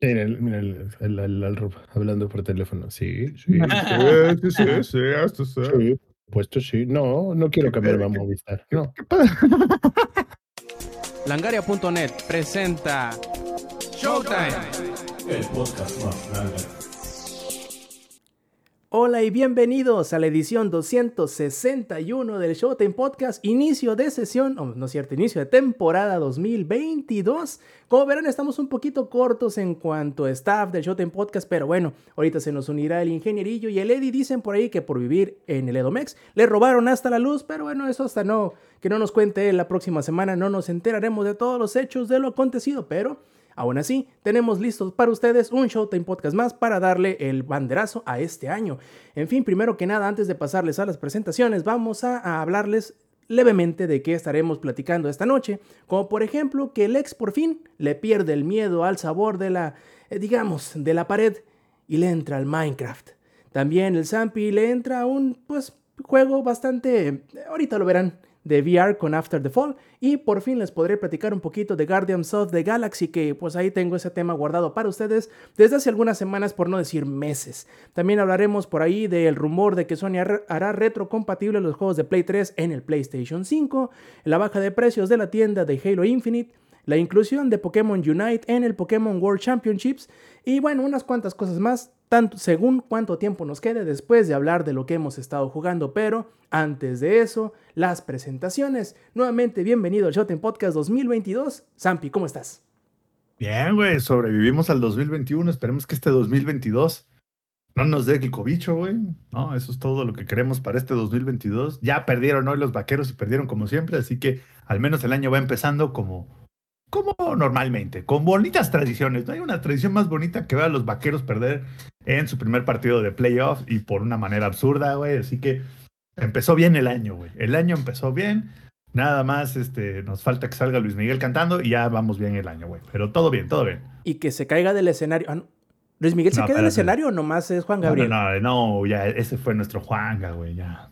Mira, el, mira el, el, el, el hablando por teléfono. Sí, sí, sí, sí, sí, sí, hasta sí. sí. Puesto sí. No, no quiero cambiarme a Movistar. No. Langaria.net presenta Showtime. El podcast más grande. Hola y bienvenidos a la edición 261 del Showtime Podcast, inicio de sesión, oh, no es cierto, inicio de temporada 2022. Como verán, estamos un poquito cortos en cuanto a staff del Showtime Podcast, pero bueno, ahorita se nos unirá el ingenierillo y el Eddie. Dicen por ahí que por vivir en el Edomex le robaron hasta la luz, pero bueno, eso hasta no, que no nos cuente la próxima semana, no nos enteraremos de todos los hechos de lo acontecido, pero Aún así, tenemos listos para ustedes un Showtime Podcast más para darle el banderazo a este año. En fin, primero que nada, antes de pasarles a las presentaciones, vamos a, hablarles levemente de qué estaremos platicando esta noche, como por ejemplo que el ex por fin le pierde el miedo al sabor de la, eh, digamos, de la pared y le entra al Minecraft. También el Zampi le entra a un, pues, juego bastante, ahorita lo verán, de VR con After the Fall y por fin les podré platicar un poquito de Guardians of the Galaxy que pues ahí tengo ese tema guardado para ustedes desde hace algunas semanas por no decir meses. También hablaremos por ahí del rumor de que Sony hará retrocompatible los juegos de Play 3 en el PlayStation 5, la baja de precios de la tienda de Halo Infinite, la inclusión de Pokémon Unite en el Pokémon World Championships y bueno, unas cuantas cosas más tanto, según cuánto tiempo nos quede después de hablar de lo que hemos estado jugando, pero antes de eso, las presentaciones. Nuevamente, bienvenido al Shoten Podcast 2022. Sampi, ¿cómo estás? Bien, güey, sobrevivimos al 2021, esperemos que este 2022 no nos dé el cobicho, güey. No, eso es todo lo que queremos para este 2022. Ya perdieron hoy los vaqueros y perdieron como siempre, así que al menos el año va empezando como como normalmente, con bonitas tradiciones. No hay una tradición más bonita que ver a los vaqueros perder en su primer partido de playoffs y por una manera absurda, güey. Así que empezó bien el año, güey. El año empezó bien. Nada más este, nos falta que salga Luis Miguel cantando y ya vamos bien el año, güey. Pero todo bien, todo bien. Y que se caiga del escenario. Ah, ¿Luis Miguel se queda del escenario o nomás es Juan Gabriel? No, no, no, ya ese fue nuestro Juanga, güey, ya.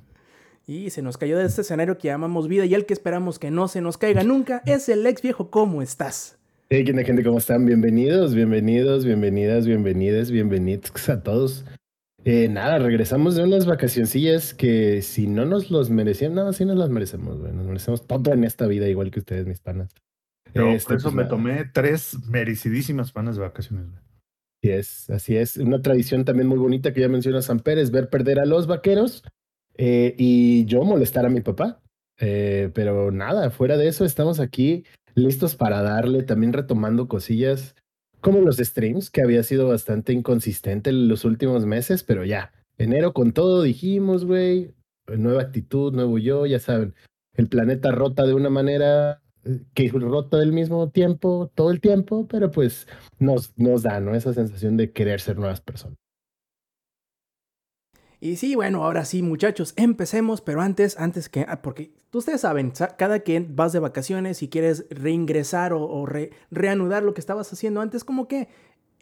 Y se nos cayó de este escenario que llamamos vida y el que esperamos que no se nos caiga nunca es el ex viejo. ¿Cómo estás? Hey, ¿qué gente? ¿Cómo están? Bienvenidos, bienvenidos, bienvenidas, bienvenidas, bienvenidos a todos. Eh, nada, regresamos de unas vacacioncillas que si no nos los merecían, nada, sí nos las merecemos, güey. Nos merecemos todo en esta vida, igual que ustedes, mis panas. Yo, por este, eso pues me tomé tres merecidísimas panas de vacaciones, güey. Así es, así es. Una tradición también muy bonita que ya menciona San Pérez, ver perder a los vaqueros eh, y yo molestar a mi papá. Eh, pero nada, fuera de eso, estamos aquí listos para darle, también retomando cosillas como los streams, que había sido bastante inconsistente en los últimos meses, pero ya, enero con todo dijimos, güey, nueva actitud, nuevo yo, ya saben, el planeta rota de una manera eh, que rota del mismo tiempo, todo el tiempo, pero pues nos, nos da, ¿no? Esa sensación de querer ser nuevas personas. Y sí, bueno, ahora sí, muchachos, empecemos, pero antes, antes que, ah, porque ustedes saben, cada que vas de vacaciones y quieres reingresar o, reanudar lo que estabas haciendo antes, como que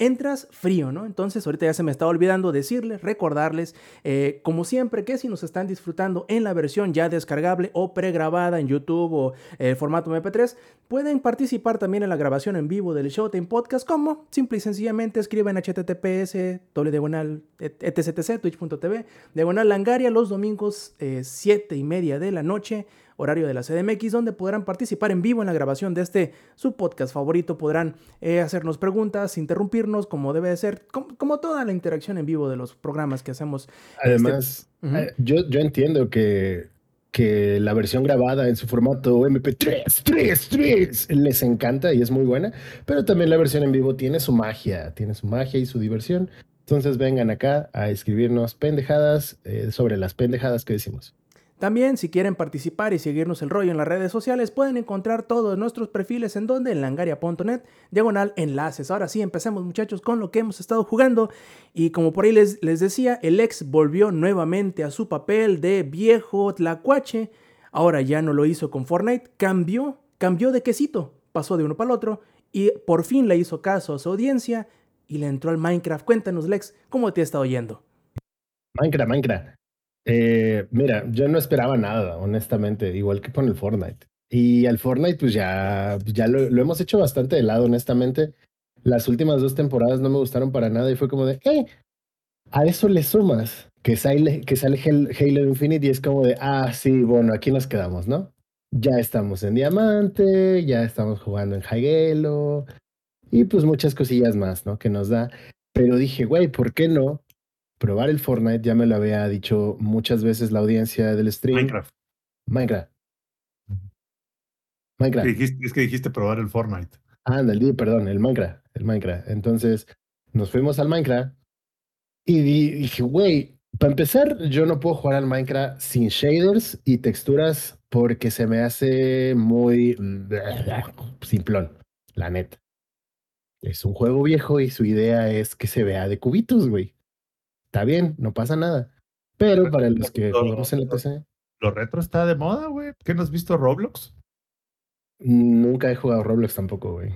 entras frío, ¿no? Entonces ahorita ya se me está olvidando decirles, recordarles, eh, como siempre, que si nos están disfrutando en la versión ya descargable o pregrabada en YouTube o el formato MP3, pueden participar también en la grabación en vivo del Showtime Podcast, como simple y sencillamente escriben https doble diagonal etc twitch.tv diagonal langaria los domingos 7 eh, y media de la noche horario de la CDMX, donde podrán participar en vivo en la grabación de este su podcast favorito. Podrán eh, hacernos preguntas, interrumpirnos, como debe de ser, como, toda la interacción en vivo de los programas que hacemos. Además, este, yo, yo entiendo que que la versión grabada en su formato MP3 3, 3, les encanta y es muy buena, pero también la versión en vivo tiene su magia, tiene su magia y su diversión. Entonces vengan acá a escribirnos pendejadas eh, sobre las pendejadas que decimos. También, si quieren participar y seguirnos el rollo en las redes sociales, pueden encontrar todos nuestros perfiles en donde en langaria.net, diagonal enlaces. Ahora sí, empecemos muchachos con lo que hemos estado jugando. Y como por ahí les, les decía, el ex volvió nuevamente a su papel de viejo tlacuache. Ahora ya no lo hizo con Fortnite, cambió, cambió de quesito, pasó de uno para el otro y por fin le hizo caso a su audiencia y le entró al Minecraft. Cuéntanos, Lex, ¿cómo te ha estado yendo? Minecraft, Minecraft. Eh, mira, yo no esperaba nada, honestamente, igual que con el Fortnite. Y al Fortnite, pues ya, ya lo, hemos hecho bastante de lado, honestamente. Las últimas dos temporadas no me gustaron para nada y fue como de, eh, a eso le sumas que sale, que sale Halo Infinite y es como de, ah, sí, bueno, aquí nos quedamos, ¿no? Ya estamos en Diamante, ya estamos jugando en Halo y pues muchas cosillas más, ¿no? Que nos da. Pero dije, güey, ¿por qué no probar el Fortnite? Ya me lo había dicho muchas veces la audiencia del stream. Minecraft. Minecraft. Minecraft. es que dijiste probar el Fortnite. Ah, el, perdón, el Minecraft, el Minecraft. Entonces, nos fuimos al Minecraft y dije, güey, para empezar, yo no puedo jugar al Minecraft sin shaders y texturas porque se me hace muy simplón, la neta. Es un juego viejo y su idea es que se vea de cubitos, güey. Está bien, no pasa nada. Pero para los que jugamos en la PC. Lo retro está de moda, güey. ¿Qué no has visto Roblox? Nunca he jugado Roblox tampoco, güey.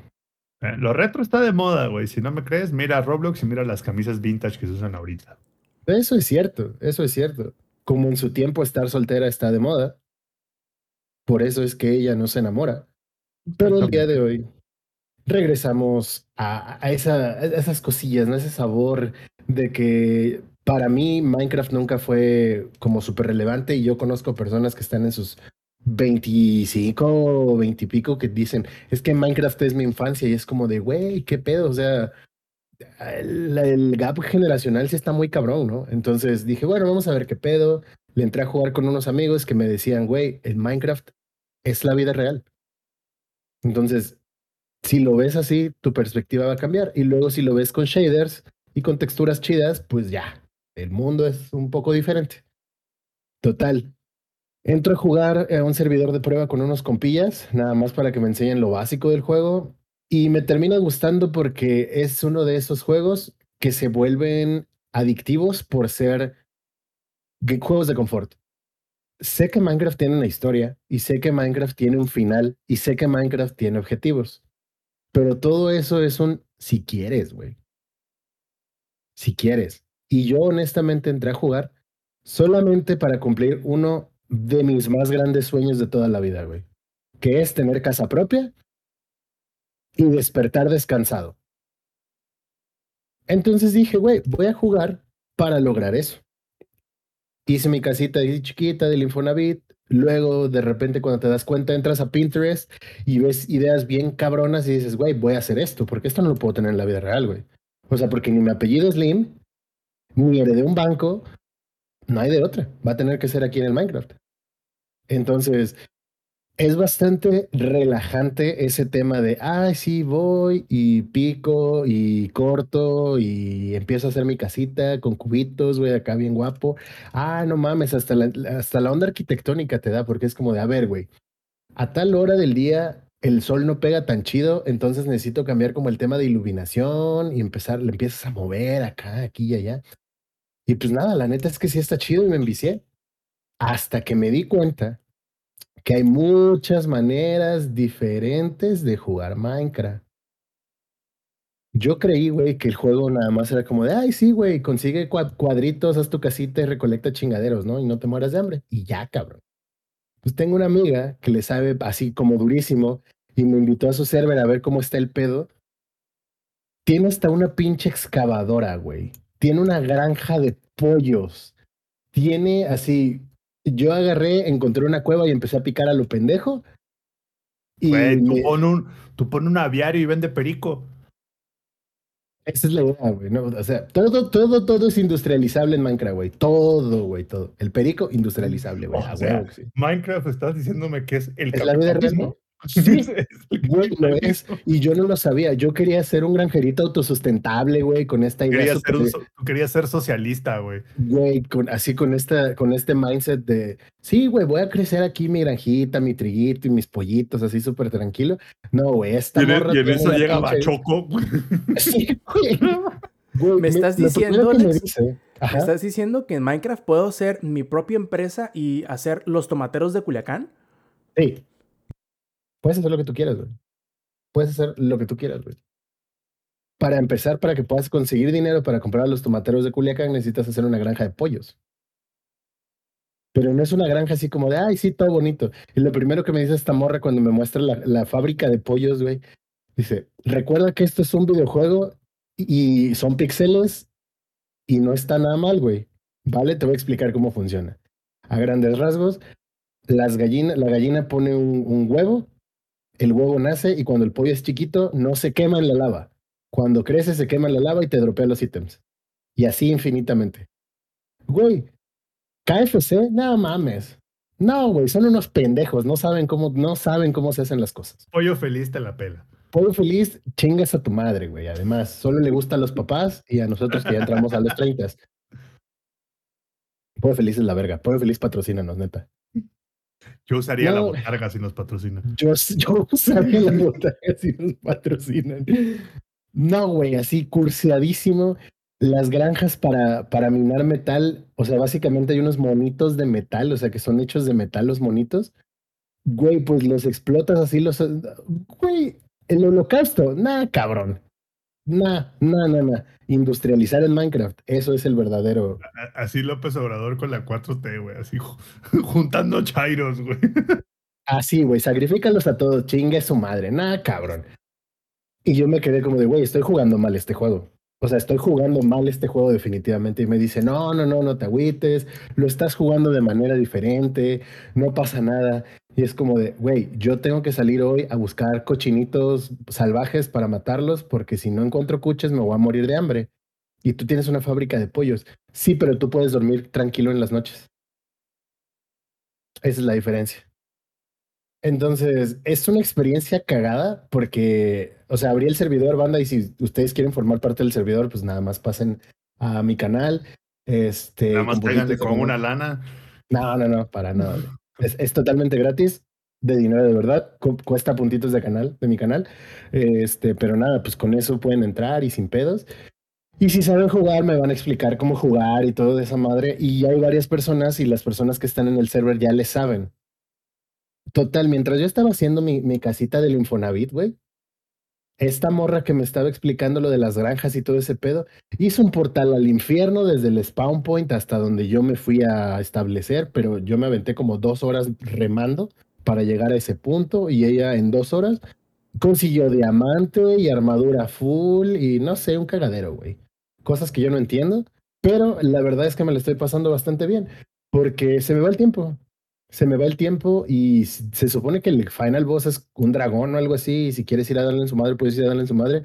Eh, lo retro está de moda, güey. Si no me crees, mira Roblox y mira las camisas vintage que se usan ahorita. Eso es cierto, eso es cierto. Como en su tiempo estar soltera está de moda, por eso es que ella no se enamora. Pero el día de hoy regresamos a, esa, esas cosillas, ¿no? Ese sabor de que para mí Minecraft nunca fue como súper relevante y yo conozco personas que están en sus 25 o 20 y pico que dicen, es que Minecraft es mi infancia y es como de, güey, qué pedo, o sea, el, gap generacional sí está muy cabrón, ¿no? Entonces dije, bueno, vamos a ver qué pedo. Le entré a jugar con unos amigos que me decían, güey, el Minecraft es la vida real. Entonces, si lo ves así, tu perspectiva va a cambiar. Y luego si lo ves con shaders y con texturas chidas, pues ya, el mundo es un poco diferente. Total. Entro a jugar a un servidor de prueba con unos compillas, nada más para que me enseñen lo básico del juego. Y me termina gustando porque es uno de esos juegos que se vuelven adictivos por ser juegos de confort sé que Minecraft tiene una historia y sé que Minecraft tiene un final y sé que Minecraft tiene objetivos. Pero todo eso es un si quieres, güey. Si quieres. Y yo honestamente entré a jugar solamente para cumplir uno de mis más grandes sueños de toda la vida, güey. Que es tener casa propia y despertar descansado. Entonces dije, güey, voy a jugar para lograr eso hice mi casita ahí chiquita del Infonavit. Luego, de repente, cuando te das cuenta, entras a Pinterest y ves ideas bien cabronas y dices, güey, voy a hacer esto, porque esto no lo puedo tener en la vida real, güey. O sea, porque ni mi apellido es Lim, ni heredé un banco, no hay de otra. Va a tener que ser aquí en el Minecraft. Entonces, es bastante relajante ese tema de, ay, sí, voy y pico y corto y empiezo a hacer mi casita con cubitos, güey, acá bien guapo. Ah, no mames, hasta la, hasta la onda arquitectónica te da, porque es como de, a ver, güey, a tal hora del día el sol no pega tan chido, entonces necesito cambiar como el tema de iluminación y empezar, le empiezas a mover acá, aquí y allá. Y pues nada, la neta es que sí está chido y me envicié. Hasta que me di cuenta que hay muchas maneras diferentes de jugar Minecraft. Yo creí, güey, que el juego nada más era como de, ay, sí, güey, consigue cuadritos, haz tu casita y recolecta chingaderos, ¿no? Y no te mueras de hambre. Y ya, cabrón. Pues tengo una amiga que le sabe así como durísimo y me invitó a su server a ver cómo está el pedo. Tiene hasta una pinche excavadora, güey. Tiene una granja de pollos. Tiene así yo agarré, encontré una cueva y empecé a picar a lo pendejo. Y güey, tú, pon un, tú pon un aviario y vende perico. Esa es la idea, güey. ¿no? O sea, todo, todo, todo es industrializable en Minecraft, güey. Todo, güey, todo. El perico, industrializable, güey. O sea, Minecraft, estás diciéndome que es el ¿Es real, Sí, güey, lo es. Y yo no lo sabía. Yo quería ser un granjerito autosustentable, güey, con esta idea. Quería ser, quería ser socialista, güey. Güey, con, así con, esta, con este mindset de, sí, güey, voy a crecer aquí mi granjita, mi triguito y mis pollitos, así súper tranquilo. No, güey, esta y, morra y en eso llega Bachoco. Sí, güey. me estás diciendo, me, ¿Me estás diciendo que en Minecraft puedo ser mi propia empresa y hacer los tomateros de Culiacán? Sí. Puedes hacer lo que tú quieras, güey. Puedes hacer lo que tú quieras, güey. Para empezar, para que puedas conseguir dinero para comprar los tomateros de Culiacán, necesitas hacer una granja de pollos. Pero no es una granja así como de, ay, sí, todo bonito. Y lo primero que me dice esta morra cuando me muestra la, la fábrica de pollos, güey, Dice, recuerda que esto es un videojuego y son píxeles y no está nada mal, güey. Vale, te voy a explicar cómo funciona. A grandes rasgos, las gallinas, la gallina pone un, un huevo, el huevo nace y cuando el pollo es chiquito no se quema en la lava. Cuando crece se quema en la lava y te dropea los ítems. Y así infinitamente. Güey, KFC, no mames. No, güey, son unos pendejos, no saben cómo, no saben cómo se hacen las cosas. Pollo feliz te la pela. Pollo feliz, chingas a tu madre, güey. Además, solo le gusta a los papás y a nosotros que ya entramos a los 30. Pollo feliz es la verga. Pollo feliz patrocínanos, neta. Yo usaría la No. botarga si nos patrocina. Yo, yo usaría la botarga si nos patrocinan. No, güey, así curseadísimo. Las granjas para, para minar metal, o sea, básicamente hay unos monitos de metal, o sea, que son hechos de metal los monitos. Güey, pues los explotas así, los... Güey, el holocausto, nah, cabrón. Nah, nah, nah, nah. Industrializar en Minecraft, eso es el verdadero... Así López Obrador con la 4T, güey. Así ju- juntando chairos, güey. Así, güey, sacrifícalos a todos, chingue su madre, nada, cabrón. Y yo me quedé como de, güey, estoy jugando mal este juego. O sea, estoy jugando mal este juego definitivamente. Y me dice, no, no, no, no te agüites, lo estás jugando de manera diferente, no pasa nada. Y es como de, güey, yo tengo que salir hoy a buscar cochinitos salvajes para matarlos, porque si no encuentro cuches me voy a morir de hambre. Y tú tienes una fábrica de pollos. Sí, pero tú puedes dormir tranquilo en las noches. Esa es la diferencia. Entonces, es una experiencia cagada porque, o sea, abrí el servidor, banda, y si ustedes quieren formar parte del servidor, pues nada más pasen a mi canal. Este, Nada más con con una lana. No, no, no, para nada. Es, es totalmente gratis, de dinero de verdad, cu- cuesta puntitos de canal, de mi canal. Este, pero nada, pues con eso pueden entrar y sin pedos. Y si saben jugar, me van a explicar cómo jugar y todo de esa madre. Y hay varias personas y las personas que están en el server ya le saben. Total, mientras yo estaba haciendo mi, mi casita del Infonavit, güey, esta morra que me estaba explicando lo de las granjas y todo ese pedo, hizo un portal al infierno desde el spawn point hasta donde yo me fui a establecer, pero yo me aventé como dos horas remando para llegar a ese punto y ella en dos horas consiguió diamante y armadura full y no sé, un cagadero, güey. Cosas que yo no entiendo, pero la verdad es que me la estoy pasando bastante bien porque se me va el tiempo. Se me va el tiempo y se supone que el final boss es un dragón o algo así. Y si quieres ir a darle en su madre, puedes ir a darle en su madre.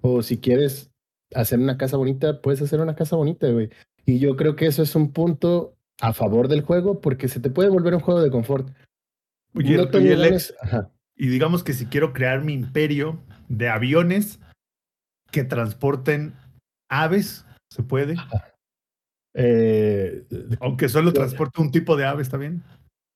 O si quieres hacer una casa bonita, puedes hacer una casa bonita, güey. Y yo creo que eso es un punto a favor del juego porque se te puede volver un juego de confort. No Lex, ganas- Ajá. y digamos que si quiero crear mi imperio de aviones que transporten aves, ¿se puede? Eh, Aunque solo transporte un tipo de ave, ¿está bien?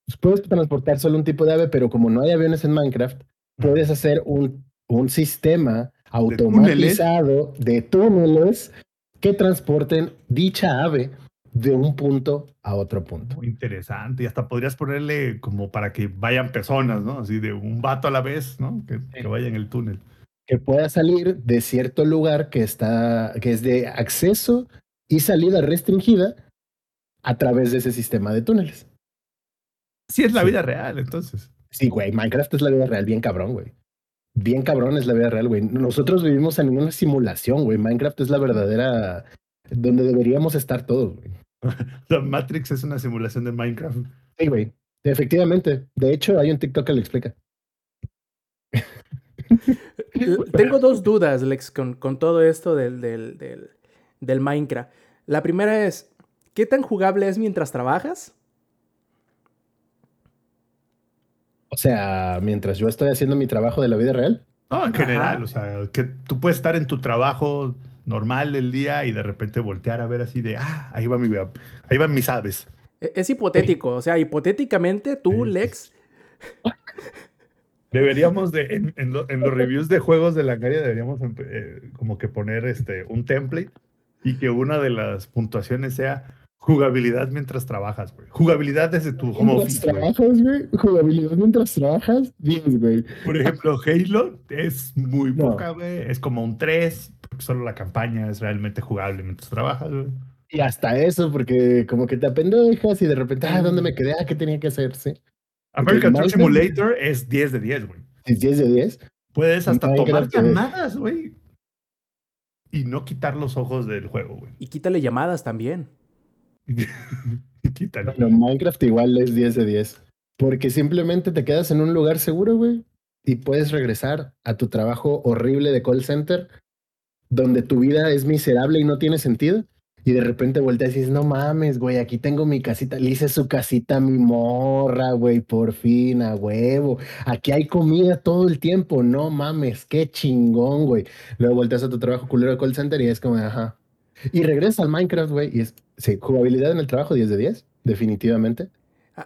Pues puedes transportar solo un tipo de ave, pero como no hay aviones en Minecraft, puedes hacer un, un sistema automatizado de túneles que transporten dicha ave de un punto a otro punto. Muy interesante. Y hasta podrías ponerle como para que vayan personas, ¿no? Así de un vato a la vez, ¿no? Que, que vaya en el túnel. Que pueda salir de cierto lugar que está, que es de acceso y salida restringida a través de ese sistema de túneles. Sí, es la Sí. vida real, entonces. Sí, güey, Minecraft es la vida real, bien cabrón, güey. Bien cabrón es la vida real, güey. Nosotros vivimos en una simulación, güey. Minecraft es la verdadera donde deberíamos estar todos, güey. La Matrix es una simulación de Minecraft. Sí, güey. Efectivamente. De hecho, hay un TikTok que lo explica. Tengo dos dudas, Lex, con, con todo esto del, del, del, del Minecraft. La primera es, ¿qué tan jugable es mientras trabajas? O sea, mientras yo estoy haciendo mi trabajo de la vida real. No, en Ajá. general, o sea, que tú puedes estar en tu trabajo normal del día y de repente voltear a ver así de, ah, ahí va mi, ahí van mis aves. E- Es hipotético, o sea, hipotéticamente tú, Sí. Lex, Deberíamos de, en, en lo- en los reviews de juegos de la calle deberíamos eh, como que poner este, un template y que una de las puntuaciones sea jugabilidad mientras trabajas, güey. Jugabilidad desde tu home Mientras office, trabajas, güey. Jugabilidad mientras trabajas. 10, güey. Por ejemplo, Halo es muy No. poca, güey. Es como un 3, porque solo la campaña es realmente jugable mientras trabajas, güey. Y hasta eso, porque como que te apendejas y de repente, ah, ¿dónde me quedé? Ah, ¿qué tenía que hacer? Sí. American Truck Simulator es 10 de 10, güey. Es 10 de 10. Puedes hasta tomar llamadas, güey. Y no quitar los ojos del juego, güey. Y quítale llamadas también. Quítalo. Bueno, Minecraft igual es 10 de 10. Porque simplemente te quedas en un lugar seguro, güey. Y puedes regresar a tu trabajo horrible de call center, donde tu vida es miserable y no tiene sentido. Y de repente volteas y dices, no mames, güey, aquí tengo mi casita. Le hice su casita mi morra, güey, por fin, a huevo. Aquí hay comida todo el tiempo. No mames, qué chingón, güey. Luego volteas a tu trabajo culero de call center y es como, ajá. Y regresas al Minecraft, güey, y es, sí, jugabilidad en el trabajo 10 de 10, definitivamente.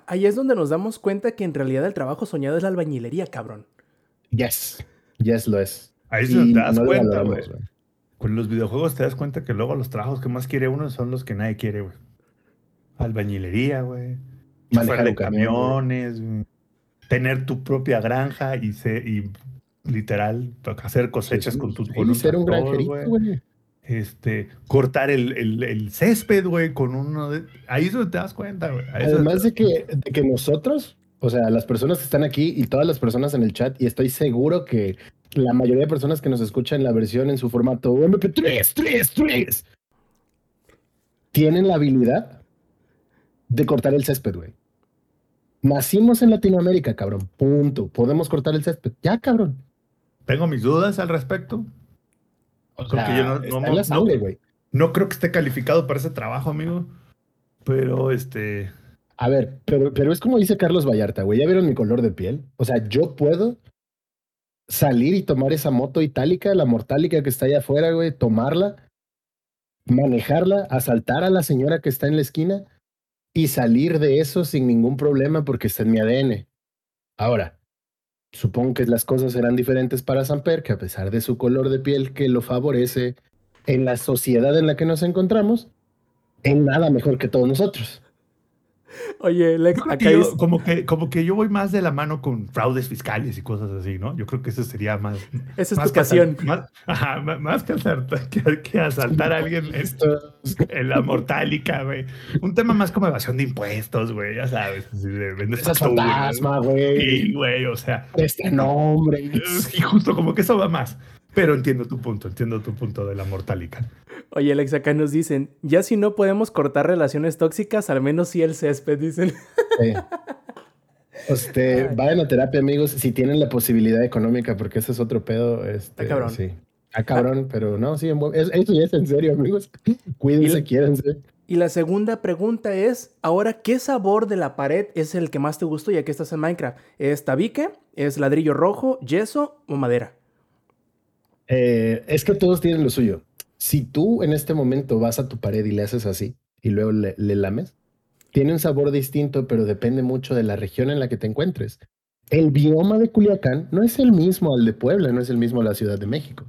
Ahí es donde nos damos cuenta que en realidad el trabajo soñado es la albañilería, cabrón. Yes, yes lo es. Ahí es donde te das no cuenta, güey. Con los videojuegos te das cuenta que luego los trabajos que más quiere uno son los que nadie quiere, güey. Albañilería, güey. Manejar de camiones. Tener tu propia granja y, se, y literal hacer cosechas Sí, con sí, con un ser un granjerito, güey. Este, cortar el, el, el césped, güey, con uno de... Ahí es donde te das cuenta, güey. Además de que, de que nosotros, o sea, las personas que están aquí y todas las personas en el chat, y estoy seguro que la mayoría de personas que nos escuchan la versión en su formato MP3, 3, 3, tienen la habilidad de cortar el césped, güey. Nacimos en Latinoamérica, cabrón. Punto. Podemos cortar el césped. Ya, cabrón. Tengo mis dudas al respecto. O yo sangre. No creo que esté calificado para ese trabajo, amigo. Pero este... A ver, pero, pero es como dice Carlos Vallarta, güey. ¿Ya vieron mi color de piel? O sea, yo puedo salir y tomar esa moto itálica, la mortálica que está allá afuera, güey, tomarla, manejarla, asaltar a la señora que está en la esquina y salir de eso sin ningún problema porque está en mi ADN. Ahora, supongo que las cosas serán diferentes para Samper, que a pesar de su color de piel que lo favorece en la sociedad en la que nos encontramos, es nada mejor que todos nosotros. Oye, Lex, acá que yo- como, que, como que yo voy más de la mano con fraudes fiscales y cosas así, ¿no? Yo creo que eso sería más... esa es más tu que pasión. Más, ajá, ma- más que, asaltar, que, que asaltar a alguien en, Esto en la mortálica, güey. Un tema más como evasión de impuestos, güey, ya sabes. así de fantasma, güey. Sí, güey, o sea... Este nombre. Y justo como que eso va más. Pero entiendo tu punto, entiendo tu punto de la mortálica. Oye, Alex, acá nos dicen, ya si no podemos cortar relaciones tóxicas, al menos sí el césped, dicen. Sí. Este, vayan a terapia, amigos, si tienen la posibilidad económica, porque ese es otro pedo. Este, Está cabrón. Sí. Está cabrón, pero no, sí, es- eso ya es en serio, amigos. Cuídense, quiérense. Y la segunda pregunta es, ahora, ¿qué sabor de la pared es el que más te gustó ya que estás en Minecraft? ¿Es tabique? ¿Es ladrillo rojo, yeso o madera? Eh, es que todos tienen lo suyo. Si tú en este momento vas a tu pared y le haces así y luego le, le lames, tiene un sabor distinto, pero depende mucho de la región en la que te encuentres. El bioma de Culiacán no es el mismo al de Puebla, no es el mismo a la Ciudad de México,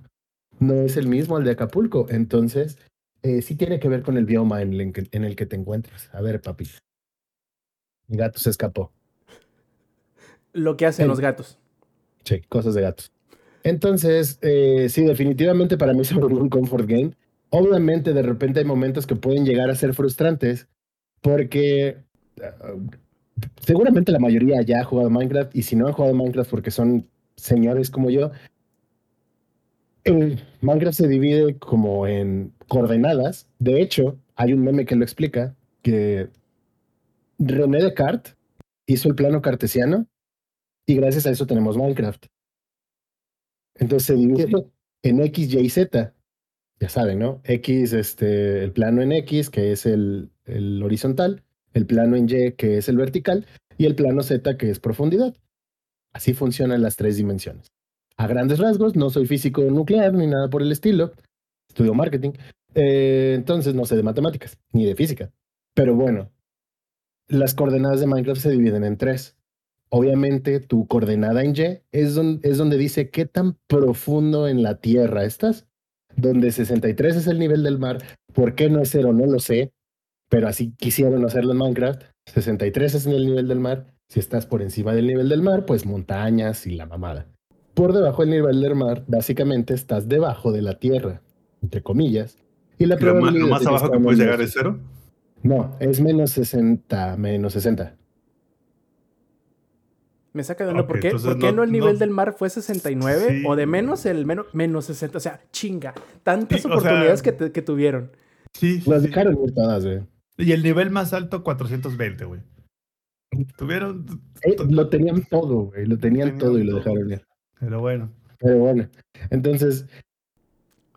no es el mismo al de Acapulco. Entonces, eh, sí tiene que ver con el bioma en el, que, en el que te encuentres. A ver, papi. Mi gato se escapó. Lo que hacen los gatos. Sí, cosas de gatos. Entonces, eh, sí, definitivamente para mí se volvió un comfort game. Obviamente, de repente hay momentos que pueden llegar a ser frustrantes porque ah, seguramente la mayoría ya ha jugado Minecraft y si no han jugado Minecraft porque son señores como yo, Minecraft se divide como en coordenadas. De hecho, hay un meme que lo explica, que René Descartes hizo el plano cartesiano y gracias a eso tenemos Minecraft. Entonces se divide en X, Y, Z. Ya saben, ¿no? X, este, el plano en X, que es el, el horizontal, el plano en Y, que es el vertical, y el plano Z, que es profundidad. Así funcionan las tres dimensiones. A grandes rasgos, no soy físico nuclear ni nada por el estilo. Estudio marketing. Eh, entonces no sé de matemáticas ni de física. Pero bueno, las coordenadas de Minecraft se dividen en tres. Obviamente, tu coordenada en Y es, don- es donde dice qué tan profundo en la Tierra estás. Donde 63 es el nivel del mar. ¿Por qué no es cero? No lo sé. Pero así quisieron hacerlo en Minecraft. 63 es en el nivel del mar. Si estás por encima del nivel del mar, pues montañas y la mamada. Por debajo del nivel del mar, básicamente estás debajo de la Tierra, entre comillas. Y la Lo más, lo abajo que puedes menos- llegar es cero. No, es menos 60, menos 60. Me saca de onda. ¿Por Ok, qué, entonces ¿por qué no- no, el nivel no- del mar fue 69? Sí. O de menos el menos, menos 60. O sea, chinga. Tantas Sí, o sea- oportunidades que, te- que tuvieron. Sí, sí, Las dejaron ir todas, güey. Y el nivel más alto, 420, güey. Tuvieron. Eh, lo tenían todo, güey. Lo tenían Tenían todo y lo dejaron ir. Pero bueno. Pero bueno, entonces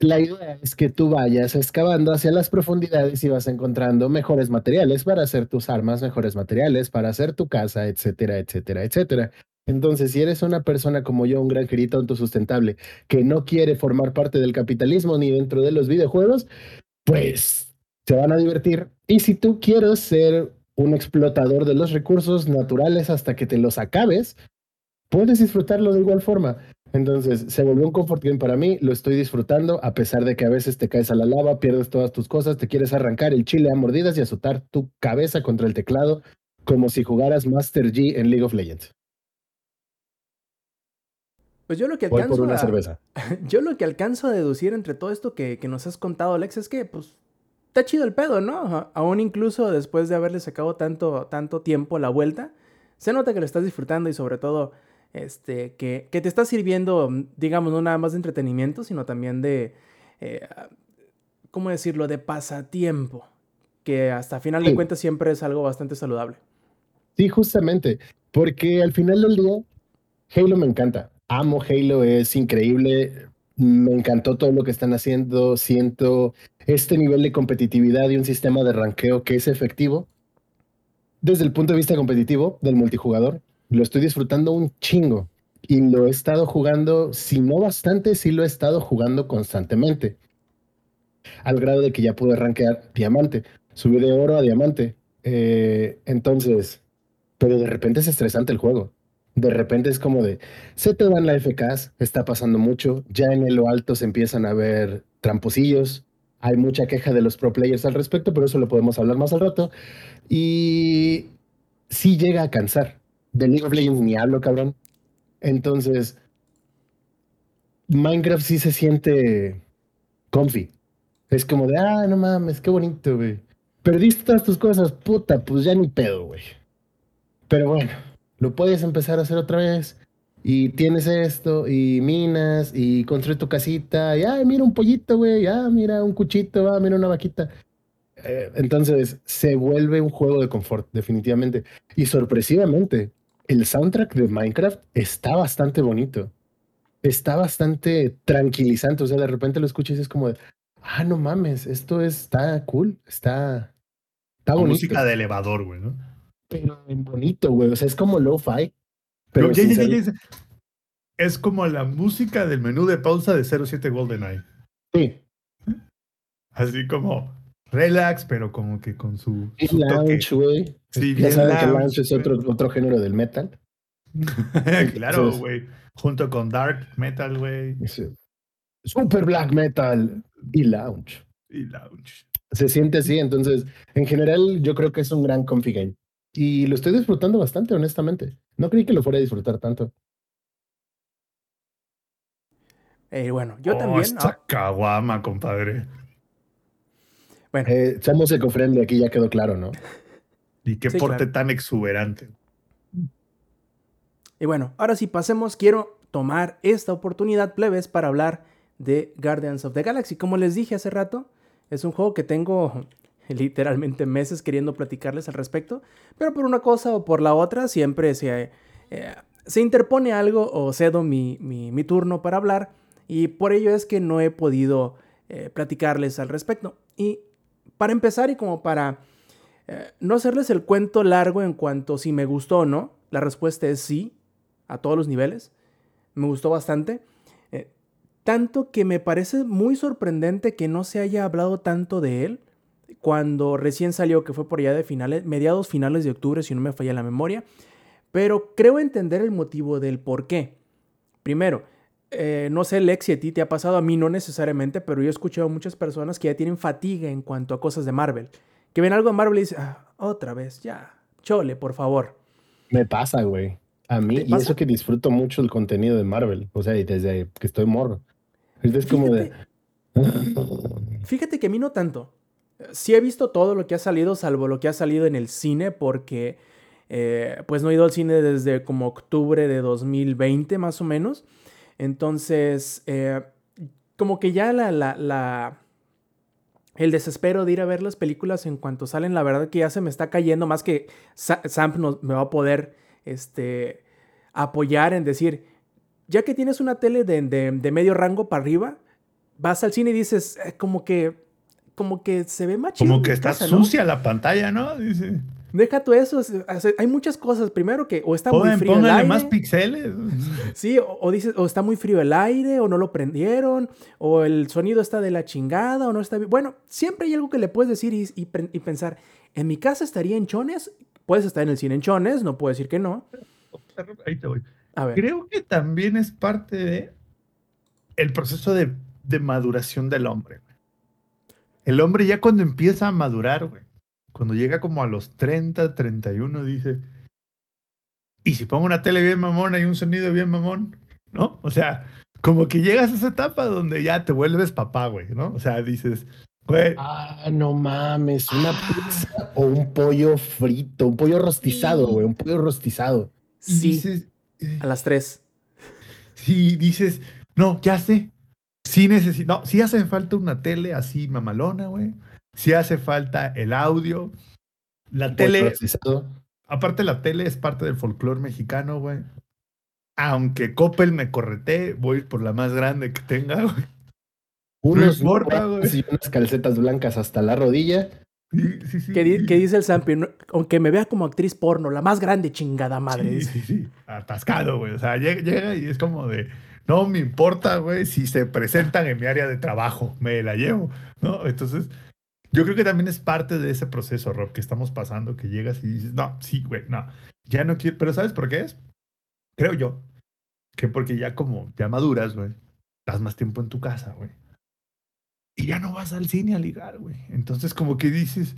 la idea es que tú vayas excavando hacia las profundidades y vas encontrando mejores materiales para hacer tus armas, mejores materiales para hacer tu casa, etcétera, etcétera, etcétera. Entonces, si eres una persona como yo, un granjerito autosustentable, que no quiere formar parte del capitalismo ni dentro de los videojuegos, pues se van a divertir. Y si tú quieres ser un explotador de los recursos naturales hasta que te los acabes, puedes disfrutarlo de igual forma. Entonces, se volvió un comfort game para mí, lo estoy disfrutando, a pesar de que a veces te caes a la lava, pierdes todas tus cosas, te quieres arrancar el chile a mordidas y azotar tu cabeza contra el teclado como si jugaras Master G en League of Legends. Pues yo lo que Voy alcanzo por una a- cerveza. Yo lo que alcanzo a deducir entre todo esto que, que nos has contado, Alex, es que, pues, está chido el pedo, ¿no? Aún incluso después de haberle sacado tanto, tanto tiempo la vuelta, se nota que lo estás disfrutando y sobre todo, este, que, que te está sirviendo, mm, digamos, no nada más de entretenimiento, sino también de, eh, ¿cómo decirlo?, de pasatiempo, que hasta final de Sí. cuentas siempre es algo bastante saludable. Sí, justamente, porque al final del día, Halo me encanta. Amo Halo, es increíble. Me encantó todo lo que están haciendo. Siento este nivel de competitividad y un sistema de ranqueo que es efectivo. Desde el punto de vista competitivo del multijugador, lo estoy disfrutando un chingo. Y lo he estado jugando, si no bastante, sí lo he estado jugando constantemente. Al grado de que ya pude rankear diamante. Subí de oro a diamante. Eh, entonces, pero de repente es estresante el juego. De repente es como de, se te van la FKs, está pasando mucho, ya en lo alto se empiezan a ver tramposillos, hay mucha queja de los pro players al respecto, pero eso lo podemos hablar más al rato. Y sí llega a cansar. De League of Legends ni hablo, cabrón. Entonces, Minecraft sí se siente comfy. Es como de, ah, no mames, qué bonito, güey. Perdiste todas tus cosas, puta, pues ya ni pedo, güey. Pero bueno, lo puedes empezar a hacer otra vez. Y tienes esto, y minas, y construye tu casita, y ah, mira un pollito, güey, ah, mira un cuchito, ah, mira una vaquita. Eh, entonces, se vuelve un juego de confort, definitivamente. Y sorpresivamente, el soundtrack de Minecraft está bastante bonito. Está bastante tranquilizante. O sea, de repente lo escuchas y es como de, ah, no mames, esto está cool, está, está bonito. música de elevador, güey, ¿no? Pero en bonito, güey. O sea, es como lo-fi. Pero No, ya. Es como la música del menú de pausa de 07 GoldenEye. Sí. Así como relax, pero como que con su, Y su lounge, güey. Sí, ya saben que lounge, es otro, otro género del metal. claro, güey. Junto con Dark Metal, güey. Es, Super black metal y lounge. Y Lounge. Se siente así, entonces, en general, yo creo que es un gran comfy game. Y lo estoy disfrutando bastante, honestamente. No creí que lo fuera a disfrutar tanto. Eh, bueno, yo oh, también. Esta ah, caguama, compadre. Bueno, Eh, somos eco-friendly, aquí ya quedó claro, ¿no? Y qué Sí, porte claro. tan exuberante. Y bueno, ahora sí pasemos, quiero tomar esta oportunidad, plebes, para hablar de Guardians of the Galaxy. Como les dije hace rato, es un juego que tengo literalmente meses queriendo platicarles al respecto, pero por una cosa o por la otra siempre se, eh, se interpone algo o cedo mi, mi- mi turno para hablar y por ello es que no he podido eh, platicarles al respecto. Y para empezar y como para eh, no hacerles el cuento largo en cuanto si me gustó o no, la respuesta es sí, a todos los niveles. Me gustó bastante. Eh, tanto que me parece muy sorprendente que no se haya hablado tanto de él cuando recién salió, que fue por allá de finales, mediados finales de octubre, si no me falla la memoria. Pero creo entender el motivo del por qué. Primero, eh, no sé, Lex, si a ti te ha pasado, a mí no necesariamente, pero yo he escuchado a muchas personas que ya tienen fatiga en cuanto a cosas de Marvel. Que ven algo de Marvel y dicen, "Ah, otra vez, ya, chole, por favor. Me pasa, güey. A mí, ¿Te y pasa? eso que disfruto mucho el contenido de Marvel. O sea, y desde que estoy morro. Es como de. Fíjate que a mí no tanto. Sí he visto todo lo que ha salido, salvo lo que ha salido en el cine, porque eh, pues no he ido al cine desde como octubre de 2020 más o menos. Entonces, eh, como que ya la, la, la, el desespero de ir a ver las películas en cuanto salen, la verdad que ya se me está cayendo, más que Sa- Sam no- me va a poder este, apoyar en decir, ya que tienes una tele de, de- de medio rango para arriba, vas al cine y dices, "Eh, como que, como que se ve más Como que está casa, ¿no?". sucia la pantalla, ¿no? Dice. Deja tú eso, hay muchas cosas. Primero que o está muy frío el aire. más pixeles. Sí, o, o dices, o está muy frío el aire, o no lo prendieron, o el sonido está de la chingada, o no está bien. Bueno, siempre hay algo que le puedes decir y, y pre- y pensar, en mi casa estaría en chones, puedes estar en el cine en chones, no puedo decir que no. Ahí te voy. A ver, Creo que también es parte de el proceso de, de maduración del hombre. El hombre ya cuando empieza a madurar, güey, cuando llega como a los 30, 31, dice, ¿y si pongo una tele bien mamón, hay un sonido bien mamón? ¿No? O sea, como que llegas a esa etapa donde ya te vuelves papá, güey, ¿no? O sea, dices, güey, Ah, no mames, una pizza o un pollo frito, un pollo rostizado, güey, un pollo rostizado. y sí, dices, eh, a las 3. Sí, dices, no, ya sé. Sí necesito, no, sí hace falta una tele así mamalona, güey. Sí hace falta el audio. La tele, aparte la tele es parte del folclore mexicano, güey. Aunque Coppel me correte, voy por la más grande que tenga, güey. Unos importa, guantes güey. y unas calcetas blancas hasta la rodilla. Sí, sí, sí. ¿Qué, di- qué dice el Sampi? No- aunque me vea como actriz porno, la más grande chingada madre. Sí, sí, sí. Atascado, güey. O sea, llega, llega y es como de, no me importa, güey, si se presentan en mi área de trabajo, me la llevo, ¿no? Entonces, yo creo que también es parte de ese proceso, Rob, que estamos pasando, que llegas y dices, no, sí, güey, no, ya no quiero, pero ¿sabes por qué es? Creo yo, que porque ya como, ya maduras, güey, estás más tiempo en tu casa, güey. Y ya no vas al cine a ligar, güey. Entonces, como que dices,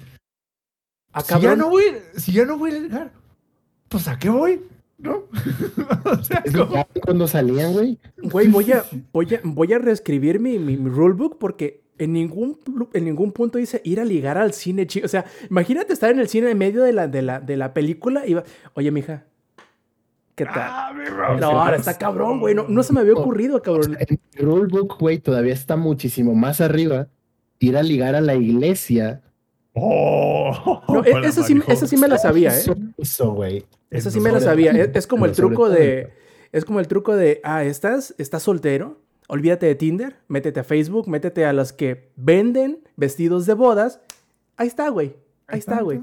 Ah, si ya no voy, si ya no voy a ligar, pues ¿a qué voy? ¿No? o sea, Es como- cuando salían, güey. Güey, voy a, voy a, voy a reescribir mi, mi, mi rulebook porque en ningún, en ningún punto dice ir a ligar al cine, chico. O sea, imagínate estar en el cine en medio de la, de la, de la película y va, oye, mija, ¿qué tal? Ah, no, se ahora está cabrón, güey. No, no se me había ocurrido, cabrón. En el rulebook, güey, todavía está muchísimo más arriba. Ir a ligar a la iglesia. Oh, No, e- esa sí, esa sí me la sabía, ¿eh? Eso, eso, güey. Sí me la sabía. Es, es como el truco de. Es como el truco de. Ah, ¿estás, estás soltero. Olvídate de Tinder. Métete a Facebook. Métete a las que venden vestidos de bodas. Ahí está, güey. Ahí está, güey.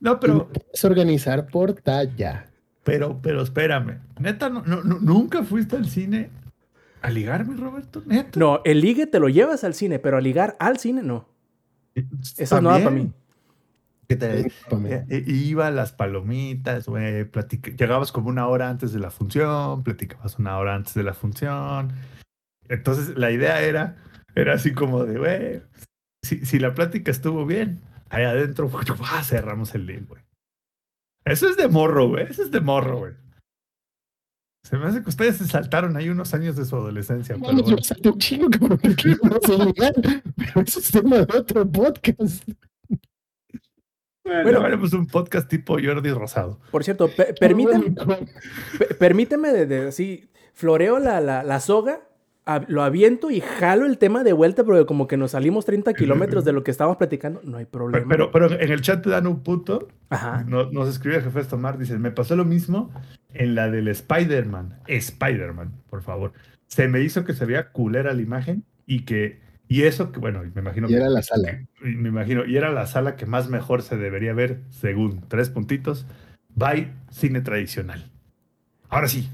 No, Pero pero, puedes organizar por talla. pero, pero espérame. Neta, no, no- no- nunca fuiste al cine a ligarme, Roberto. Neta. No, el ligue te lo llevas al cine, pero a ligar al cine no. Eso es nueva para mí. ¿Qué te- Discúlpame. Eh, eh, iba a las palomitas, güey, llegabas como una hora antes de la función, platicabas una hora antes de la función. Entonces la idea era, era así como de, güey, si, si la plática estuvo bien, ahí adentro, cerramos el deal, güey. Eso es de morro, güey, eso es de morro, güey. Se me hace que ustedes se saltaron ahí unos años de su adolescencia. pero bueno. yo salté un chingo, cabrón, porque íbamos a ligar. Pero eso es tema de otro podcast. Bueno, Bueno. haremos un podcast tipo Jordi Rosado. Por cierto, pe- permíteme, pe- permíteme de, de así, floreo la, la, la soga, lo aviento y jalo el tema de vuelta, porque como que nos salimos 30 kilómetros de lo que estábamos platicando, no hay problema. Pero, pero en el chat te dan un punto Ajá. No- Nos escribe el jefe Tomar, dice, me pasó lo mismo en la del Spider-Man. Spider-Man, por favor. Se me hizo que se veía culera la imagen y que, y eso que, bueno, me imagino Y que, era la sala. me imagino, y era la sala que más mejor se debería ver, según tres puntitos, by cine tradicional. Ahora sí,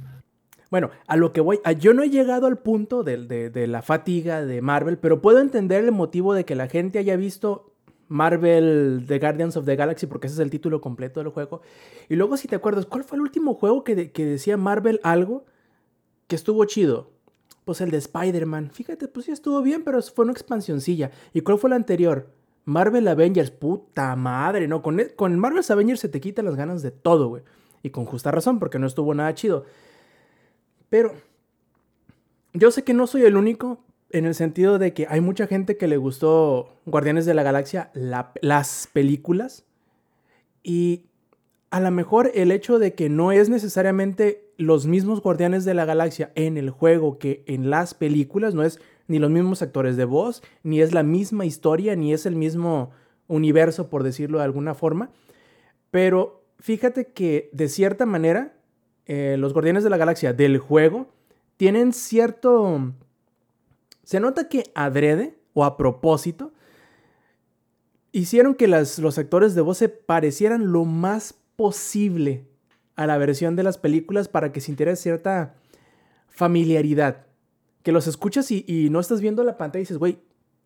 Bueno, a lo que voy, yo no he llegado al punto de, la fatiga de Marvel, pero puedo entender el motivo de que la gente haya visto Marvel The Guardians of the Galaxy, porque ese es el título completo del juego. Y luego, si te acuerdas, ¿cuál fue el último juego que, de- que decía Marvel algo que estuvo chido? Pues el de Spider-Man. Fíjate, pues sí estuvo bien, pero fue una expansioncilla. ¿Y cuál fue el anterior? Marvel Avengers. Puta madre, ¿no? Con el Marvel Avengers se te quitan las ganas de todo, güey. Y con justa razón, porque no estuvo nada chido. Pero yo sé que no soy el único en el sentido de que hay mucha gente que le gustó Guardianes de la Galaxia, la- las películas. Y a lo mejor el hecho de que no es necesariamente los mismos Guardianes de la Galaxia en el juego que en las películas, no es ni los mismos actores de voz, ni es la misma historia, ni es el mismo universo, por decirlo de alguna forma. Pero fíjate que de cierta manera, eh, los Guardianes de la Galaxia del juego tienen cierto... Se nota que adrede o a propósito hicieron que los actores de voz se parecieran lo más posible a la versión de las películas para que sintiera cierta familiaridad. Que los escuchas y, no estás viendo la pantalla y dices, güey,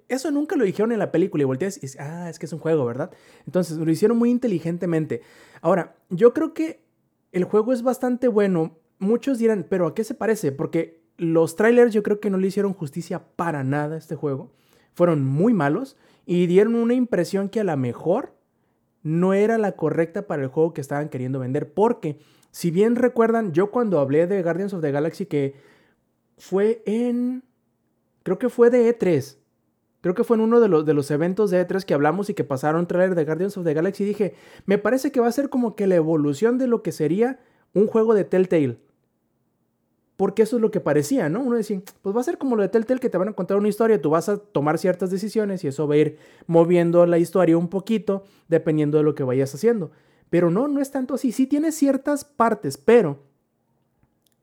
eso nunca lo dijeron en la película y volteas y dices, ah, es que es un juego, ¿verdad? Entonces lo hicieron muy inteligentemente. Ahora, yo creo que el juego es bastante bueno. Muchos dirán, pero ¿a qué se parece? Porque los trailers yo creo que no le hicieron justicia para nada a este juego. Fueron muy malos y dieron una impresión que a lo mejor no era la correcta para el juego que estaban queriendo vender. Porque, si bien recuerdan, yo cuando hablé de Guardians of the Galaxy, que fue en. Creo que fue de E3. Creo que fue en uno de los, de los eventos de E3 que hablamos y que pasaron trailer de Guardians of the Galaxy. Dije, me parece que va a ser como que la evolución de lo que sería un juego de Telltale porque eso es lo que parecía, ¿no? Uno decía, pues va a ser como lo de Telltale que te van a contar una historia, tú vas a tomar ciertas decisiones y eso va a ir moviendo la historia un poquito dependiendo de lo que vayas haciendo. Pero no, no es tanto así. Sí tiene ciertas partes, pero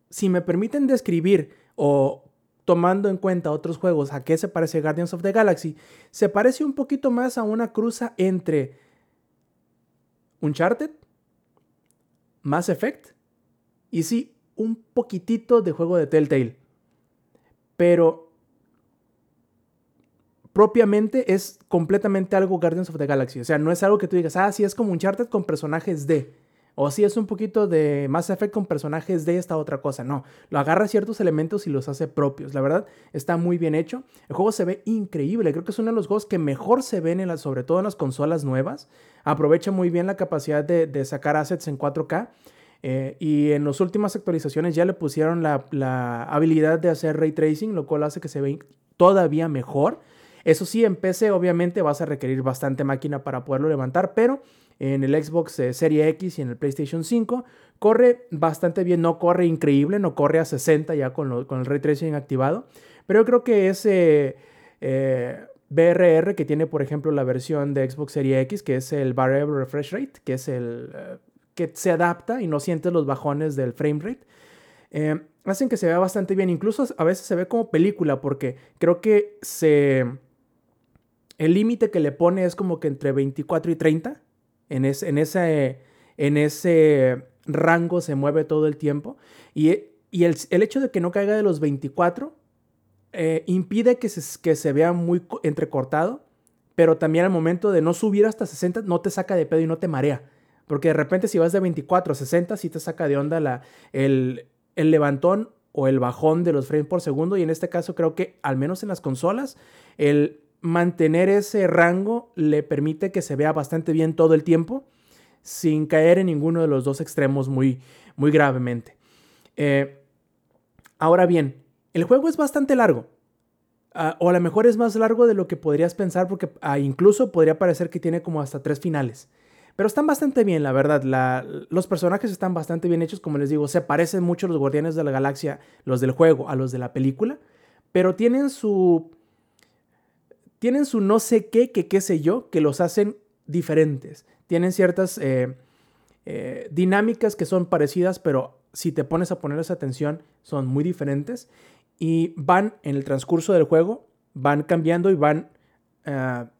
si me permiten describir o tomando en cuenta otros juegos a qué se parece Guardians of the Galaxy, se parece un poquito más a una cruza entre Uncharted, Mass Effect y sí, un poquitito de juego de Telltale. Pero propiamente es completamente algo Guardians of the Galaxy. O sea, no es algo que tú digas, ah, sí es como un Uncharted con personajes de. O sí es un poquito de Mass Effect con personajes de esta otra cosa. No, lo agarra ciertos elementos y los hace propios. La verdad, está muy bien hecho. El juego se ve increíble. Creo que es uno de los juegos que mejor se ven, en sobre todo en las consolas nuevas. Aprovecha muy bien la capacidad de, sacar assets en 4K. Eh, y en las últimas actualizaciones ya le pusieron la, habilidad de hacer ray tracing, lo cual hace que se vea todavía mejor. Eso sí, en PC obviamente vas a requerir bastante máquina para poderlo levantar, pero en el Xbox eh, Serie X y en el PlayStation 5 corre bastante bien, no corre increíble, no corre a 60 ya con, el ray tracing activado, pero yo creo que ese eh, BRR que tiene por ejemplo la versión de Xbox Serie X, que es el Variable Refresh Rate, que es el que se adapta y no sientes los bajones del frame rate. Eh, hacen que se vea bastante bien. Incluso a veces se ve como película porque creo que se... El límite que le pone es como que entre 24 y 30. En, en, ese, en ese rango se mueve todo el tiempo. Y, y el, el, hecho de que no caiga de los 24 eh, impide que se, que se vea muy entrecortado. Pero también al momento de no subir hasta 60 no te saca de pedo y no te marea. Porque de repente si vas de 24 a 60, sí te saca de onda la, el, el levantón o el bajón de los frames por segundo. Y en este caso creo que, al menos en las consolas, el mantener ese rango le permite que se vea bastante bien todo el tiempo sin caer en ninguno de los dos extremos muy, muy gravemente. Eh, ahora bien, el juego es bastante largo. Ah, o a lo mejor es más largo de lo que podrías pensar porque ah, incluso podría parecer que tiene como hasta tres finales. Pero están bastante bien, la verdad. los personajes están bastante bien hechos, como les digo. Se parecen mucho los Guardianes de la Galaxia, los del juego, a los de la película. Pero tienen su... Tienen su no sé qué, que qué sé yo, que los hacen diferentes. Tienen ciertas eh, eh, dinámicas que son parecidas, pero si te pones a ponerles atención, son muy diferentes. Y van en el transcurso del juego, van cambiando y van... Ah,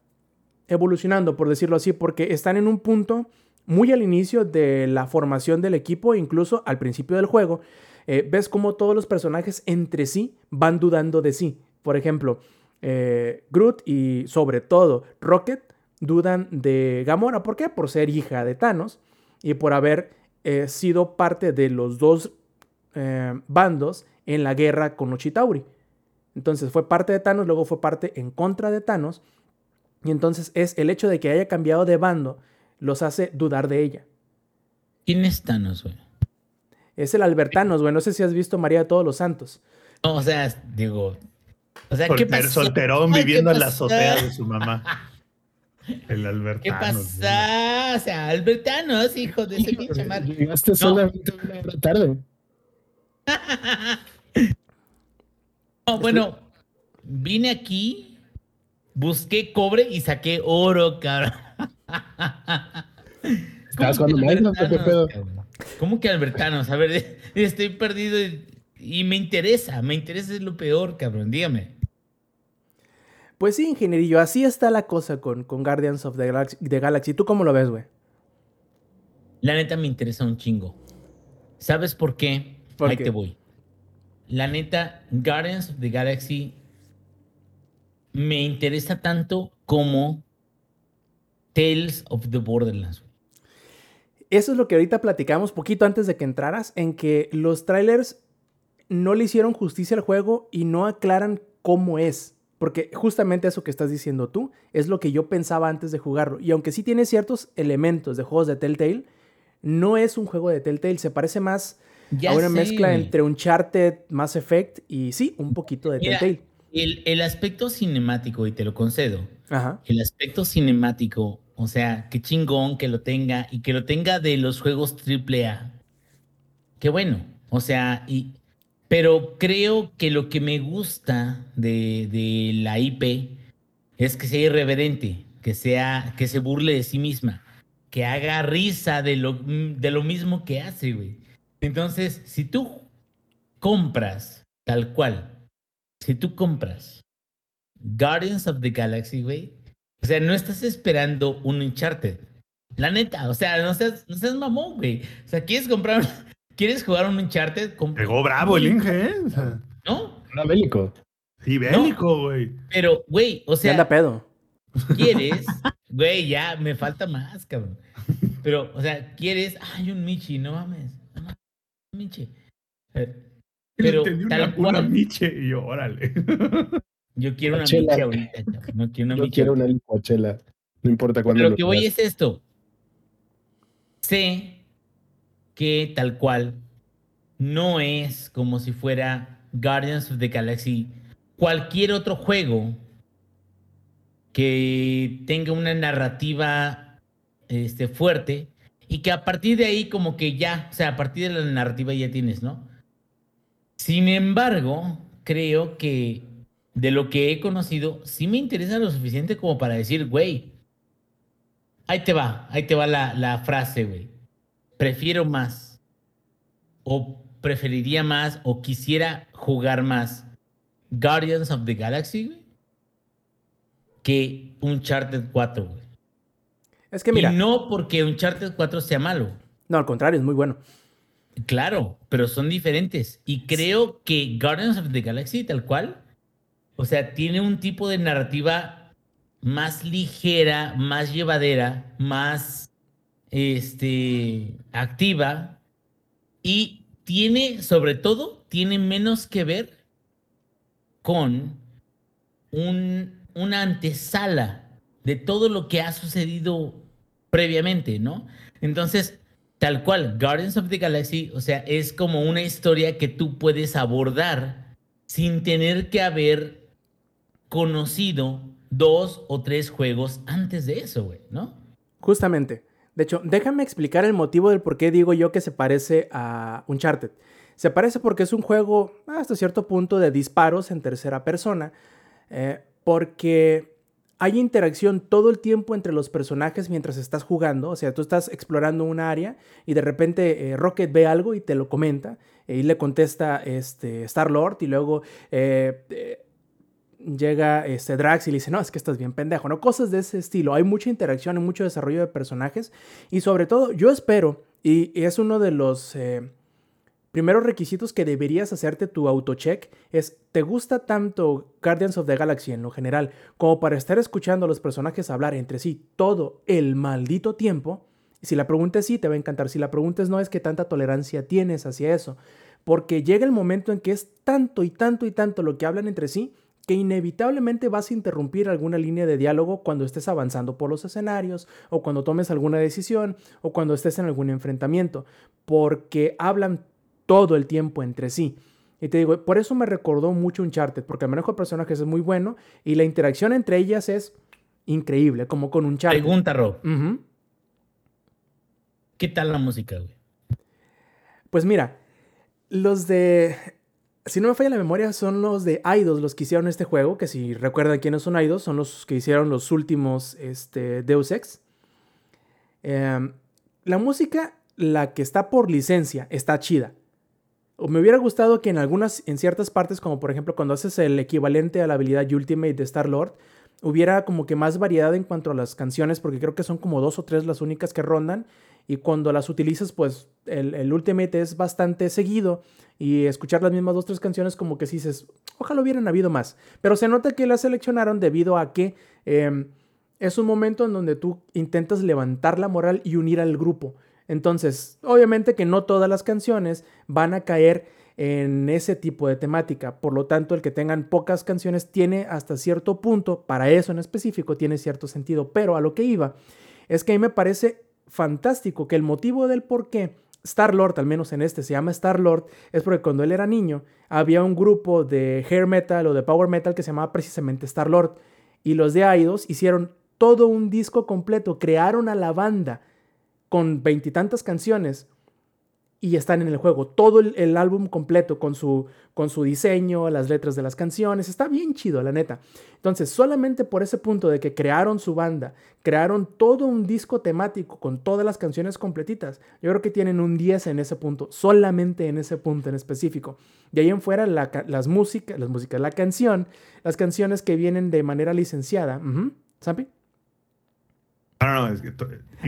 evolucionando, por decirlo así, porque están en un punto muy al inicio de la formación del equipo, incluso al principio del juego. Eh, ves cómo todos los personajes entre sí van dudando de sí. Por ejemplo, eh, Groot y sobre todo Rocket dudan de Gamora. ¿Por qué? Por ser hija de Thanos y por haber eh, sido parte de los dos bandos en la guerra con Ochitauri. Entonces fue parte de Thanos, luego fue parte en contra de Thanos y entonces es el hecho de que haya cambiado de bando los hace dudar de ella. ¿Quién es Thanos, güey? Es el Albertanos, güey. No sé si has visto María de Todos los Santos. No, o sea, digo. O sea, ¿qué pasa? Solterón viviendo en la azotea de su mamá. El Albertano. ¿Qué pasa? O sea, Albertanos, hijo de ese pinche madre. Llegaste solamente una hora tarde. No, bueno, vine aquí, busqué cobre y saqué oro, cabrón. Estabas ¿Cómo jugando Minecraft, ¿o qué Albertanos, pedo? cabrón? ¿Cómo que Albertanos? A ver, estoy perdido y, y me interesa, me interesa es lo peor, cabrón, dígame. Pues sí, ingenierillo, así está la cosa con, con Guardians of the Galaxy, the Galaxy. ¿Tú cómo lo ves, güey? La neta me interesa un chingo. ¿Sabes por qué? ¿Por Ahí qué? te voy. La neta, Guardians of the Galaxy me interesa tanto como Tales of the Borderlands. Eso es lo que ahorita platicamos poquito antes de que entraras, en que los trailers no le hicieron justicia al juego y no aclaran cómo es. Porque justamente eso que estás diciendo tú es lo que yo pensaba antes de jugarlo. Y aunque sí tiene ciertos elementos de juegos de Telltale, no es un juego de Telltale. Se parece más Ya a una sé, mezcla entre Uncharted, Mass Effect y sí, un poquito de Mira, Telltale. El, el aspecto cinemático, y te lo concedo, Ajá. el aspecto cinemático, o sea, qué chingón que lo tenga y que lo tenga de los juegos AAA. Qué bueno, o sea, y, pero creo que lo que me gusta de, de la IP es que sea irreverente, que sea, que se burle de sí misma, que haga risa de lo, de lo mismo que hace, güey. Entonces, si tú compras tal cual, si tú compras Guardians of the Galaxy, güey, o sea, no estás esperando un Uncharted. La neta, o sea, no seas, no seas mamón, güey. O sea, quieres comprar, quieres jugar un Uncharted, Pegó bravo el Inge, ¿eh? O sea, ¿no? Era bélico. sí, bélico, güey. Pero, güey, o Ya anda sea, pedo. quieres, güey, ya me falta más, cabrón. Pero, o sea, quieres, ay, un Michi, no mames, no mames, un Michi. Eh, Pero tal una, una cual, miche y yo, órale. yo quiero una. Michi ahorita, cabrón, no quiero una Yo Michi quiero una licuachela. No importa cuándo Pero lo que voy es esto. Sé que tal cual no es como si fuera Guardians of the Galaxy cualquier otro juego que tenga una narrativa este, fuerte y que a partir de ahí como que ya, o sea, a partir de la narrativa ya tienes, ¿no? Sin embargo, creo que de lo que he conocido, sí me interesa lo suficiente como para decir, güey, ahí te va, ahí te va la, la frase, güey. Prefiero más, o preferiría más, o quisiera jugar más Guardians of the Galaxy, güey, que Uncharted 4, güey. Es que mira, Y no porque Uncharted 4 sea malo. no, al contrario, es muy bueno. Claro, pero son diferentes. Y creo que Guardians of the Galaxy, tal cual, o sea, tiene un tipo de narrativa más ligera, más llevadera, más este, activa. Y tiene, sobre todo, tiene menos que ver con un- una antesala de todo lo que ha sucedido previamente, ¿no? Entonces, tal cual, Guardians of the Galaxy, o sea, es como una historia que tú puedes abordar sin tener que haber conocido dos o tres juegos antes de eso, ¿no? Justamente. De hecho, déjame explicar el motivo del por qué digo yo que se parece a Uncharted. Se parece porque es un juego hasta cierto punto de disparos en tercera persona, eh, porque hay interacción todo el tiempo entre los personajes mientras estás jugando. O sea, tú estás explorando una área y de repente eh, Rocket ve algo y te lo comenta y le contesta este, Star Lord y luego eh, llega este Drax y le dice, no, es que estás bien pendejo, ¿no? Cosas de ese estilo. Hay mucha interacción y mucho desarrollo de personajes. Y sobre todo, yo espero, y, y es uno de los eh, primeros requisitos que deberías hacerte tu autocheck, es, ¿te gusta tanto Guardians of the Galaxy en lo general como para estar escuchando a los personajes hablar entre sí todo el maldito tiempo? Si la pregunta es sí, te va a encantar. Si la pregunta es no, es que tanta tolerancia tienes hacia eso. Porque llega el momento en que es tanto y tanto y tanto lo que hablan entre sí que inevitablemente vas a interrumpir alguna línea de diálogo cuando estés avanzando por los escenarios o cuando tomes alguna decisión o cuando estés en algún enfrentamiento, porque hablan todo el tiempo entre sí. Y te digo, por eso me recordó mucho Uncharted, porque el manejo de personajes es muy bueno y la interacción entre ellas es increíble, como con un chat. Pregunta, Rob. ¿Qué tal la música, güey? Pues mira, los de. Si no me falla la memoria, son los de Eidos los que hicieron este juego. Que si recuerdan quiénes son Eidos, son los que hicieron los últimos este, Deus Ex. Em, la música, la que está por licencia, está chida. O me hubiera gustado que en algunas, en ciertas partes, como por ejemplo cuando haces el equivalente a la habilidad Ultimate de Star Lord, hubiera como que más variedad en cuanto a las canciones, porque creo que son como dos o tres las únicas que rondan. Y cuando las utilizas, pues el, el Ultimate es bastante seguido. Y escuchar las mismas dos tres canciones, como que si dices, ojalá hubieran habido más. Pero se nota que la seleccionaron debido a que em, es un momento en donde tú intentas levantar la moral y unir al grupo. Entonces, obviamente que no todas las canciones van a caer en ese tipo de temática. Por lo tanto, el que tengan pocas canciones tiene hasta cierto punto, para eso en específico, tiene cierto sentido. Pero a lo que iba, es que a mí me parece fantástico que el motivo del por qué Star Lord, al menos en este se llama Star Lord, es porque cuando él era niño había un grupo de hair metal o de power metal que se llamaba precisamente Star Lord. Y los de Aidos hicieron todo un disco completo, crearon a la banda con veintitantas canciones y están en el juego. Todo el, álbum completo con su, con su diseño, las letras de las canciones. Está bien chido, la neta. Entonces, solamente por ese punto de que crearon su banda, crearon todo un disco temático con todas las canciones completitas, yo creo que tienen un 10 en ese punto, solamente en ese punto en específico. De ahí en fuera, las músicas, las músicas, la canción, las canciones que vienen de manera licenciada. ¿Sampi? No, es que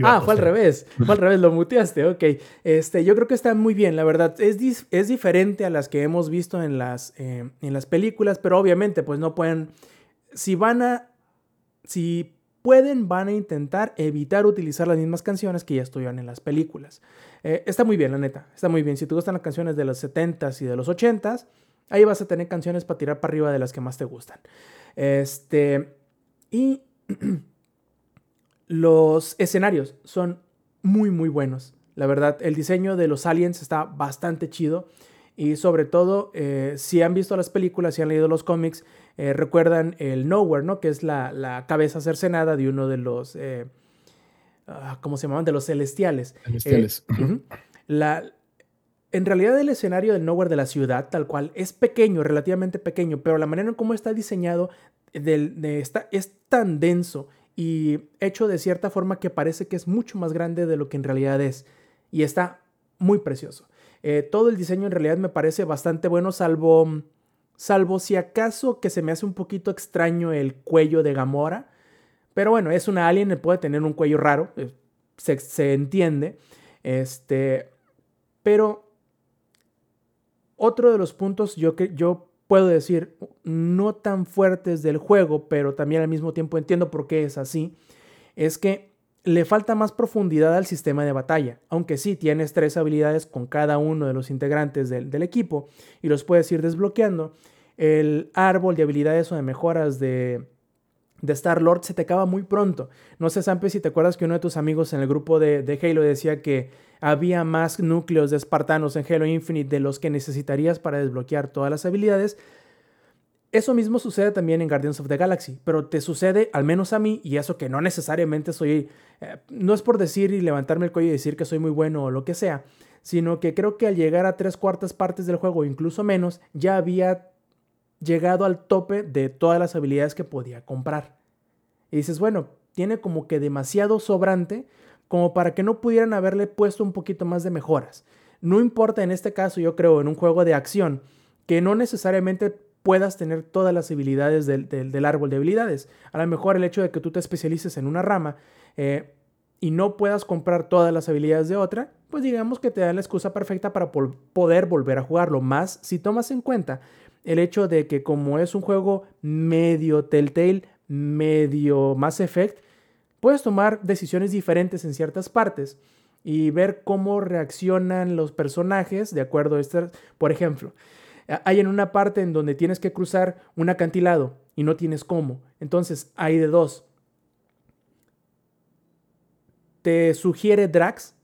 ah, fue al revés. Fue al revés, lo muteaste. Ok. Este, yo creo que está muy bien, la verdad. Es, es diferente a las que hemos visto en las, eh, en las películas, pero obviamente, pues no pueden. Si van a. Si pueden, van a intentar evitar utilizar las mismas canciones que ya estuvieron en las películas. Eh, está muy bien, la neta. Está muy bien. Si te gustan las canciones de los 70s y de los 80s, ahí vas a tener canciones para tirar para arriba de las que más te gustan. Este. Y. Los escenarios son muy, muy buenos. La verdad, el diseño de los aliens está bastante chido. Y sobre todo, eh, si han visto las películas, si han leído los cómics, eh, recuerdan el Nowhere, ¿no? Que es la, cabeza cercenada de uno de los, eh, ah, ¿cómo se llaman? De los celestiales. Celestiales. la, en realidad el escenario del Nowhere de la ciudad, tal cual, es pequeño, relativamente pequeño, pero la manera en cómo está diseñado de, está, es tan denso y hecho de cierta forma que parece que es mucho más grande de lo que en realidad es. Y está muy precioso. Eh, todo el diseño en realidad me parece bastante bueno, salvo, salvo si acaso que se me hace un poquito extraño el cuello de Gamora. Pero bueno, es una alien, puede tener un cuello raro, eh, se, se entiende. Este, pero otro de los puntos yo, yo puedo decir, no tan fuertes del juego, pero también al mismo tiempo entiendo por qué es así, es que le falta más profundidad al sistema de batalla, aunque sí tienes tres habilidades con cada uno de los integrantes del, equipo y los puedes ir desbloqueando, el árbol de habilidades o de mejoras de, de Star Lord se te acaba muy pronto. No sé, Sampe, si te acuerdas que uno de tus amigos en el grupo de, de, Halo decía que había más núcleos de espartanos en Halo Infinite de los que necesitarías para desbloquear todas las habilidades. Eso mismo sucede también en Guardians of the Galaxy, pero te sucede, al menos a mí, y eso que no necesariamente soy, eh, no es por decir y levantarme el cuello y decir que soy muy bueno o lo que sea, sino que creo que al llegar a tres cuartas partes del juego, incluso menos, ya había llegado al tope de todas las habilidades que podía comprar. Y dices, bueno, tiene como que demasiado sobrante como para que no pudieran haberle puesto un poquito más de mejoras. No importa en este caso, yo creo, en un juego de acción, que no necesariamente puedas tener todas las habilidades del, árbol de habilidades. A lo mejor el hecho de que tú te especialices en una rama eh, y no puedas comprar todas las habilidades de otra, pues digamos que te da la excusa perfecta para poder volver a jugarlo. Más si tomas en cuenta el hecho de que como es un juego medio Telltale, medio Mass Effect, puedes tomar decisiones diferentes en ciertas partes y ver cómo reaccionan los personajes de acuerdo a este. Por ejemplo, hay en una parte en donde tienes que cruzar un acantilado y no tienes cómo. Entonces hay de dos. Te sugiere Drax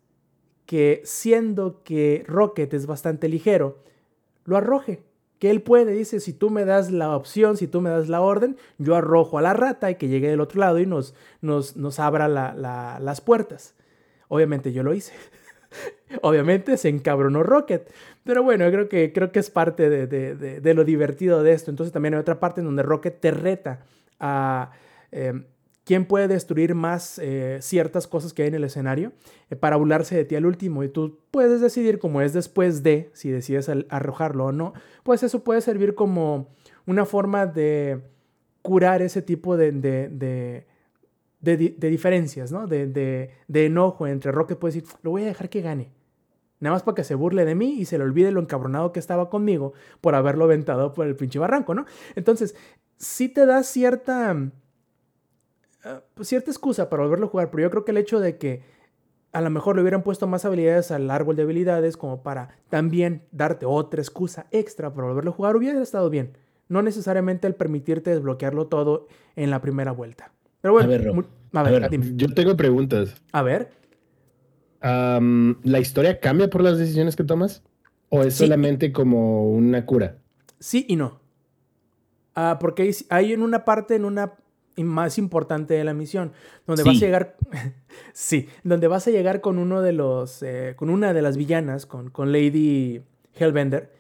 que siendo que Rocket es bastante ligero, lo arroje que él puede, dice, si tú me das la opción, si tú me das la orden, yo arrojo a la rata y que llegue del otro lado y nos, nos, nos abra las puertas. Obviamente yo lo hice. Obviamente se encabronó Rocket. Pero bueno, creo que, creo que es parte de, lo divertido de esto. Entonces también hay otra parte en donde Rocket te reta a... Em, quién puede destruir más eh, ciertas cosas que hay en el escenario eh, para burlarse de ti al último. Y tú puedes decidir, como es después de, si decides arrojarlo o no, pues eso puede servir como una forma de curar ese tipo de, de, diferencias, ¿no? De, enojo entre Rocket. Puede decir, lo voy a dejar que gane. Nada más para que se burle de mí y se le olvide lo encabronado que estaba conmigo por haberlo aventado por el pinche barranco, ¿no? Entonces, sí te da cierta Ah, pues, cierta excusa para volverlo a jugar, pero yo creo que el hecho de que a lo mejor le hubieran puesto más habilidades al árbol de habilidades como para también darte otra excusa extra para volverlo a jugar hubiera estado bien. No necesariamente el permitirte desbloquearlo todo en la primera vuelta. Pero bueno, a ver, yo tengo preguntas. A ver. ¿La historia cambia por las decisiones que tomas? ¿O es solamente como una cura? Sí y no. Ah, porque hay en una parte, en una más importante de la misión, donde vas a llegar, sí, donde vas a llegar con uno de los, eh, con una de las villanas, con, con Lady Hellbender,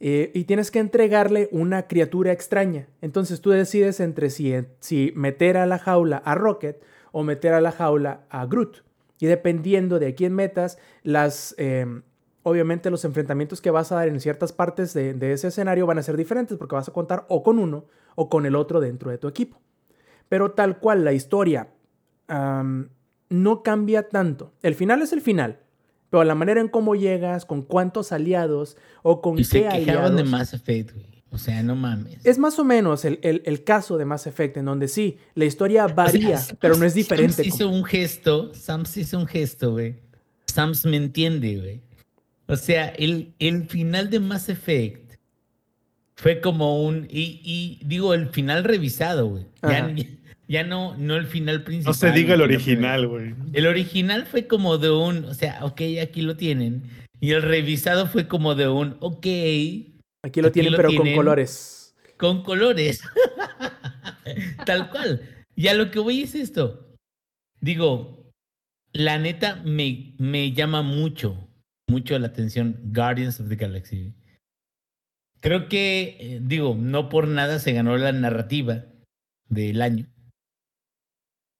eh, y tienes que entregarle una criatura extraña. Entonces tú decides entre si, si meter a la jaula a Rocket o meter a la jaula a Groot. Y dependiendo de a quién metas, las, em, obviamente los enfrentamientos que vas a dar en ciertas partes de, de, ese escenario van a ser diferentes porque vas a contar o con uno o con el otro dentro de tu equipo. Pero tal cual la historia no cambia tanto. El final es el final. Pero la manera en cómo llegas, con cuántos aliados o con y qué se de Mass Effect, güey. O sea, no mames. Es más o menos el, caso de Mass Effect, en donde sí, la historia varía, pero no es diferente. Sams hizo un gesto, Sams hizo un gesto, güey. Sams me entiende, güey. O sea, el, el final de Mass Effect fue como un. Y, digo, el final revisado, güey. Ya, no, no el final principal. No se diga el original, güey. El original fue como de un. O sea, ok, aquí lo tienen. Y el revisado fue como de un. Ok. Aquí lo tienen, pero con colores. Con colores. Tal cual. Y a lo que voy es esto. Digo, la neta me, me llama mucho, mucho la atención Guardians of the Galaxy. Creo que, eh, digo, no por nada se ganó la narrativa del año.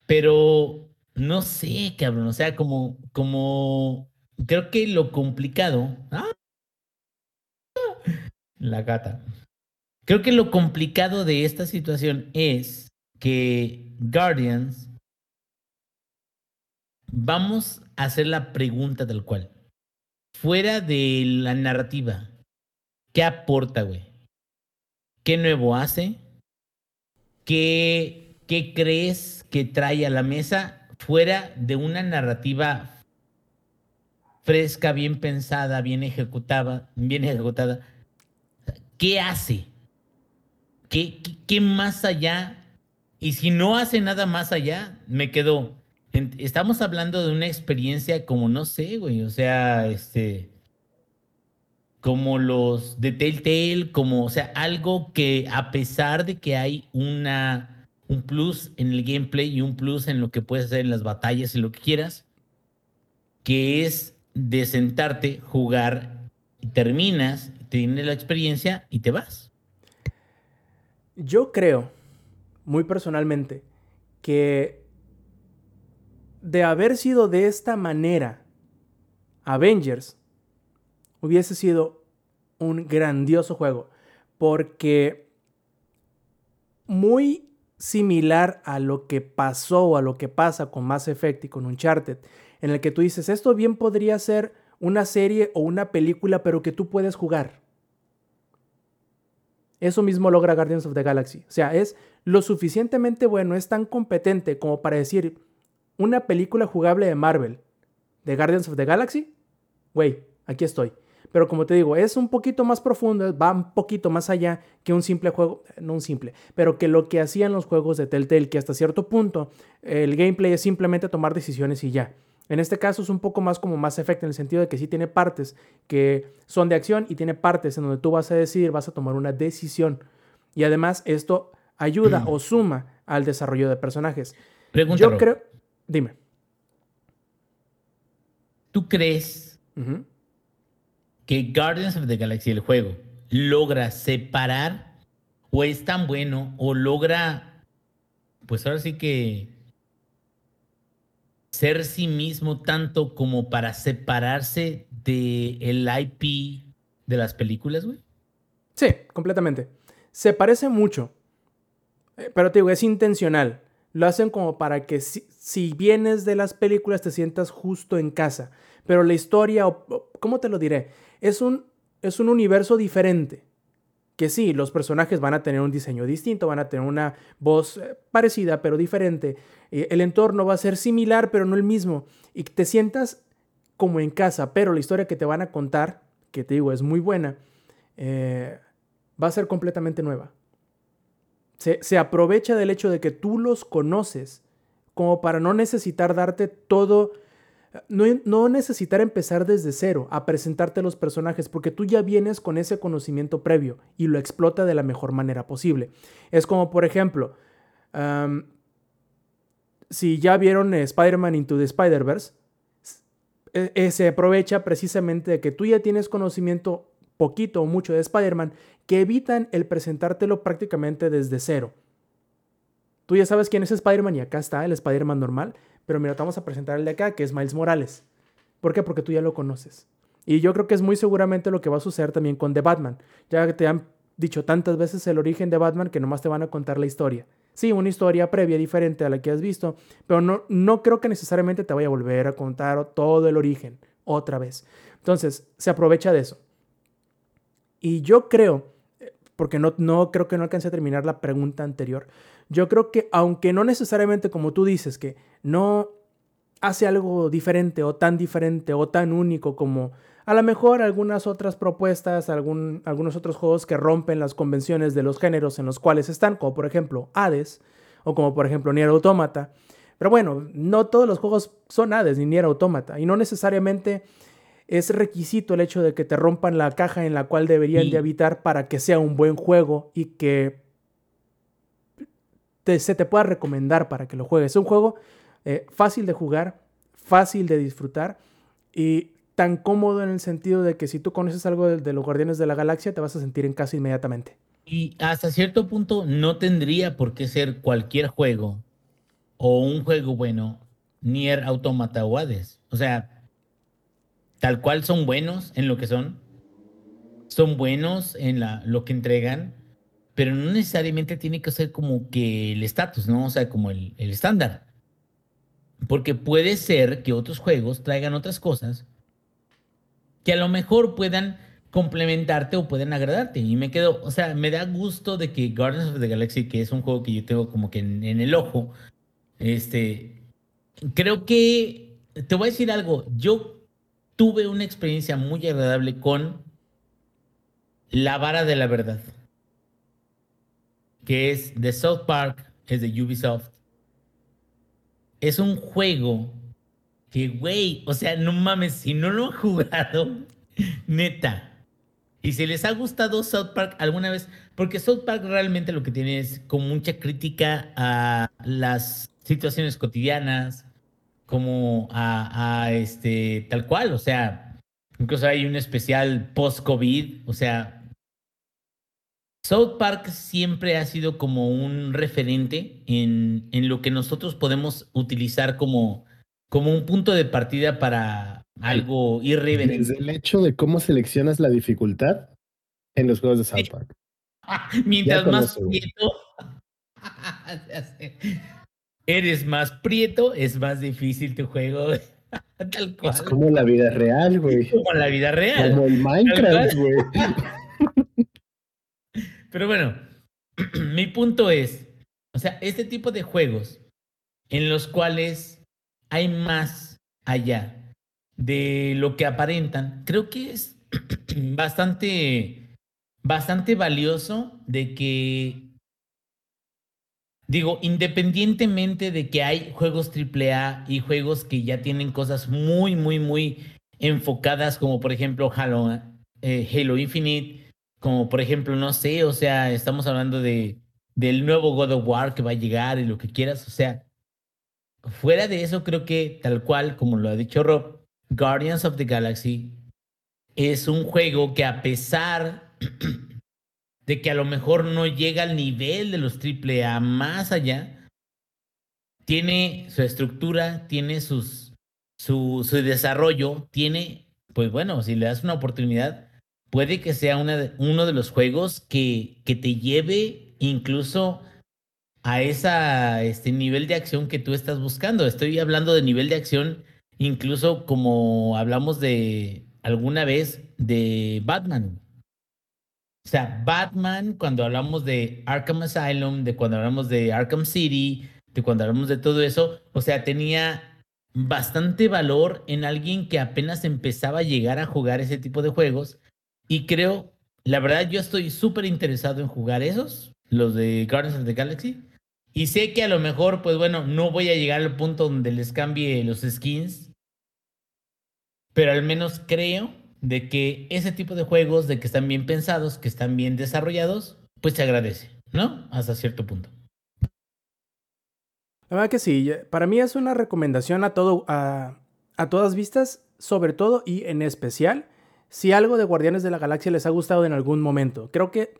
Pero no sé, cabrón. O sea, como, como creo que lo complicado. ¡ah! La gata. Creo que lo complicado de esta situación es que Guardians. Vamos a hacer la pregunta tal cual. Fuera de la narrativa, ¿Qué aporta, güey? ¿Qué nuevo hace? ¿Qué, ¿Qué crees que trae a la mesa fuera de una narrativa fresca, bien pensada, bien ejecutada, bien ejecutada? ¿Qué hace? ¿Qué, qué, más allá? Y si no hace nada más allá, me quedo. Estamos hablando de una experiencia como no sé, güey. O sea, este como los de Telltale, como, o sea, algo que a pesar de que hay una, un plus en el gameplay y un plus en lo que puedes hacer en las batallas y lo que quieras, que es de sentarte, jugar, y terminas, tienes la experiencia y te vas. Yo creo, muy personalmente, que de haber sido de esta manera, Avengers hubiese sido un grandioso juego. Porque muy similar a lo que pasó o a lo que pasa con Mass Effect y con Uncharted, en el que tú dices, esto bien podría ser una serie o una película, pero que tú puedes jugar. Eso mismo logra Guardians of the Galaxy. O sea, es lo suficientemente bueno, es tan competente como para decir, una película jugable de Marvel, de Guardians of the Galaxy, güey, aquí estoy. Pero como te digo, es un poquito más profundo, va un poquito más allá que un simple juego, no un simple, pero que lo que hacían los juegos de Telltale, que hasta cierto punto el gameplay es simplemente tomar decisiones y ya. En este caso es un poco más como Mass Effect en el sentido de que sí tiene partes que son de acción y tiene partes en donde tú vas a decidir, vas a tomar una decisión. Y además esto ayuda o suma al desarrollo de personajes. Yo creo... Dime. ¿Tú crees. Que Guardians of the Galaxy, el juego, logra separar o es tan bueno o logra, pues ahora sí que ser sí mismo tanto como para separarse de el IP de las películas, güey? Sí, completamente. Se parece mucho, eh, pero te digo, es intencional. Lo hacen como para que si, si vienes de las películas te sientas justo en casa. Pero la historia, o- ¿cómo te lo diré? Es un, es un universo diferente. Que sí, los personajes van a tener un diseño distinto, van a tener una voz eh, parecida, pero diferente. Eh, el entorno va a ser similar, pero no el mismo. Y te sientas como en casa, pero la historia que te van a contar, que te digo, es muy buena, eh, va a ser completamente nueva. Se, se aprovecha del hecho de que tú los conoces como para no necesitar darte todo, no, no necesitar empezar desde cero a presentarte los personajes, porque tú ya vienes con ese conocimiento previo y lo explota de la mejor manera posible. Es como, por ejemplo, si ya vieron Spider-Man Into the Spider-Verse, eh, eh, se aprovecha precisamente de que tú ya tienes conocimiento poquito o mucho de Spider-Man que evitan el presentártelo prácticamente desde cero. Tú ya sabes quién es Spider-Man y acá está el Spider-Man normal, pero mira, vamos a presentar el de acá, que es Miles Morales. ¿Por qué? Porque tú ya lo conoces. Y yo creo que es muy seguramente lo que va a suceder también con The Batman. Ya que te han dicho tantas veces el origen de Batman que nomás te van a contar la historia. Sí, una historia previa diferente a la que has visto, pero no, no creo que necesariamente te vaya a volver a contar todo el origen otra vez. Entonces, se aprovecha de eso. Y yo creo, eh, porque no, no creo que no alcance a terminar la pregunta anterior, yo creo que aunque no necesariamente como tú dices, que no hace algo diferente o tan diferente o tan único como a lo mejor algunas otras propuestas, algún, algunos otros juegos que rompen las convenciones de los géneros en los cuales están, como por ejemplo Hades o como por ejemplo Nier Automata. Pero bueno, no todos los juegos son Hades ni Nier Automata y no necesariamente es requisito el hecho de que te rompan la caja en la cual deberían Sí. de habitar para que sea un buen juego y que se te pueda recomendar para que lo juegues. Es un juego eh, fácil de jugar, fácil de disfrutar y tan cómodo en el sentido de que si tú conoces algo de, los Guardianes de la Galaxia te vas a sentir en casa inmediatamente. Y hasta cierto punto no tendría por qué ser cualquier juego o un juego bueno, Nier Automata o Hades. O sea, tal cual son buenos en lo que son, son buenos en lo que entregan, pero no necesariamente tiene que ser como que el estatus, ¿no? O sea, como el, estándar. Porque puede ser que otros juegos traigan otras cosas que a lo mejor puedan complementarte o pueden agradarte. Y me quedo, o sea, me da gusto de que Guardians of the Galaxy, que es un juego que yo tengo como que en, en el ojo, este, creo que, te voy a decir algo, yo tuve una experiencia muy agradable con La Vara de la Verdad, que es de South Park, es de Ubisoft. Es un juego que, güey, o sea, no mames, si no lo han jugado, neta. Y si les ha gustado South Park alguna vez, porque South Park realmente lo que tiene es como mucha crítica a las situaciones cotidianas, como a, a este, tal cual, o sea, incluso hay un especial post-COVID, o sea, South Park siempre ha sido como un referente en, en lo que nosotros podemos utilizar como, como un punto de partida para algo irreverente. Desde el hecho de cómo seleccionas la dificultad en los juegos de South Park. Mientras más prieto, eres más prieto, es más difícil tu juego. Tal cual. Es como la vida real, güey. Como en la vida real. Como el Minecraft, güey. Pero bueno, mi punto es, o sea, este tipo de juegos en los cuales hay más allá de lo que aparentan, creo que es bastante, bastante valioso de que digo, independientemente de que hay juegos AAA y juegos que ya tienen cosas muy, muy, muy enfocadas, como por ejemplo Halo, eh, Halo Infinite, como por ejemplo, no sé, o sea, estamos hablando de del nuevo God of War que va a llegar y lo que quieras, o sea, fuera de eso creo que tal cual, como lo ha dicho Rob, Guardians of the Galaxy es un juego que a pesar de que a lo mejor no llega al nivel de los AAA más allá, tiene su estructura, tiene sus, su, su desarrollo, tiene, pues bueno, si le das una oportunidad, puede que sea uno de los juegos que, te lleve incluso a esa, este nivel de acción que tú estás buscando. Estoy hablando de nivel de acción, incluso como hablamos de alguna vez de Batman. O sea, Batman, cuando hablamos de Arkham Asylum, de cuando hablamos de Arkham City, de cuando hablamos de todo eso, o sea, tenía bastante valor en alguien que apenas empezaba a llegar a jugar ese tipo de juegos. Y creo, la verdad, yo estoy súper interesado en jugar esos, los de Guardians of the Galaxy. Y sé que a lo mejor, pues bueno, no voy a llegar al punto donde les cambie los skins. Pero al menos creo de que ese tipo de juegos, de que están bien pensados, que están bien desarrollados, pues se agradece, ¿no? Hasta cierto punto. La verdad que sí, para mí es una recomendación a todo, a, a todas vistas, sobre todo y en especial, si algo de Guardianes de la Galaxia les ha gustado en algún momento. Creo que,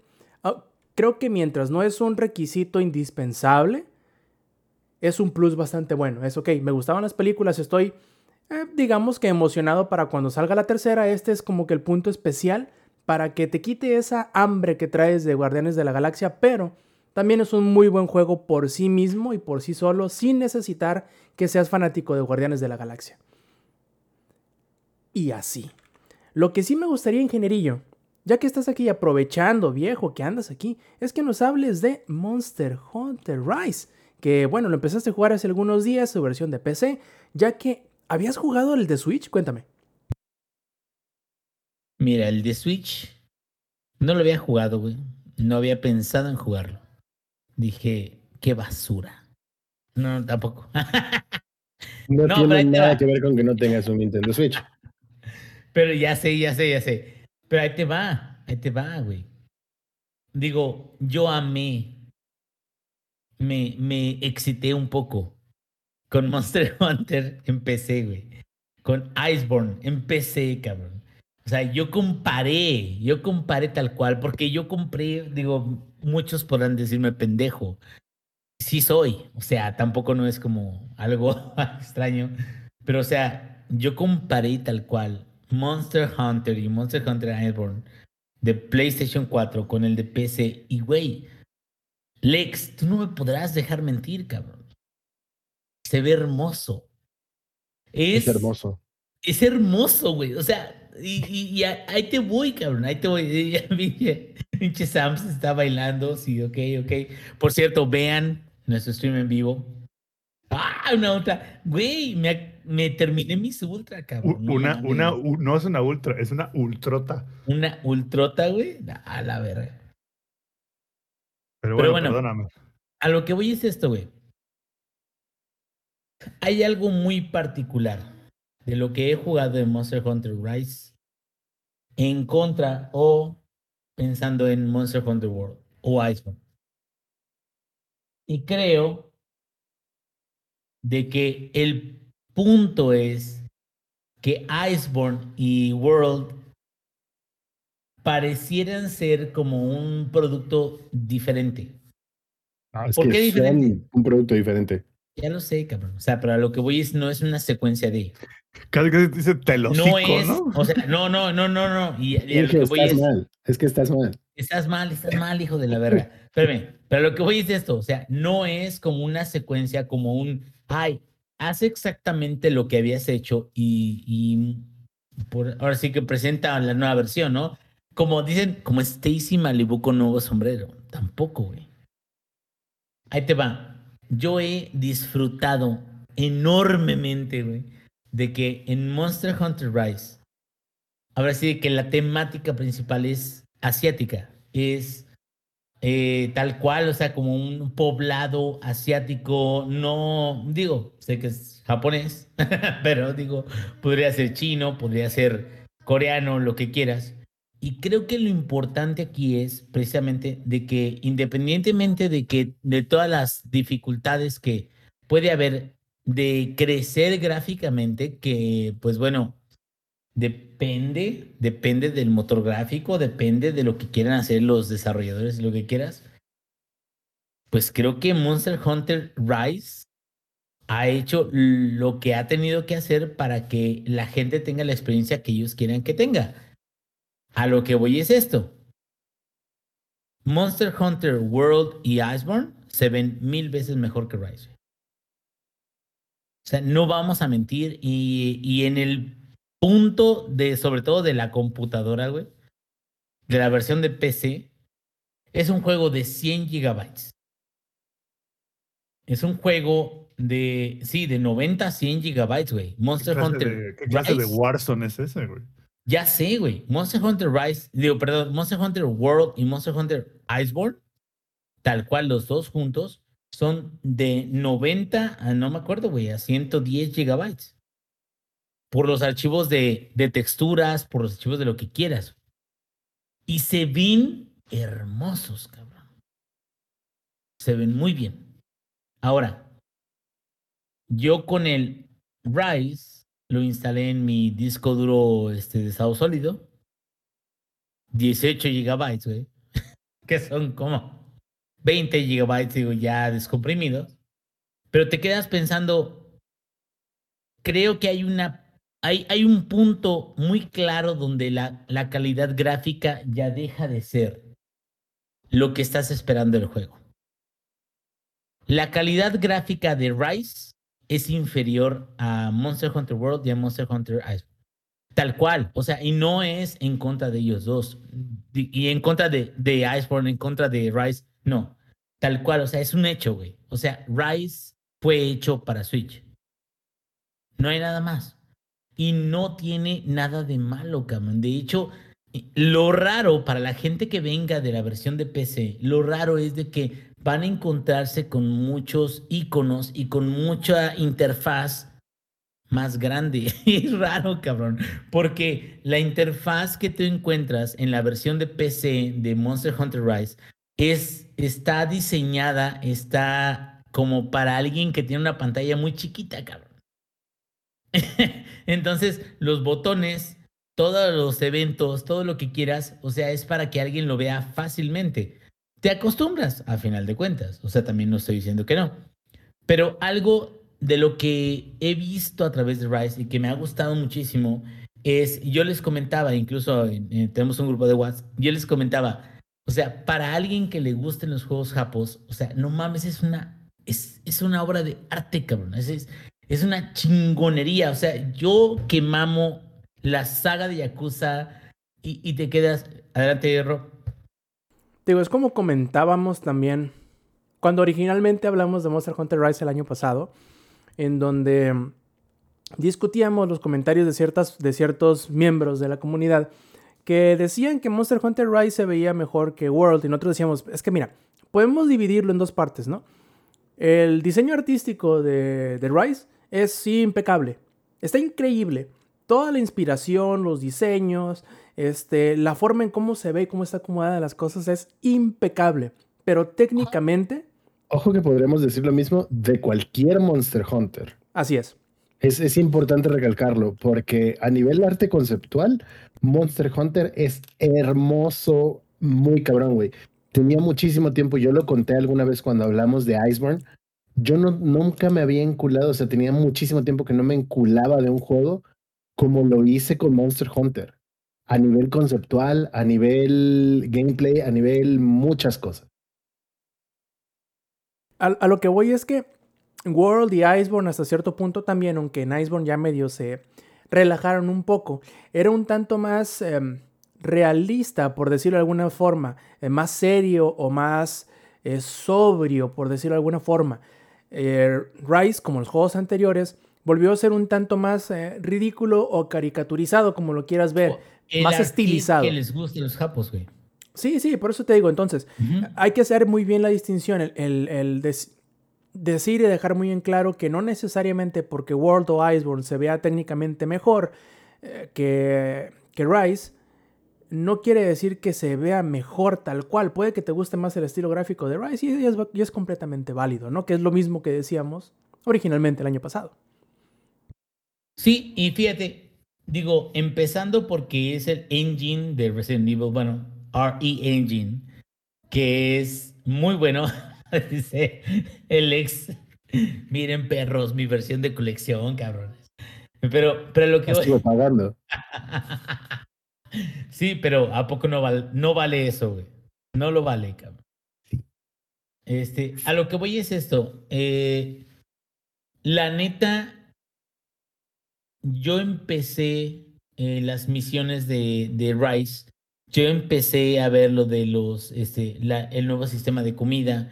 uh, creo que mientras no es un requisito indispensable, es un plus bastante bueno. Es ok, me gustaban las películas, estoy eh, digamos que emocionado para cuando salga la tercera. Este es como que el punto especial para que te quite esa hambre que traes de Guardianes de la Galaxia, pero también es un muy buen juego por sí mismo y por sí solo, sin necesitar que seas fanático de Guardianes de la Galaxia. Y así. Lo que sí me gustaría, ingenierillo, ya que estás aquí aprovechando, viejo, que andas aquí, es que nos hables de Monster Hunter Rise. Que bueno, lo empezaste a jugar hace algunos días, su versión de PC, ya que ¿Habías jugado el de Switch? Cuéntame. Mira, el de Switch no lo había jugado, güey. No había pensado en jugarlo. Dije, qué basura. No, tampoco. no, tiene nada que ver con que no tengas un Nintendo Switch. Pero ya sé, ya sé, ya sé. Pero ahí te va, ahí te va, güey. Digo, yo amé. Me, me excité un poco con Monster Hunter empecé, güey. Con Iceborne empecé, cabrón. O sea, yo comparé, yo comparé tal cual, porque yo compré, digo, muchos podrán decirme pendejo. Sí soy, o sea, tampoco no es como algo extraño, pero o sea, yo comparé tal cual Monster Hunter y Monster Hunter Iceborne de PlayStation 4 con el de PC y güey, Lex, tú no me podrás dejar mentir, cabrón se ve hermoso. Es, hermoso. Es hermoso, güey. O sea, y, ahí te voy, cabrón. Ahí te voy. Pinche Sam se está bailando. Sí, ok, ok. Por cierto, vean nuestro stream en vivo. Ah, una ultra. Güey, me, me terminé mis ultra, cabrón. una, una, no es una ultra, es una ultrota. Una ultrota, güey. A la verga. Pero bueno, Pero bueno perdóname. A lo que voy es esto, güey. Hay algo muy particular de lo que he jugado en Monster Hunter Rise en contra o pensando en Monster Hunter World o Iceborne. Y creo de que el punto es que Iceborne y World parecieran ser como un producto diferente. Ah, ¿Por qué diferente? un producto diferente. Ya lo sé, cabrón. O sea, pero a lo que voy es, no es una secuencia de. Casi que dice te lo No es, ¿no? o sea, no, no, no, no, no. Y, y lo que voy estás es, mal. Es que estás mal. Estás mal, estás mal, hijo de la verga. Espérame, pero lo que voy es esto, o sea, no es como una secuencia, como un, ay, hace exactamente lo que habías hecho y, ahora sí que presenta la nueva versión, ¿no? Como dicen, como Stacy Malibu con nuevo sombrero. Tampoco, güey. Ahí te va yo he disfrutado enormemente, güey, de que en Monster Hunter Rise, ahora sí que la temática principal es asiática, es eh, tal cual, o sea, como un poblado asiático, no, digo, sé que es japonés, pero digo, podría ser chino, podría ser coreano, lo que quieras. Y creo que lo importante aquí es precisamente de que independientemente de que de todas las dificultades que puede haber de crecer gráficamente, que pues bueno, depende, depende del motor gráfico, depende de lo que quieran hacer los desarrolladores, lo que quieras. Pues creo que Monster Hunter Rise ha hecho lo que ha tenido que hacer para que la gente tenga la experiencia que ellos quieran que tenga. A lo que voy es esto. Monster Hunter World y Iceborne se ven mil veces mejor que Rise. O sea, no vamos a mentir. Y, y en el punto de, sobre todo de la computadora, güey, de la versión de PC, es un juego de 100 gigabytes. Es un juego de, sí, de 90 a 100 gigabytes, güey. Monster ¿Qué clase Hunter. de- ¿Qué clase de. Warzone es ese, güey? Ya sé, güey. Monster Hunter Rise, digo, perdón, Monster Hunter World y Monster Hunter Iceborne, tal cual los dos juntos, son de 90 a, no me acuerdo, güey, a 110 gigabytes. Por los archivos de, de texturas, por los archivos de lo que quieras. Y se ven hermosos, cabrón. Se ven muy bien. Ahora, yo con el Rise lo instalé en mi disco duro este, de estado sólido. 18 gigabytes, güey. que son como 20 gigabytes, digo, ya descomprimidos. Pero te quedas pensando, creo que hay una. Hay, un punto muy claro donde la, calidad gráfica ya deja de ser lo que estás esperando del juego. La calidad gráfica de Rise es inferior a Monster Hunter World y a Monster Hunter Ice. Tal cual, o sea, y no es en contra de ellos dos. Y en contra de, de Iceborne, en contra de Rise, no. Tal cual, o sea, es un hecho, güey. O sea, Rise fue hecho para Switch. No hay nada más. Y no tiene nada de malo, cabrón. De hecho, lo raro para la gente que venga de la versión de PC, lo raro es de que van a encontrarse con muchos iconos y con mucha interfaz más grande. es raro, cabrón, porque la interfaz que tú encuentras en la versión de PC de Monster Hunter Rise es, está diseñada, está como para alguien que tiene una pantalla muy chiquita, cabrón. Entonces, los botones, todos los eventos, todo lo que quieras, o sea, es para que alguien lo vea fácilmente. Te acostumbras, a final de cuentas. O sea, también no estoy diciendo que no. Pero algo de lo que he visto a través de Rise y que me ha gustado muchísimo es, yo les comentaba, incluso en- tenemos un grupo de WhatsApp, yo les comentaba, o sea, para alguien que le gusten los juegos japos, o sea, no mames, es una, es, es una obra de arte, cabrón. Es, es, es una chingonería. O sea, yo que mamo la saga de Yakuza y, y te quedas, adelante, Rob. Digo, es como comentábamos también cuando originalmente hablamos de Monster Hunter Rise el año pasado, en donde discutíamos los comentarios de, ciertas, de ciertos miembros de la comunidad que decían que Monster Hunter Rise se veía mejor que World y nosotros decíamos, es que mira, podemos dividirlo en dos partes, ¿no? El diseño artístico de, de Rise es impecable, está increíble. Toda la inspiración, los diseños, este, la forma en cómo se ve y cómo está acomodada las cosas es impecable. Pero técnicamente, Ojo que podremos decir lo mismo de cualquier Monster Hunter. así es. Es, es importante recalcarlo porque a nivel arte conceptual, Monster Hunter es hermoso, muy cabrón, güey. Tenía muchísimo tiempo, yo lo conté alguna vez cuando hablamos de Iceborne. Yo no, nunca me había enculado, o sea, tenía muchísimo tiempo que no me enculaba de un juego como lo hice con Monster Hunter. A nivel conceptual, a nivel gameplay, a nivel muchas cosas. A, a lo que voy es que World y Iceborne hasta cierto punto también, aunque en Iceborne ya medio se relajaron un poco, era un tanto más em, realista, por decirlo de alguna forma, eh, más serio o más eh, sobrio, por decirlo de alguna forma. Eh, Rise, como los juegos anteriores, volvió a ser un tanto más eh, ridículo o caricaturizado, como lo quieras ver, más estilizado. Que les gusten los japos, güey. Sí, sí, por eso te digo, entonces, hay que hacer muy bien la distinción, el, el- decir y dejar muy en claro que no necesariamente porque World o Iceborne se vea técnicamente mejor eh, que, que Rise, no quiere decir que se vea mejor tal cual. Puede que te guste más el estilo gráfico de Rise y es, y es completamente válido, ¿no? Que es lo mismo que decíamos originalmente el año pasado. Sí, y fíjate, digo, empezando porque es el engine de Resident Evil, bueno, RE Engine, que es muy bueno, dice el ex. Miren, perros, mi versión de colección, cabrones. Pero, pero lo que voy- pagando. Sí, pero ¿a poco no vale, no vale eso, güey? No lo vale, cabrón. Este, a lo que voy es esto. eh, la neta, yo empecé eh, las misiones de, de Rice. Yo empecé a ver lo de los, este, la- el nuevo sistema de comida.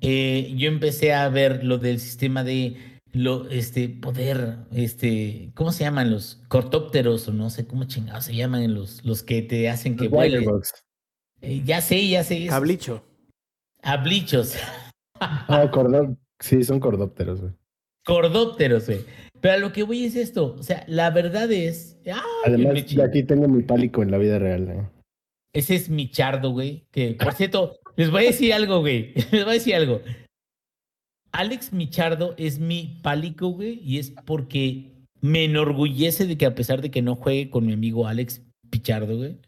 eh, yo empecé a ver lo del sistema de lo, este, poder, este, ¿cómo se llaman los cortópteros o no sé cómo chingados se llaman los, los que te hacen que Los vuelen? Eh, ya sé, ya sé. esos. Cablicho. Hablichos. Ah, cordó- Sí, son cordópteros, güey. Cordópteros, güey. Pero a lo que voy es esto. O sea, la verdad es. ¡Ay, Además, aquí tengo mi pálico en la vida real. ¿eh? Ese es mi chardo, güey. Que, por cierto, les voy a decir algo, güey. Les voy a decir algo. Alex Michardo es mi pálico, güey, y es porque me enorgullece de que a pesar de que no juegue con mi amigo Alex Pichardo, güey,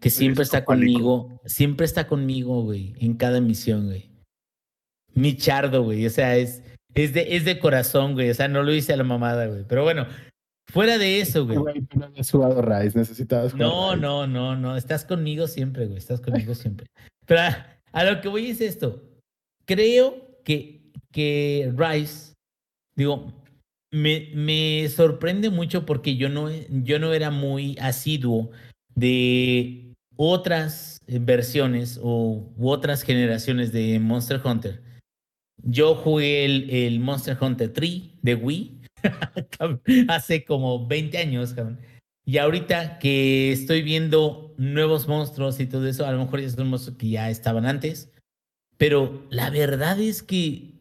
que siempre está pálico. conmigo, siempre está conmigo, güey, en cada misión, güey. Michardo, güey, o sea, es, es, de, es de corazón, güey, o sea, no lo hice a la mamada, güey. Pero bueno, fuera de eso, güey. Güey, no habías jugado Rise, necesitabas jugar No, Rise. no, no, no. Estás conmigo siempre, güey. Estás conmigo siempre. Pero a, a lo que voy es esto. Creo que, que Rice, digo, me, me sorprende mucho porque yo no, yo no era muy asiduo de otras versiones o u otras generaciones de Monster Hunter. Yo jugué el, Monster Hunter 3 de Wii hace como 20 años. Y ahorita que estoy viendo nuevos monstruos y todo eso, a lo mejor ya son monstruos que ya estaban antes. Pero la verdad es que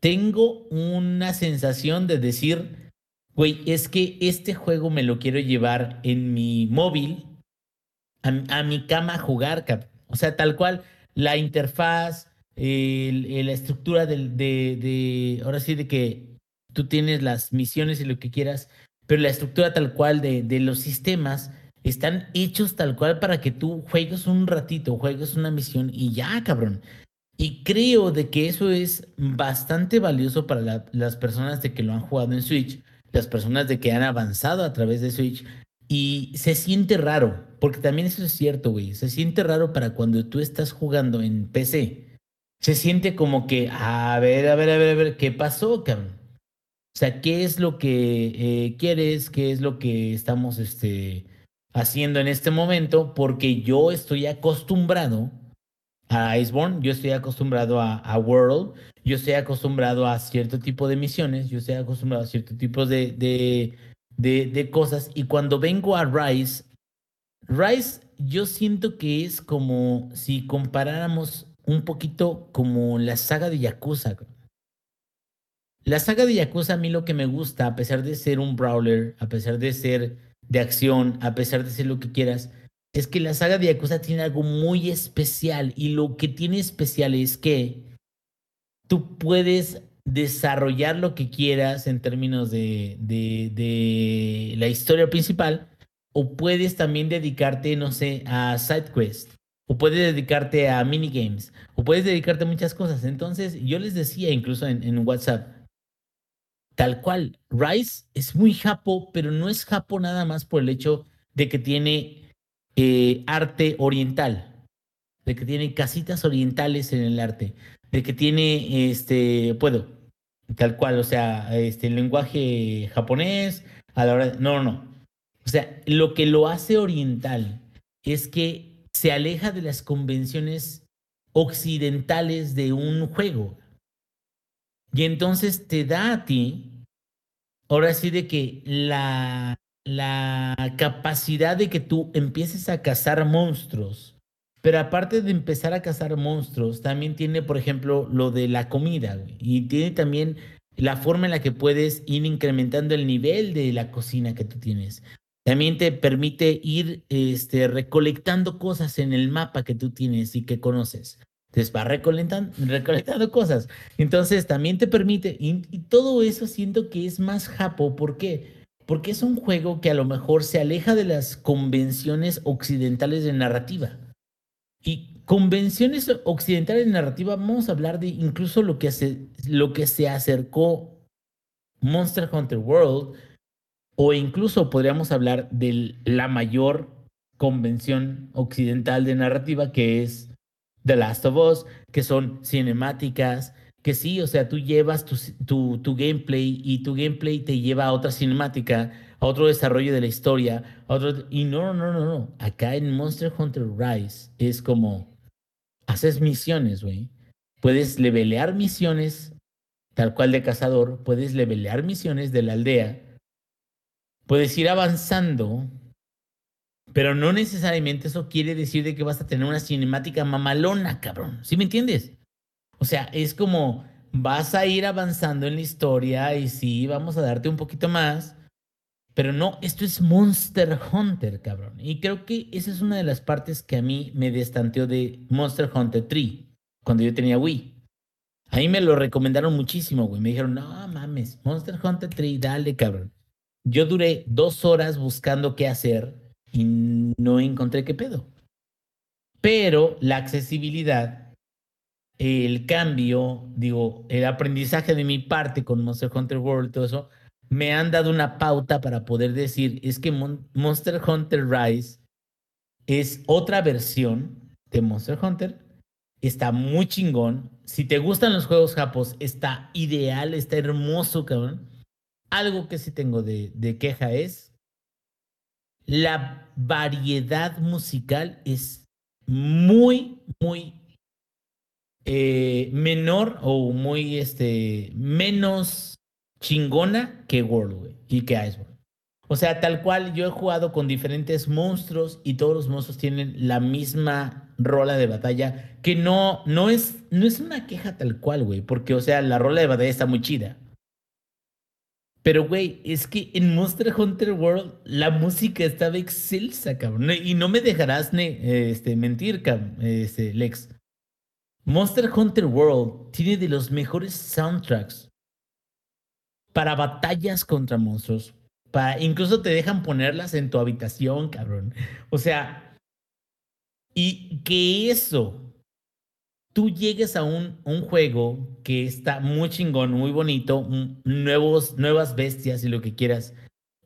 tengo una sensación de decir, güey, es que este juego me lo quiero llevar en mi móvil, a, mi cama a jugar. O sea, tal cual, la interfaz, la estructura de, de, ahora sí, de que tú tienes las misiones y lo que quieras, pero la estructura tal cual de, de los sistemas están hechos tal cual para que tú juegues un ratito, juegues una misión y ya, cabrón. Y creo de que eso es bastante valioso para la- las personas de que lo han jugado en Switch, las personas de que han avanzado a través de Switch. Y se siente raro, porque también eso es cierto, güey. Se siente raro para cuando tú estás jugando en PC. Se siente como que, a ver, a ver, a ver, a ver, ¿qué pasó, cabrón? O sea, ¿qué es lo que eh, quieres? ¿Qué es lo que estamos este, haciendo en este momento? Porque yo estoy acostumbrado a Iceborne, yo estoy acostumbrado a, a World, yo estoy acostumbrado a cierto tipo de misiones, yo estoy acostumbrado a cierto tipo de, de, de, de cosas. Y cuando vengo a Rise, Rise yo siento que es como si comparáramos un poquito como la saga de Yakuza. La saga de Yakuza a mí lo que me gusta, a pesar de ser un brawler, a pesar de ser de acción, a pesar de ser lo que quieras, es que la saga de Yakuza tiene algo muy especial y lo que tiene especial es que tú puedes desarrollar lo que quieras en términos de, de, la historia principal o puedes también dedicarte, no sé, a side quest o puedes dedicarte a minigames o puedes dedicarte a muchas cosas. Entonces yo les decía incluso en, WhatsApp, tal cual, Rise es muy japo, pero no es japo nada más por el hecho de que tiene eh, arte oriental, de que tiene casitas orientales en el arte, de que tiene, este, puedo, tal cual, o sea, este, el lenguaje japonés, a la hora, de- no, no, no. O sea, lo que lo hace oriental es que se aleja de las convenciones occidentales de un juego. Y entonces te da a ti, ahora sí de que la la capacidad de que tú empieces a cazar monstruos. Pero aparte de empezar a cazar monstruos, también tiene, por ejemplo, lo de la comida. Y tiene también la forma en la que puedes ir incrementando el nivel de la cocina que tú tienes. También te permite ir este, recolectando cosas en el mapa que tú tienes y que conoces. Entonces vas recolectando, recolectando cosas. Entonces también te permite, y, y todo eso siento que es más japo. ¿Por qué? Porque es un juego que a lo mejor se aleja de las convenciones occidentales de narrativa. Y convenciones occidentales de narrativa, vamos a hablar de incluso lo que se, lo que se acercó Monster Hunter World, o incluso podríamos hablar de la mayor convención occidental de narrativa que es The Last of Us, que son cinemáticas, que sí, o sea, tú llevas tu, tu, tu gameplay y tu gameplay te lleva a otra cinemática, a otro desarrollo de la historia, a otro... Y no, no, no, no. Acá en Monster Hunter Rise es como, haces misiones, güey. Puedes levelear misiones, tal cual de cazador, puedes levelear misiones de la aldea, puedes ir avanzando, pero no necesariamente eso quiere decir de que vas a tener una cinemática mamalona, cabrón. ¿Sí me entiendes? O sea, es como vas a ir avanzando en la historia y sí, vamos a darte un poquito más, pero no, esto es Monster Hunter, cabrón. Y creo que esa es una de las partes que a mí me destanteó de Monster Hunter 3, cuando yo tenía Wii. A mí me lo recomendaron muchísimo, güey. Me dijeron, no mames, Monster Hunter 3, dale, cabrón. Yo duré dos horas buscando qué hacer y no encontré qué pedo. Pero la accesibilidad, el cambio, digo, el aprendizaje de mi parte con Monster Hunter World, todo eso, me han dado una pauta para poder decir, es que Mon Monster Hunter Rise es otra versión de Monster Hunter. Está muy chingón. Si te gustan los juegos japos, está ideal, está hermoso, cabrón. Algo que sí tengo de, de queja es la variedad musical es muy, muy eh, menor o muy este, menos chingona que World, y que Iceborne. O sea, tal cual yo he jugado con diferentes monstruos y todos los monstruos tienen la misma rola de batalla, que no, no, es, no es una queja tal cual, güey, porque, o sea, la rola de batalla está muy chida. Pero, güey, es que en Monster Hunter World la música estaba excelsa, cabrón. Y no me dejarás ne, este, mentir, cabrón, este, Lex. Monster Hunter World tiene de los mejores soundtracks para batallas contra monstruos. Para, incluso te dejan ponerlas en tu habitación, cabrón. O sea, y que eso tú llegues a un, un, juego que está muy chingón, muy bonito, nuevos, nuevas bestias y lo que quieras,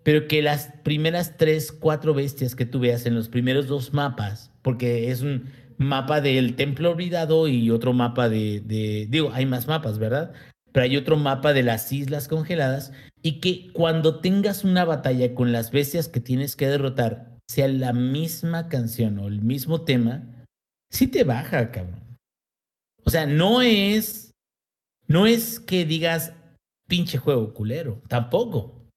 pero que las primeras tres, cuatro bestias que tú veas en los primeros dos mapas, porque es un mapa del templo olvidado y otro mapa de, de digo, hay más mapas, ¿verdad? Pero hay otro mapa de las islas congeladas y que cuando tengas una batalla con las bestias que tienes que derrotar, sea la misma canción o el mismo tema, sí te baja, cabrón. O sea, no es, no es que digas pinche juego culero, tampoco.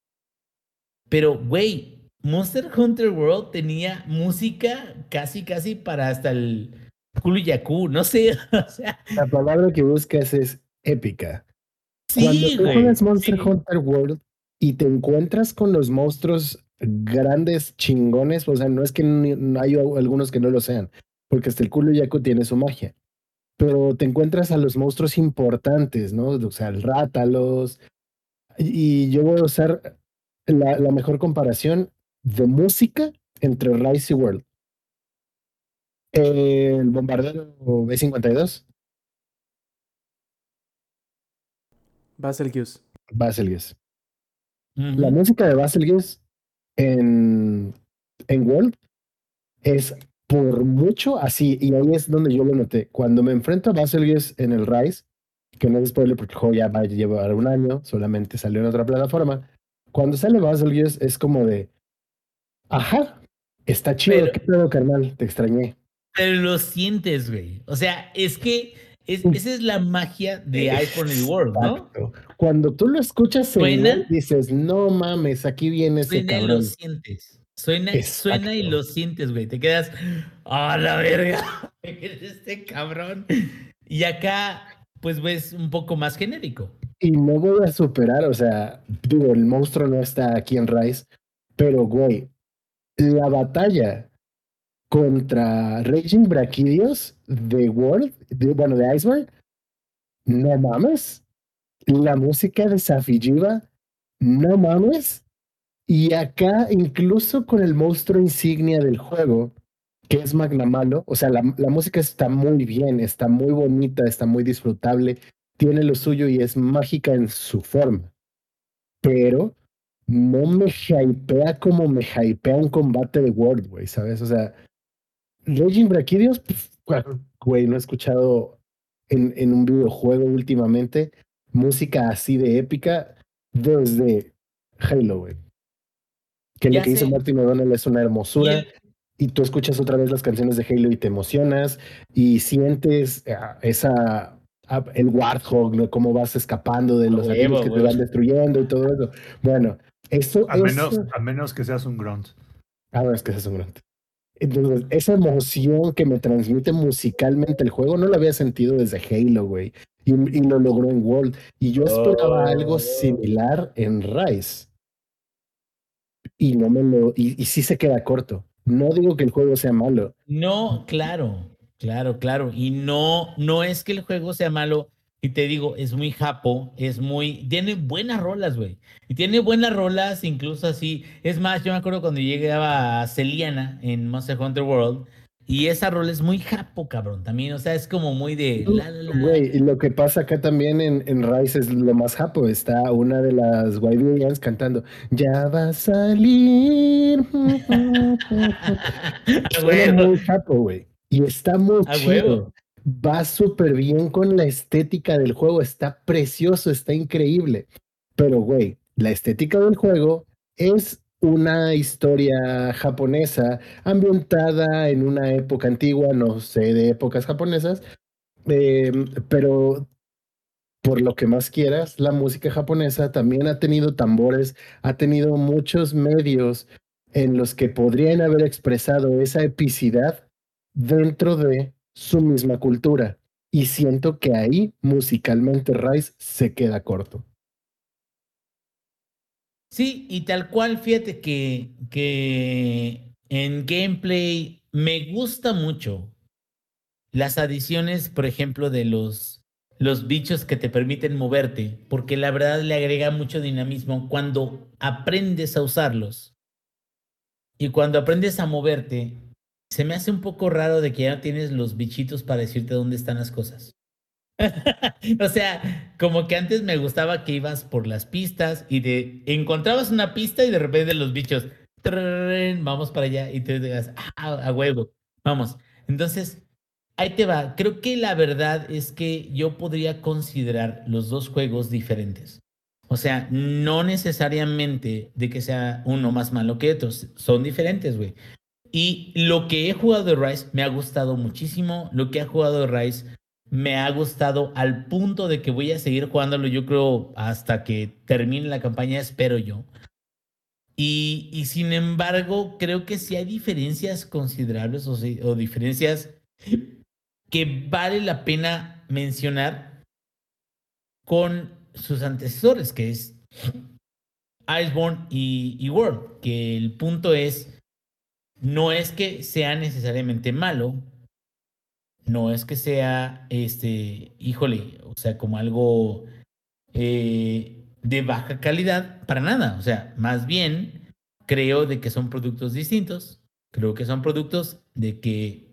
Pero, güey, Monster Hunter World tenía música casi, casi para hasta el culo Yaku, no sé. O sea, La palabra que buscas es épica. sí, Cuando tú güey. juegas Monster sí. Hunter World y te encuentras con los monstruos grandes, chingones, o sea, no es que no hay algunos que no lo sean, porque hasta el culo Yaku tiene su magia. Pero te encuentras a los monstruos importantes, ¿no? O sea, el Rátalos. Y yo voy a usar la, la mejor comparación de música entre Rise y World. El bombardero B-52, Baselgius. Baselgius. Ujú. La música de Baselgius en, en World es por mucho así, y ahí es donde yo lo noté. Cuando me enfrento a Baselgius en el Rise, que no es spoiler porque el juego ya va a llevar un año, solamente salió en otra plataforma. Cuando sale Baselgius es como de, Ajá. Está chido, qué pedo, carnal, te extrañé. Pero lo sientes, güey. O sea, es que es, esa es la magia de iPhone World, ¿no? Cuando tú lo escuchas, en, dices, no mames, aquí viene ese suena. Y lo sientes. Suena, suena y lo sientes, güey. Te quedas, ¡ah, la verga! este cabrón. Y acá, pues, ves un poco más genérico. Y no voy a superar, o sea, digo, el monstruo no está aquí en Rice, pero, güey, la batalla contra Raging Brachidios de World, bueno, de Iceberg, no mames. La música de Safijiva, no mames. Y acá, incluso con el monstruo insignia del juego, que es Magnamalo, o sea, la, la música está muy bien, está muy bonita, está muy disfrutable, tiene lo suyo y es mágica en su forma. Pero no me hypea como me hypea un combate de World, güey, ¿sabes? O sea, Raging Brachidios, güey, no he escuchado en, en un videojuego últimamente música así de épica desde Halo, güey. Que ya lo que sé. hizo Martin O'Donnell es una hermosura. Yeah. Y tú escuchas otra vez las canciones de Halo y te emocionas y sientes eh, esa ah, el Warthog, cómo vas escapando de los enemigos que wey. te van destruyendo y todo eso. Bueno, eso, a, menos, que seas un grunt. Ah, a menos que seas un grunt. Entonces, esa emoción que me transmite musicalmente el juego no la había sentido desde Halo, güey. Y, y lo logró en World. Y yo esperaba oh. algo similar en Rise. Y no me lo. Y, y sí se queda corto. No digo que el juego sea malo. No, claro, claro, claro. Y no, no es que el juego sea malo. Y te digo, es muy japo, es muy. Tiene buenas rolas, güey. Y tiene buenas rolas, incluso así. Es más, yo me acuerdo cuando llegaba a Celiana en Monster Hunter World. Y esa rola es muy japo, cabrón, también. O sea, es como muy de. Güey, y lo que pasa acá también en, en Rice es lo más japo. Está una de las White cantando: Ya va a salir. es muy japo, güey. Y está muy chido va súper bien con la estética del juego, está precioso, está increíble. Pero, güey, la estética del juego es una historia japonesa ambientada en una época antigua, no sé de épocas japonesas, em, pero por lo que más quieras, la música japonesa también ha tenido tambores, ha tenido muchos medios en los que podrían haber expresado esa epicidad dentro de su misma cultura. Y siento que ahí musicalmente Rice se queda corto. Sí, y tal cual, fíjate que, que en gameplay me gusta mucho las adiciones, por ejemplo, de los, los bichos que te permiten moverte, porque la verdad le agrega mucho dinamismo cuando aprendes a usarlos. Y cuando aprendes a moverte, se me hace un poco raro de que ya tienes los bichitos para decirte dónde están las cosas. o sea, como que antes me gustaba que ibas por las pistas y de encontrabas una pista y de repente los bichos, vamos para allá y te digas, a huevo, vamos. Entonces, ahí te va. Creo que la verdad es que yo podría considerar los dos juegos diferentes. O sea, no necesariamente de que sea uno más malo que otro, son diferentes, güey. Y lo que he jugado de Rise me ha gustado muchísimo, lo que he jugado de Rise me ha gustado al punto de que voy a seguir jugándolo, yo creo, hasta que termine la campaña, espero yo. Y, y sin embargo, creo que sí hay diferencias considerables o, o diferencias que vale la pena mencionar con sus antecesores, que es Iceborne y, y World, que el punto es, no es que sea necesariamente malo, no es que sea, este, híjole, o sea, como algo eh, de baja calidad, para nada, o sea, más bien creo de que son productos distintos, creo que son productos de que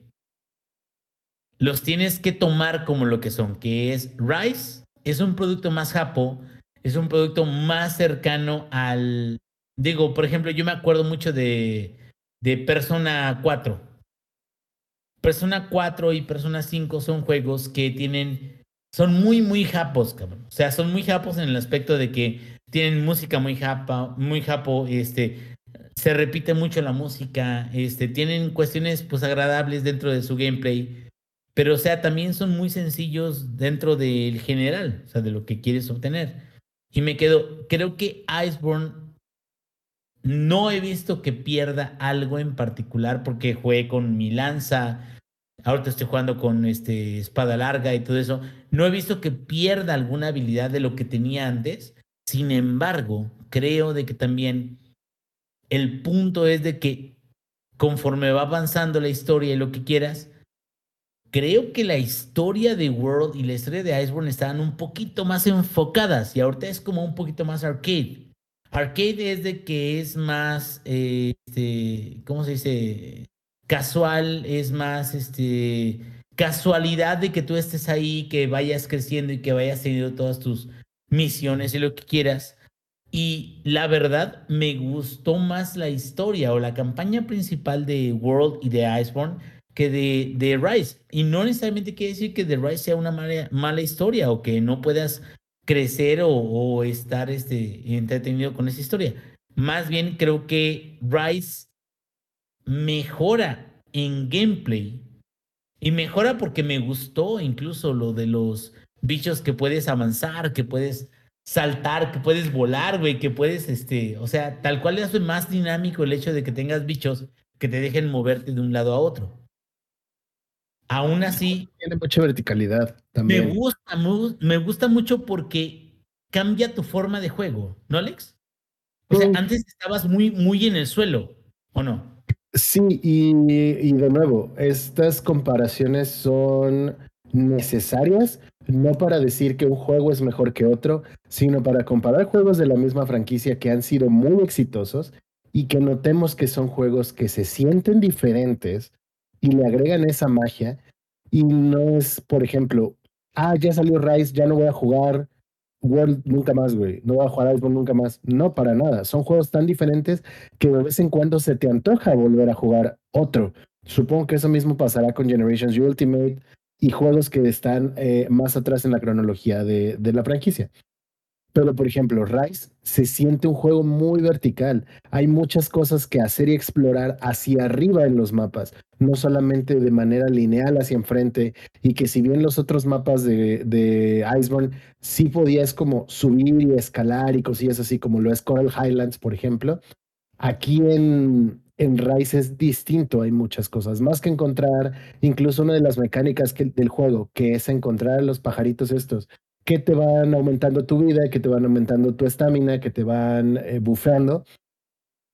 los tienes que tomar como lo que son, que es Rice, es un producto más japo, es un producto más cercano al, digo, por ejemplo, yo me acuerdo mucho de, de Persona 4. Persona 4 y Persona 5 son juegos que tienen, son muy, muy japos, cabrón. O sea, son muy japos en el aspecto de que tienen música muy japa, muy japo, este, se repite mucho la música, este, tienen cuestiones pues agradables dentro de su gameplay pero o sea, también son muy sencillos dentro del general, o sea, de lo que quieres obtener. Y me quedo, creo que Iceborne no he visto que pierda algo en particular porque jugué con mi lanza, ahorita estoy jugando con este espada larga y todo eso. No he visto que pierda alguna habilidad de lo que tenía antes. Sin embargo, creo de que también el punto es de que conforme va avanzando la historia y lo que quieras, creo que la historia de World y la historia de Iceborne estaban un poquito más enfocadas y ahorita es como un poquito más arcade. Arcade es de que es más, este, ¿cómo se dice? Casual, es más, este, casualidad de que tú estés ahí, que vayas creciendo y que vayas teniendo todas tus misiones y lo que quieras. Y la verdad, me gustó más la historia o la campaña principal de World y de Iceborne que de, de Rise. Y no necesariamente quiere decir que The Rise sea una mala historia o que no puedas crecer o, estar este, entretenido con esa historia. Más bien creo que Rise mejora en gameplay y mejora porque me gustó incluso lo de los bichos que puedes avanzar, que puedes saltar, que puedes volar, güey, que puedes, este, o sea, tal cual es más dinámico el hecho de que tengas bichos que te dejen moverte de un lado a otro. Aún así. Tiene mucha verticalidad también. Me gusta, me gusta mucho porque cambia tu forma de juego, ¿no, Alex? O sea, antes estabas muy, muy en el suelo, ¿o no? Sí, y, y de nuevo, estas comparaciones son necesarias, no para decir que un juego es mejor que otro, sino para comparar juegos de la misma franquicia que han sido muy exitosos y que notemos que son juegos que se sienten diferentes y le agregan esa magia y no es, por ejemplo, ah, ya salió Rise, ya no voy a jugar World nunca más, güey, no voy a jugar Iceborne nunca más. No, para nada. Son juegos tan diferentes que de vez en cuando se te antoja volver a jugar otro. Supongo que eso mismo pasará con Generations Ultimate y juegos que están eh, más atrás en la cronología de, de la franquicia. Pero, por ejemplo, Rise se siente un juego muy vertical. Hay muchas cosas que hacer y explorar hacia arriba en los mapas, no solamente de manera lineal hacia enfrente. Y que si bien los otros mapas de, de Iceborne sí podías como subir y escalar y cosillas así como lo es Coral Highlands, por ejemplo, aquí en, en Rise es distinto, hay muchas cosas más que encontrar, incluso una de las mecánicas del juego, que es encontrar a los pajaritos estos, que te van aumentando tu vida, que te van aumentando tu estamina, que te van eh, bufeando.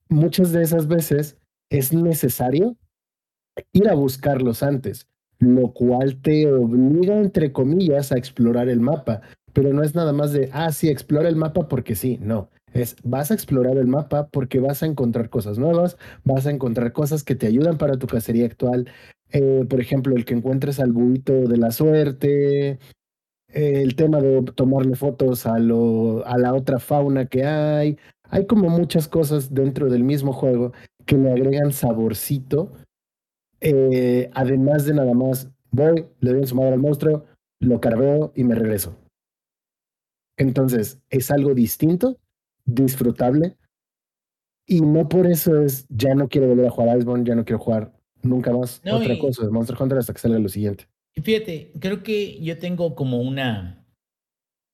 Muchas de esas veces es necesario ir a buscarlos antes, lo cual te obliga, entre comillas, a explorar el mapa. Pero no es nada más de, ah, sí, explora el mapa porque sí, no. Es, vas a explorar el mapa porque vas a encontrar cosas nuevas, vas a encontrar cosas que te ayudan para tu cacería actual. Eh, por ejemplo, el que encuentres al buito de la suerte, el tema de tomarle fotos a, lo, a la otra fauna que hay. Hay como muchas cosas dentro del mismo juego que le agregan saborcito. Eh, además de nada más, voy, le doy en su madre al monstruo, lo carveo y me regreso. Entonces, es algo distinto, disfrutable. Y no por eso es, ya no quiero volver a jugar a Iceborne, ya no quiero jugar nunca más No, otra y- cosa de Monster Hunter hasta que salga lo siguiente. Y fíjate, creo que yo tengo como una,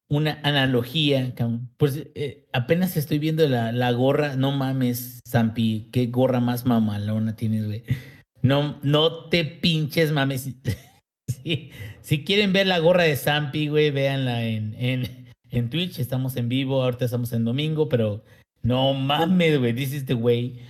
una analogía. Pues eh, apenas estoy viendo la, la gorra. No mames, Zampi, qué gorra más mamalona tienes, güey. No, no te pinches, mames. Sí, si quieren ver la gorra de Zampi, güey, véanla en, en, en Twitch. Estamos en vivo, ahorita estamos en domingo, pero no mames, güey, this is the way.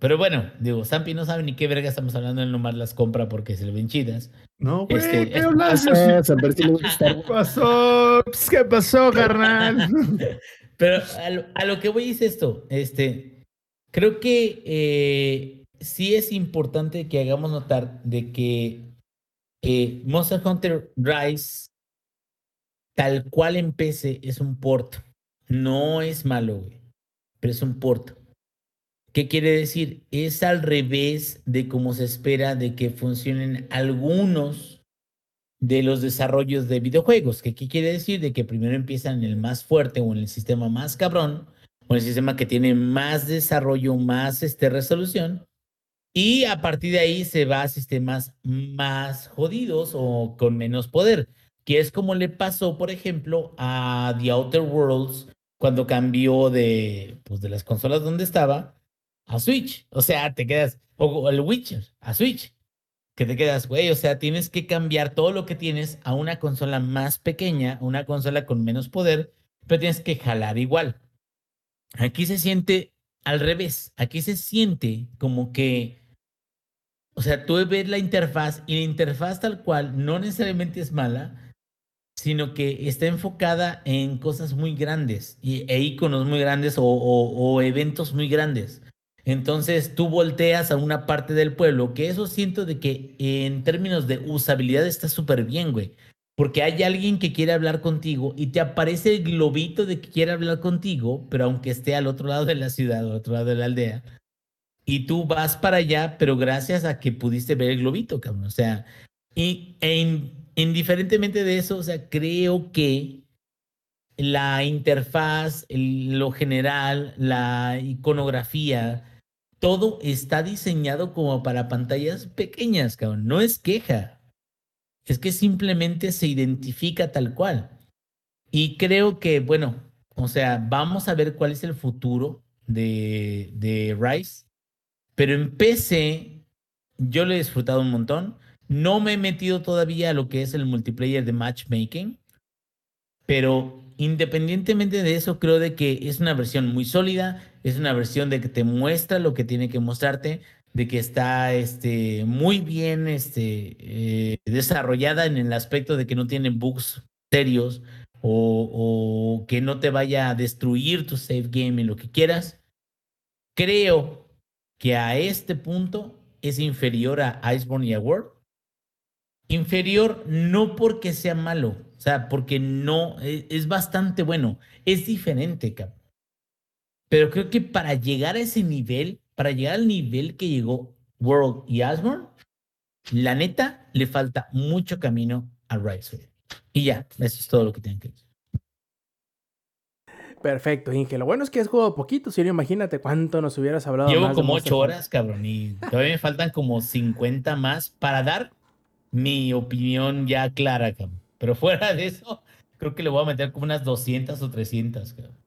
Pero bueno, digo, Zampi no sabe ni qué verga estamos hablando, él nomás las compra porque se le ven chidas. No, güey, Este, ¿qué hablas? ¿Qué pasó? Pss, ¿Qué pasó, carnal? Pero a lo, a lo que voy es esto, este, creo que eh, sí es importante que hagamos notar de que eh, Monster Hunter Rise, tal cual en PC, es un port. No es malo, güey, pero es un port. ¿Qué quiere decir? Es al revés de cómo se espera de que funcionen algunos de los desarrollos de videojuegos. ¿Qué, qué quiere decir? De que primero empiezan en el más fuerte o en el sistema más cabrón, o en el sistema que tiene más desarrollo, más este, resolución, Y a partir de ahí se va a sistemas más jodidos o con menos poder, que es como le pasó, por ejemplo, a The Outer Worlds cuando cambió de, pues, de las consolas donde estaba a Switch. O sea, te quedas, o el Witcher, a Switch. Que te quedas, güey, o sea, tienes que cambiar todo lo que tienes a una consola más pequeña, una consola con menos poder, pero tienes que jalar igual. Aquí se siente al revés, aquí se siente como que, o sea, tú ves la interfaz y la interfaz tal cual no necesariamente es mala, sino que está enfocada en cosas muy grandes y, e iconos muy grandes o, eventos muy grandes. Entonces tú volteas a una parte del pueblo, que eso siento de que en términos de usabilidad está súper bien, güey. Porque hay alguien que quiere hablar contigo y te aparece el globito de que quiere hablar contigo, pero aunque esté al otro lado de la ciudad al otro lado de la aldea. Y tú vas para allá, pero gracias a que pudiste ver el globito, cabrón. O sea, y, e indiferentemente de eso, o sea, creo que la interfaz, el, lo general, la iconografía, todo está diseñado como para pantallas pequeñas, cabrón. No es queja. Es que simplemente se identifica tal cual. Y creo que, bueno, o sea, vamos a ver cuál es el futuro de, de Rise. Pero en PC, yo lo he disfrutado un montón. No me he metido todavía a lo que es el multiplayer de matchmaking. Pero independientemente de eso, creo de que es una versión muy sólida, es una versión de que te muestra lo que tiene que mostrarte, de que está este, muy bien este, eh, desarrollada en el aspecto de que no tiene bugs serios o, o, que no te vaya a destruir tu save game en lo que quieras. Creo que a este punto es inferior a Iceborne y a World. Inferior no porque sea malo, o sea, porque no, es, es bastante bueno, es diferente, cabrón. Pero creo que para llegar a ese nivel, para llegar al nivel que llegó World y Asmore, la neta, le falta mucho camino a Rise. Y ya, eso es todo lo que tienen que decir. Perfecto, Inge. Lo bueno es que has jugado poquito, si no, imagínate cuánto nos hubieras hablado. Llevo más como ocho horas, cabrón, y todavía me faltan como 50 más para dar mi opinión ya clara, cabrón. Pero fuera de eso, creo que le voy a meter como unas 200 o 300, cabrón.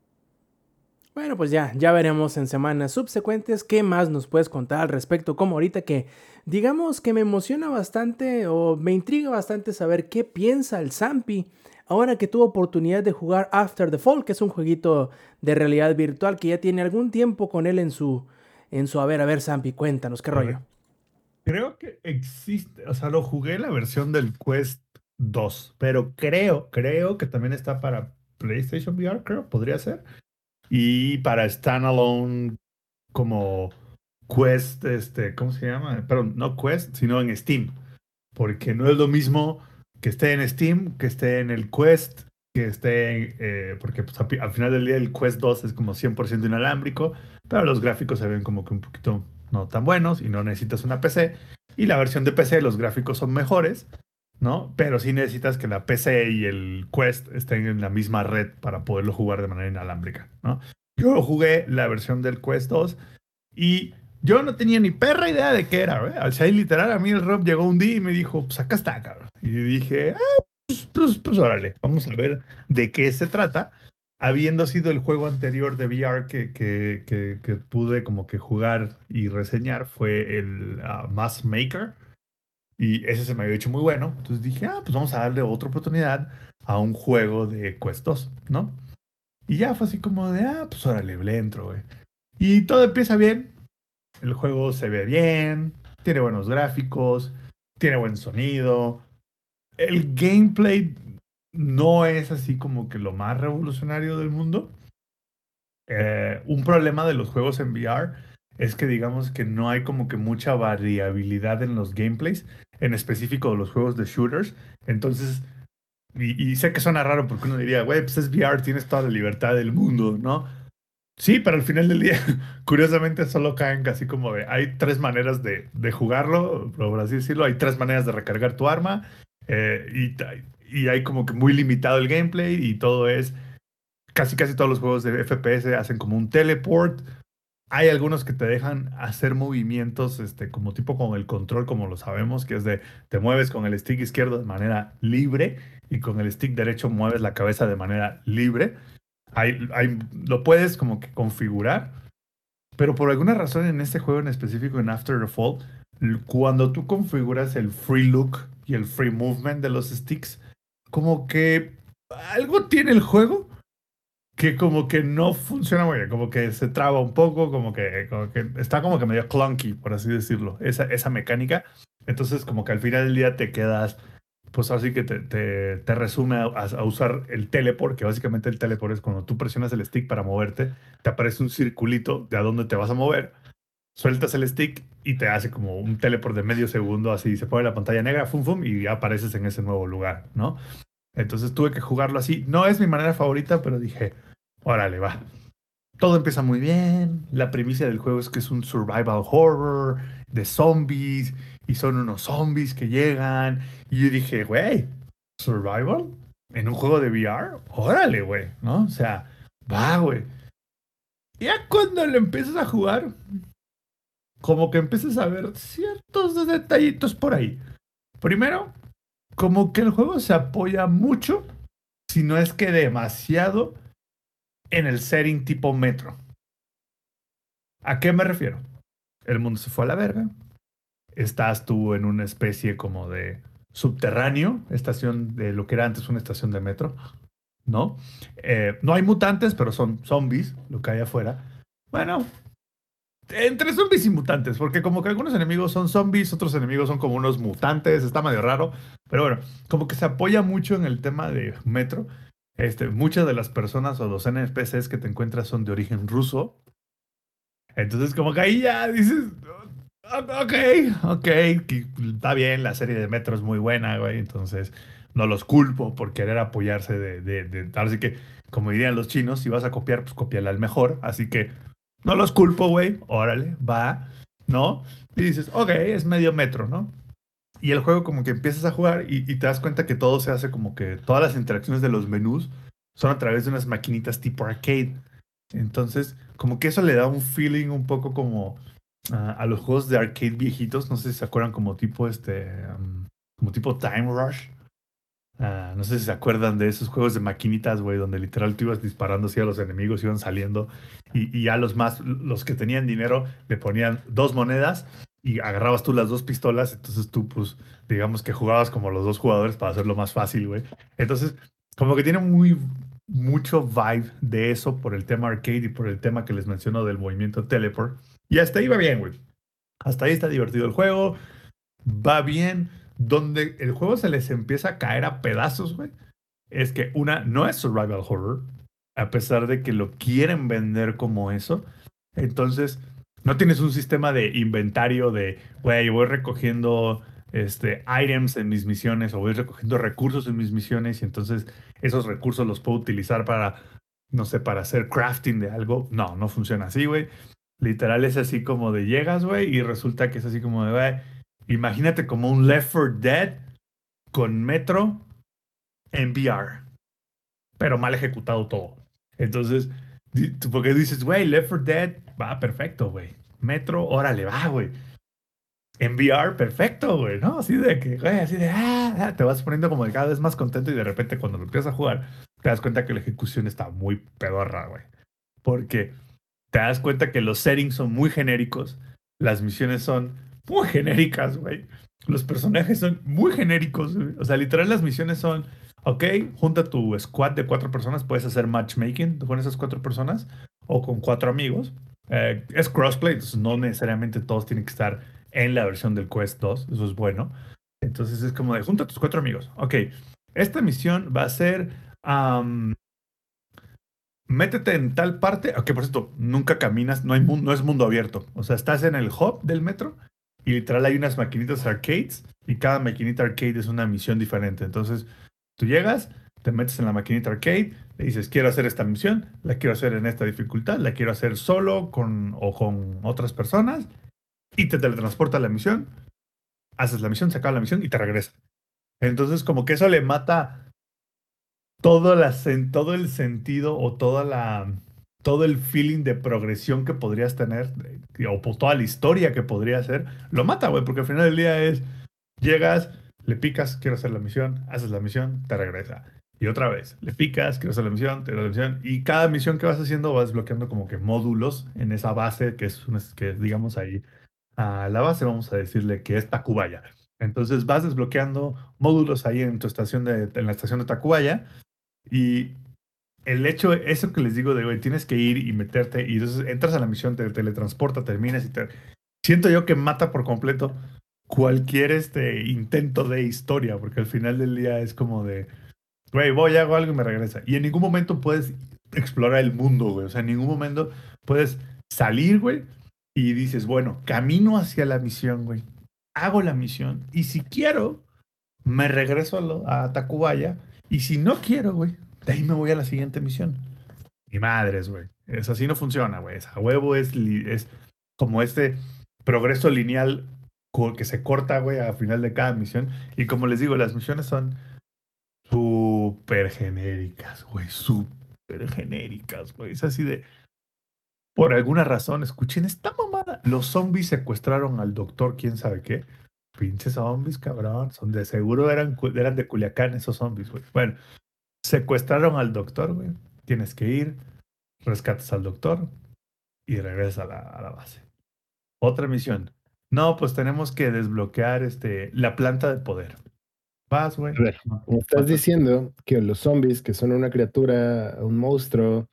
Bueno, pues ya, ya veremos en semanas subsecuentes qué más nos puedes contar al respecto, como ahorita que digamos que me emociona bastante o me intriga bastante saber qué piensa el Zampi ahora que tuvo oportunidad de jugar After the Fall, que es un jueguito de realidad virtual que ya tiene algún tiempo con él en su en su a ver, a ver Zampi, cuéntanos qué rollo. Creo que existe, o sea, lo jugué la versión del Quest 2, pero creo, creo que también está para PlayStation VR, creo, podría ser. Y para standalone como Quest, este, ¿cómo se llama? Perdón, no Quest, sino en Steam. Porque no es lo mismo que esté en Steam, que esté en el Quest, que esté eh, porque pues, al final del día el Quest 2 es como 100% inalámbrico, pero los gráficos se ven como que un poquito no tan buenos y no necesitas una PC. Y la versión de PC, los gráficos son mejores, ¿no? Pero sí necesitas que la PC y el Quest estén en la misma red para poderlo jugar de manera inalámbrica, ¿no? Yo jugué la versión del Quest 2 y yo no tenía ni perra idea de qué era, ¿eh? O sea, literal, a mí el Rob llegó un día y me dijo, pues acá está, cabrón. Y dije, ah, pues, pues, pues órale, vamos a ver de qué se trata. Habiendo sido el juego anterior de VR que, que, que, que pude como que jugar y reseñar, fue el uh, Mass Maker. Y ese se me había hecho muy bueno. Entonces dije, ah, pues vamos a darle otra oportunidad a un juego de Quest 2, ¿no? Y ya fue así como de, ah, pues órale, le entro, güey. Y todo empieza bien. El juego se ve bien, tiene buenos gráficos, tiene buen sonido. El gameplay no es así como que lo más revolucionario del mundo. Eh, un problema de los juegos en VR es que digamos que no hay como que mucha variabilidad en los gameplays, en específico de los juegos de shooters. Entonces, y, y sé que suena raro porque uno diría, güey, pues es VR, tienes toda la libertad del mundo, ¿no? Sí, pero al final del día, curiosamente, solo caen casi como de, hay tres maneras de, de jugarlo, por así decirlo, hay tres maneras de recargar tu arma, eh, y, y hay como que muy limitado el gameplay y todo es, casi casi todos los juegos de FPS hacen como un teleport, Hay algunos que te dejan hacer movimientos este, como tipo con el control, como lo sabemos, que es de te mueves con el stick izquierdo de manera libre y con el stick derecho mueves la cabeza de manera libre. Lo puedes como que configurar, pero por alguna razón en este juego en específico, en After the Fall, cuando tú configuras el free look y el free movement de los sticks, como que algo tiene el juego que como que no funciona muy bien, como que se traba un poco, como que, como que está como que medio clunky, por así decirlo, esa, esa mecánica. Entonces como que al final del día te quedas, pues así que te, te, te resume a, a, usar el teleport, que básicamente el teleport es cuando tú presionas el stick para moverte, te aparece un circulito de a dónde te vas a mover, sueltas el stick y te hace como un teleport de medio segundo, así se pone la pantalla negra, fum, fum, y ya apareces en ese nuevo lugar, ¿no? Entonces tuve que jugarlo así. No es mi manera favorita, pero dije, órale, va. Todo empieza muy bien. La premisa del juego es que es un survival horror de zombies y son unos zombies que llegan. Y yo dije, güey, survival en un juego de VR, órale, güey, ¿no? O sea, va, güey. Ya cuando lo empiezas a jugar, como que empiezas a ver ciertos detallitos por ahí. Primero, como que el juego se apoya mucho, si no es que demasiado, en el setting tipo metro. ¿A qué me refiero? El mundo se fue a la verga. Estás tú en una especie como de subterráneo, estación de lo que era antes una estación de metro, ¿no? Eh, no hay mutantes, pero son zombies, lo que hay afuera. Bueno, entre zombies y mutantes, porque como que algunos enemigos son zombies, otros enemigos son como unos mutantes, está medio raro, pero bueno, como que se apoya mucho en el tema de Metro. Este, muchas de las personas o los NPCs que te encuentras son de origen ruso. Entonces, como que ahí ya dices, ok, ok, está bien, la serie de Metro es muy buena, güey, entonces no los culpo por querer apoyarse de, de, de, así que, como dirían los chinos, si vas a copiar, pues copiale al mejor, así que no los culpo, güey. Órale, va, ¿no? Y dices, ok, es medio metro, ¿no? Y el juego como que empiezas a jugar y, te das cuenta que todo se hace como que todas las interacciones de los menús son a través de unas maquinitas tipo arcade. Entonces, como que eso le da un feeling un poco como uh, a los juegos de arcade viejitos. No sé si se acuerdan como tipo este, como tipo Time Rush. Uh, no sé si se acuerdan de esos juegos de maquinitas, güey, donde literal tú ibas disparando así a los enemigos, iban saliendo y, y, ya los más, los que tenían dinero, le ponían dos monedas y agarrabas tú las dos pistolas, entonces tú, pues, digamos que jugabas como los dos jugadores para hacerlo más fácil, güey. Entonces, como que tiene muy, mucho vibe de eso por el tema arcade y por el tema que les menciono del movimiento teleport. Y hasta ahí va bien, güey. Hasta ahí está divertido el juego, va bien donde el juego se les empieza a caer a pedazos, güey, es que una no es survival horror, a pesar de que lo quieren vender como eso. Entonces, no tienes un sistema de inventario de, güey, voy recogiendo este, items en mis misiones o voy recogiendo recursos en mis misiones y entonces esos recursos los puedo utilizar para, no sé, para hacer crafting de algo. No, no funciona así, güey. Literal es así como de llegas, güey, y resulta que es así como de, güey, Imagínate como un Left 4 Dead con Metro en VR, pero mal ejecutado todo. Entonces, porque dices, güey, Left 4 Dead va perfecto, güey. Metro, órale, va, güey. En VR, perfecto, güey, ¿no? Así de que, güey, así de, ah, ah, te vas poniendo como de cada vez más contento y de repente cuando lo empiezas a jugar, te das cuenta que la ejecución está muy pedorra, güey. Porque te das cuenta que los settings son muy genéricos, las misiones son muy genéricas, güey. Los personajes son muy genéricos, güey. O sea, literal las misiones son, ok, junta tu squad de cuatro personas, puedes hacer matchmaking con esas cuatro personas o con cuatro amigos. Eh, es crossplay, entonces no necesariamente todos tienen que estar en la versión del Quest 2, eso es bueno. Entonces es como de, junta tus cuatro amigos. Ok, esta misión va a ser... Um, métete en tal parte, ok, por cierto, nunca caminas, no, hay, no es mundo abierto. O sea, estás en el hub del metro y literal hay unas maquinitas arcades y cada maquinita arcade es una misión diferente. Entonces, tú llegas, te metes en la maquinita arcade, le dices, quiero hacer esta misión, la quiero hacer en esta dificultad, la quiero hacer solo con, o con otras personas, y te teletransporta a la misión, haces la misión, se acaba la misión y te regresa. Entonces, como que eso le mata todo, el sentido o toda la todo el feeling de progresión que podrías tener, eh, o por toda la historia que podría ser, lo mata, güey, porque al final del día es, llegas, le picas, quiero hacer la misión, haces la misión, te regresa. Y otra vez, le picas, quiero hacer la misión, te la misión. Y cada misión que vas haciendo vas desbloqueando como que módulos en esa base, que es, una, que digamos ahí, a la base vamos a decirle que es Tacubaya. Entonces vas desbloqueando módulos ahí en tu estación de, en la estación de Tacubaya. Y el hecho, eso que les digo de, güey, tienes que ir y meterte, y entonces entras a la misión, te teletransporta, terminas y te... Siento yo que mata por completo cualquier este intento de historia, porque al final del día es como de, güey, voy, hago algo y me regresa. Y en ningún momento puedes explorar el mundo, güey. O sea, en ningún momento puedes salir, güey, y dices, bueno, camino hacia la misión, güey. Hago la misión, y si quiero, me regreso a, lo, Tacubaya, y si no quiero, güey, de ahí me voy a la siguiente misión. Mi madres, güey. Es así no funciona, güey. A huevo es, es como este progreso lineal que se corta, güey, al final de cada misión. Y como les digo, las misiones son súper genéricas, güey. Súper genéricas, güey. Es así de. Por alguna razón, escuchen esta mamada. Los zombies secuestraron al doctor, quién sabe qué. Pinches zombies, cabrón. Son de seguro eran, eran de Culiacán esos zombies, güey. Bueno, secuestraron al doctor, güey. Tienes que ir, rescatas al doctor y regresas a la, a la base. Otra misión. No, pues tenemos que desbloquear este, la planta de poder. Vas, güey. Me estás diciendo que los zombies, que son una criatura, un monstruo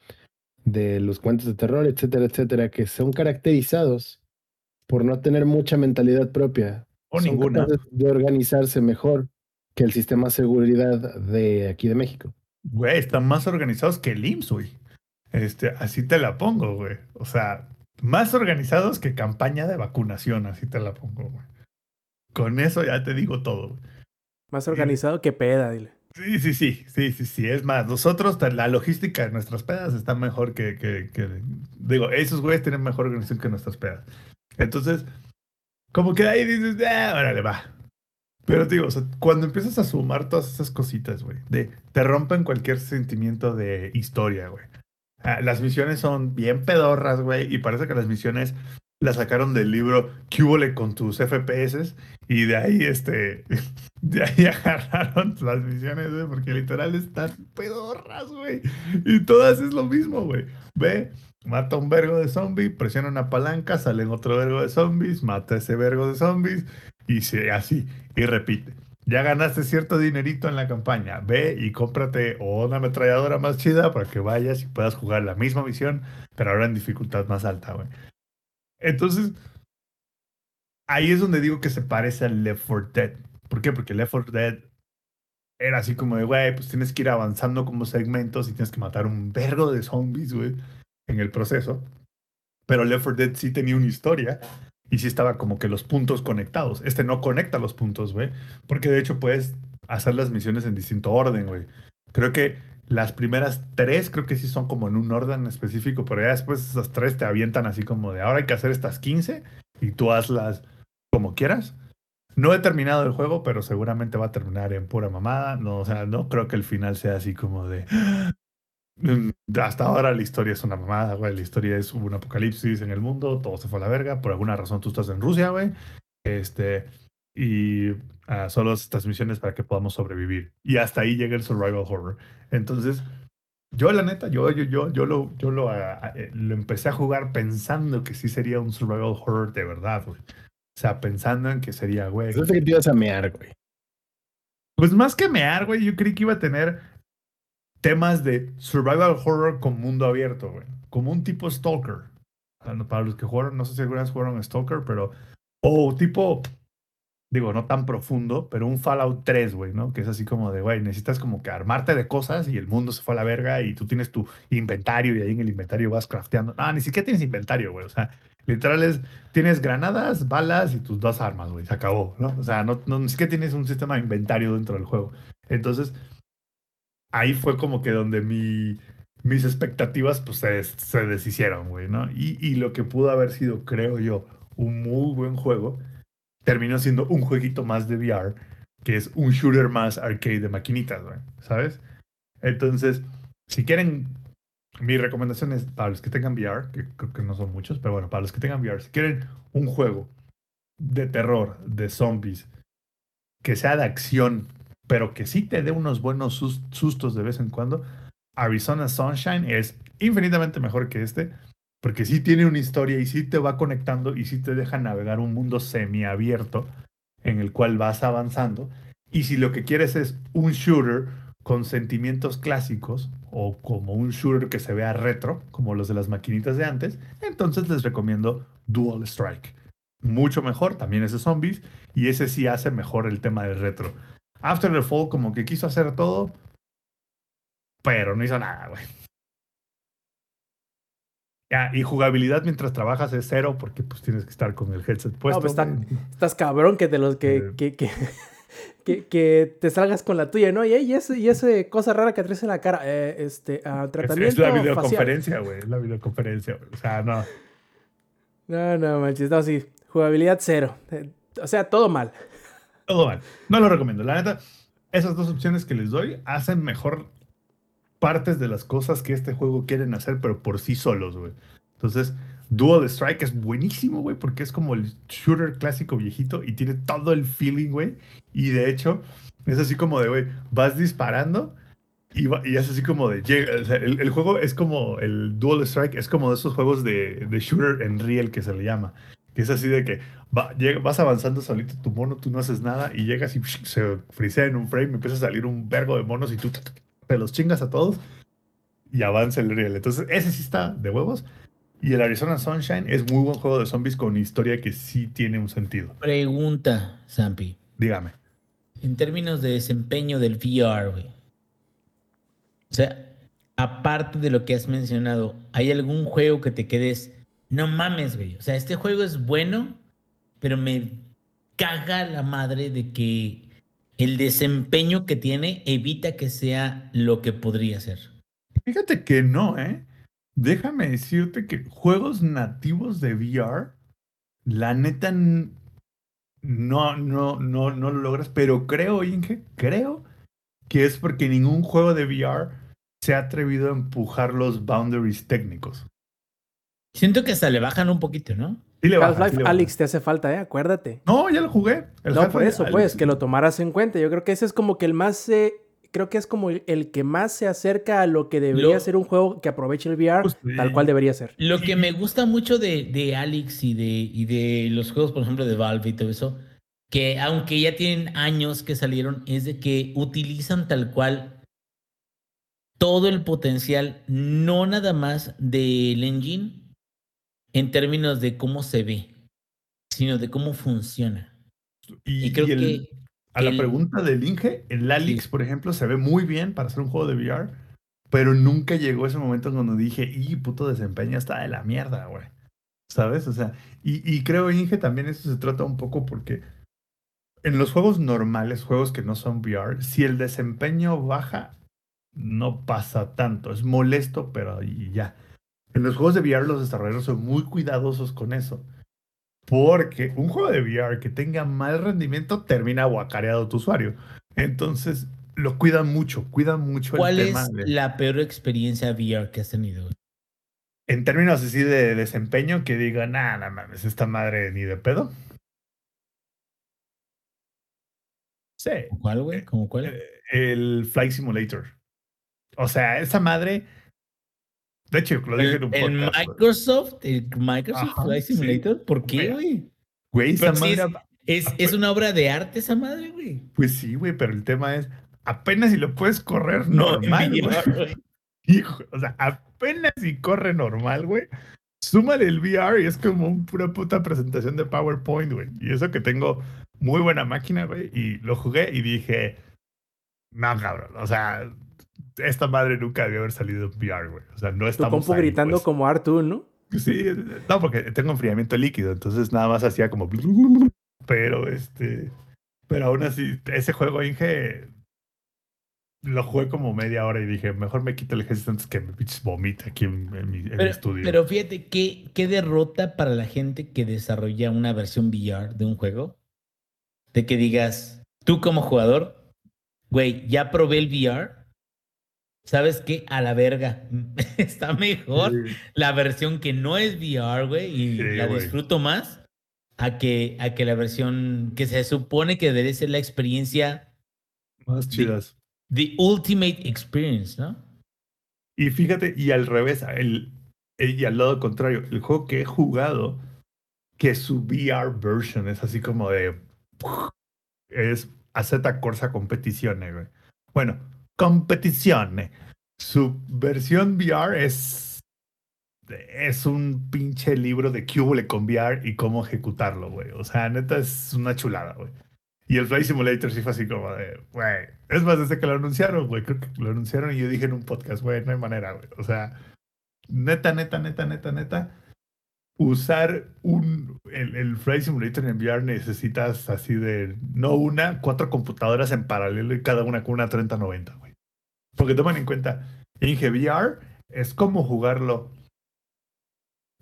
de los cuentos de terror, etcétera, etcétera, que son caracterizados por no tener mucha mentalidad propia. O ninguna. De organizarse mejor que el sistema de seguridad de aquí de México. Güey, están más organizados que el IMSS, güey. Este, así te la pongo, güey. O sea, más organizados que campaña de vacunación, así te la pongo, güey. Con eso ya te digo todo, güey. Más organizado que peda, dile. Sí, sí, sí, sí, sí, sí. Es más, nosotros, la logística de nuestras pedas está mejor que, que, que digo, esos güeyes tienen mejor organización que nuestras pedas. Entonces, como que ahí dices, ah, órale, va. Pero digo, o sea, cuando empiezas a sumar todas esas cositas, güey, de te rompen cualquier sentimiento de historia, güey. Ah, las misiones son bien pedorras, güey, y parece que las misiones las sacaron del libro Cúbole con tus FPS y de ahí, este, de ahí agarraron las misiones, güey, porque literal están pedorras, güey. Y todas es lo mismo, güey. Ve, mata un vergo de zombies, presiona una palanca, salen otro vergo de zombies, mata ese vergo de zombies y se, así, y repite ya ganaste cierto dinerito en la campaña, ve y cómprate una ametralladora más chida para que vayas y puedas jugar la misma misión, pero ahora en dificultad más alta, güey. Entonces, ahí es donde digo que se parece al Left 4 Dead. ¿Por qué? Porque Left 4 Dead era así como de, güey, pues tienes que ir avanzando como segmentos y tienes que matar un vergo de zombies, güey, en el proceso. Pero Left 4 Dead sí tenía una historia y sí estaba como que los puntos conectados. Este no conecta los puntos, güey. Porque de hecho puedes hacer las misiones en distinto orden, güey. Creo que las primeras tres creo que sí son como en un orden específico, pero ya después esas tres te avientan así como de ahora hay que hacer estas 15 y tú hazlas como quieras. No he terminado el juego, pero seguramente va a terminar en pura mamada. No, o sea, no creo que el final sea así como de hasta ahora la historia es una mamada, güey. La historia es un apocalipsis en el mundo, todo se fue a la verga. Por alguna razón tú estás en Rusia, güey. Este, y uh, solo estas misiones para que podamos sobrevivir. Y hasta ahí llega el survival horror. Entonces, yo la neta, yo, yo, yo, yo lo, yo lo, uh, lo empecé a jugar pensando que sí sería un survival horror de verdad, güey. O sea, pensando en que sería, güey. Yo que te ibas a mear, güey. Pues más que mear, güey, yo creí que iba a tener temas de survival horror con mundo abierto, güey. Como un tipo Stalker. Para los que jugaron, no sé si alguna vez jugaron Stalker, pero. O tipo. Digo, no tan profundo, pero un Fallout 3, güey, ¿no? Que es así como de, güey, necesitas como que armarte de cosas y el mundo se fue a la verga y tú tienes tu inventario y ahí en el inventario vas crafteando. Ah, ni siquiera tienes inventario, güey. O sea, literal es, tienes granadas, balas y tus dos armas, güey. Se acabó, ¿no? O sea, no, no, ni siquiera tienes un sistema de inventario dentro del juego. Entonces, ahí fue como que donde mi, mis expectativas pues se, se deshicieron, güey, ¿no? Y, y, lo que pudo haber sido, creo yo, un muy buen juego, terminó siendo un jueguito más de VR, que es un shooter más arcade de maquinitas, güey, ¿sabes? Entonces, si quieren mi recomendación es para los que tengan VR, que creo que no son muchos, pero bueno, para los que tengan VR, si quieren un juego de terror, de zombies, que sea de acción, pero que sí te dé unos buenos sus- sustos de vez en cuando, Arizona Sunshine es infinitamente mejor que este, porque sí tiene una historia y sí te va conectando y sí te deja navegar un mundo semiabierto en el cual vas avanzando. Y si lo que quieres es un shooter con sentimientos clásicos o como un shooter que se vea retro, como los de las maquinitas de antes, entonces les recomiendo Dual Strike. Mucho mejor, también es de zombies, y ese sí hace mejor el tema del retro. After the Fall como que quiso hacer todo, pero no hizo nada, güey. Ya, y jugabilidad mientras trabajas es cero porque pues tienes que estar con el headset puesto. pues, está- güey. Estás cabrón que te los que, Eh. que, que, que, que te salgas con la tuya, ¿no? Y, y ese cosa rara que traes en la cara, eh, este, ah, Es, tratamiento es la videoconferencia, güey. Es la videoconferencia, güey. O sea, no. No, no, manches, no, sí. Jugabilidad cero. Eh, o sea, todo mal. No lo recomiendo. La neta, esas dos opciones que les doy hacen mejor partes de las cosas que este juego quieren hacer, pero por sí solos, güey. Entonces, Dual Strike es buenísimo, güey, porque es como el shooter clásico viejito y tiene todo el feeling, güey. Y de hecho, es así como de, güey, vas disparando y, es así como de, llega, el juego es como, el Dual Strike es como de esos juegos de, de shooter en real que se le llama. Que es así de que va- llega- vas avanzando solito tu mono, tú no haces nada y llegas y se frisea en un frame, empieza a salir un vergo de monos y tú te los chingas a todos y avanza el real. Entonces, ese sí está de huevos. Y el Arizona Sunshine es muy buen juego de zombies con historia que sí tiene un sentido. Pregunta, Zampi. Dígame. En términos de desempeño del VR, güey. O sea, aparte de lo que has mencionado, ¿hay algún juego que te quedes? No mames, güey. O sea, este juego es bueno, pero me caga la madre de que el desempeño que tiene evita que sea lo que podría ser. Fíjate que no, ¿eh? Déjame decirte que juegos nativos de VR, la neta no, no, no, no lo logras, pero creo, Inge, creo que es porque ningún juego de VR se ha atrevido a empujar los boundaries técnicos. Siento que hasta le bajan un poquito, ¿no? Sí le baja, sí Half-Life. Alex te hace falta, ¿eh? Acuérdate. No, ya lo jugué. El no, por eso, pues, que lo tomaras en cuenta. Yo creo que ese es como que el más. eh, creo que es como el, el que más se acerca a lo que debería Lo- ser un juego que aproveche el VR, Pues, sí. tal cual debería ser. Lo que me gusta mucho de, de Alex y de, y de los juegos, por ejemplo, de Valve y todo eso, que aunque ya tienen años que salieron, es de que utilizan tal cual todo el potencial, no nada más del engine en términos de cómo se ve, sino de cómo funciona. Y, Y creo y el- que a la pregunta del Inge, el Alex, Sí. por ejemplo, se ve muy bien para hacer un juego de VR, pero nunca llegó ese momento en donde dije, y puto desempeño está de la mierda, güey. ¿Sabes? O sea, y, y creo, Inge, también eso se trata un poco porque en los juegos normales, juegos que no son VR, si el desempeño baja, no pasa tanto. Es molesto, pero y ya. En los juegos de VR los desarrolladores son muy cuidadosos con eso. Porque un juego de VR que tenga mal rendimiento termina guacareado tu usuario. Entonces, lo cuidan mucho, cuidan mucho ¿Cuál el tema. es de- la peor experiencia VR que has tenido? En términos así de desempeño, que digan, nada, no mames, esta madre ni de pedo. Sí, ¿Cómo ¿Cuál, güey? ¿Cómo cuál? eh, el Flight Simulator. O sea, esa madre. De hecho, lo dije en El, un el podcast. güey. Microsoft, el Microsoft Ajá, Flight sí. Simulator, ¿por qué, güey? Güey, esa madre. es, es, es una obra de arte esa madre, güey. Pues sí, güey, pero el tema es. Apenas si lo puedes correr No, normal, güey. VR, güey. Hijo, o sea, apenas si corre normal, güey. Súmale el VR y es como un pura puta presentación de PowerPoint, güey. Y eso que tengo muy buena máquina, güey. Y lo jugué y dije, no, cabrón. O sea, esta madre nunca debió haber salido en VR, güey. O sea, no Tu estamos compu ahí, gritando pues. como Artu, ¿no? Sí, no, porque tengo enfriamiento líquido, entonces nada más hacía como... Pero este... Pero aún así, ese juego, Inge, lo jugué como media hora y dije, mejor me quito el ejército antes que me pinches vomite aquí en, en mi, en mi Pero, estudio. pero fíjate, ¿qué, ¿qué derrota para la gente que desarrolla una versión VR de un juego? De que digas, tú como jugador, güey, ya probé el VR ¿sabes qué? A la verga. Está mejor Sí. la versión que no es VR, güey, y Sí, la disfruto más a que, a que la versión que se supone que debe ser la experiencia, Más chidas. the ultimate experience, ¿no? Y fíjate, y al revés, el, y al lado contrario, el juego que he jugado, que su VR version es así como de. Es Azeta Corsa Competizione, güey. Bueno, Competizione. Su versión VR es. Es un pinche libro de hubo con VR y cómo ejecutarlo, güey. O sea, neta es una chulada, güey. Y el Flight Simulator sí fue así como de, güey. Es más, desde que lo anunciaron, güey. Creo que lo anunciaron y yo dije en un podcast, güey, no hay manera, güey. O sea, neta, neta, neta, neta, neta. Usar un, el, el Flight Simulator en VR necesitas así de, no una, cuatro computadoras en paralelo y cada una con una 3090, güey. Porque toman en cuenta, en VR es como jugarlo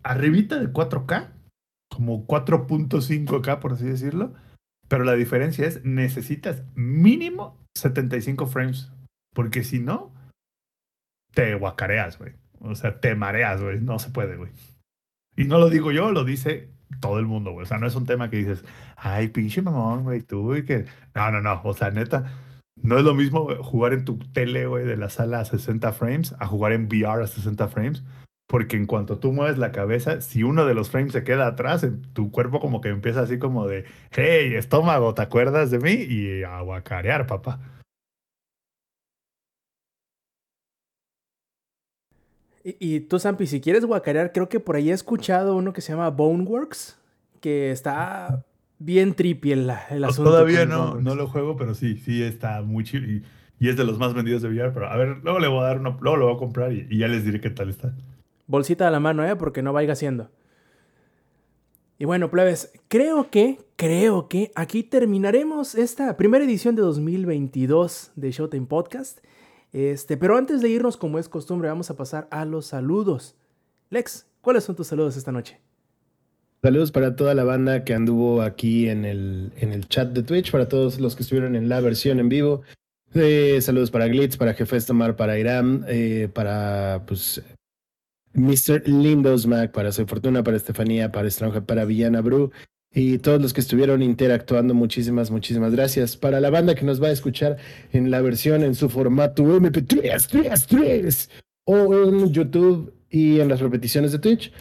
arribita de 4K, como 4.5K, por así decirlo. Pero la diferencia es, necesitas mínimo 75 frames. Porque si no, te guacareas, güey. O sea, te mareas, güey. No se puede, güey. Y no lo digo yo, lo dice todo el mundo, güey. O sea, no es un tema que dices, ay, pinche mamón, güey, tú, y que. No, no, no. O sea, neta, no es lo mismo jugar en tu tele, güey, de la sala a 60 frames a jugar en VR a 60 frames. Porque en cuanto tú mueves la cabeza, si uno de los frames se queda atrás, tu cuerpo como que empieza así como de, hey, estómago, ¿te acuerdas de mí? Y a guacarear, papá. Y, y tú, Zampi, si quieres guacarear, creo que por ahí he escuchado uno que se llama Boneworks, que está bien trippy el, el asunto. Todavía no, no lo juego, pero sí, sí está muy chido. Y, y es de los más vendidos de VR. Pero a ver, luego le voy a dar uno, luego lo voy a comprar y, y ya les diré qué tal está. Bolsita a la mano, ¿eh? Porque no vaya siendo. Y bueno, plebes, creo que, creo que aquí terminaremos esta primera edición de 2022 de Showtime Podcast. Este, pero antes de irnos, como es costumbre, vamos a pasar a los saludos. Lex, ¿cuáles son tus saludos esta noche? Saludos para toda la banda que anduvo aquí en el, en el chat de Twitch, para todos los que estuvieron en la versión en vivo. Eh, saludos para Glitz, para Jefes Tomar, para Iram, eh, para pues Mr. Lindos Mac, para Soy Fortuna, para Estefanía, para Stranger, para Villana Bru y todos los que estuvieron interactuando. Muchísimas, muchísimas gracias. Para la banda que nos va a escuchar en la versión en su formato MP3, 3, 3, o en YouTube y en las repeticiones de Twitch.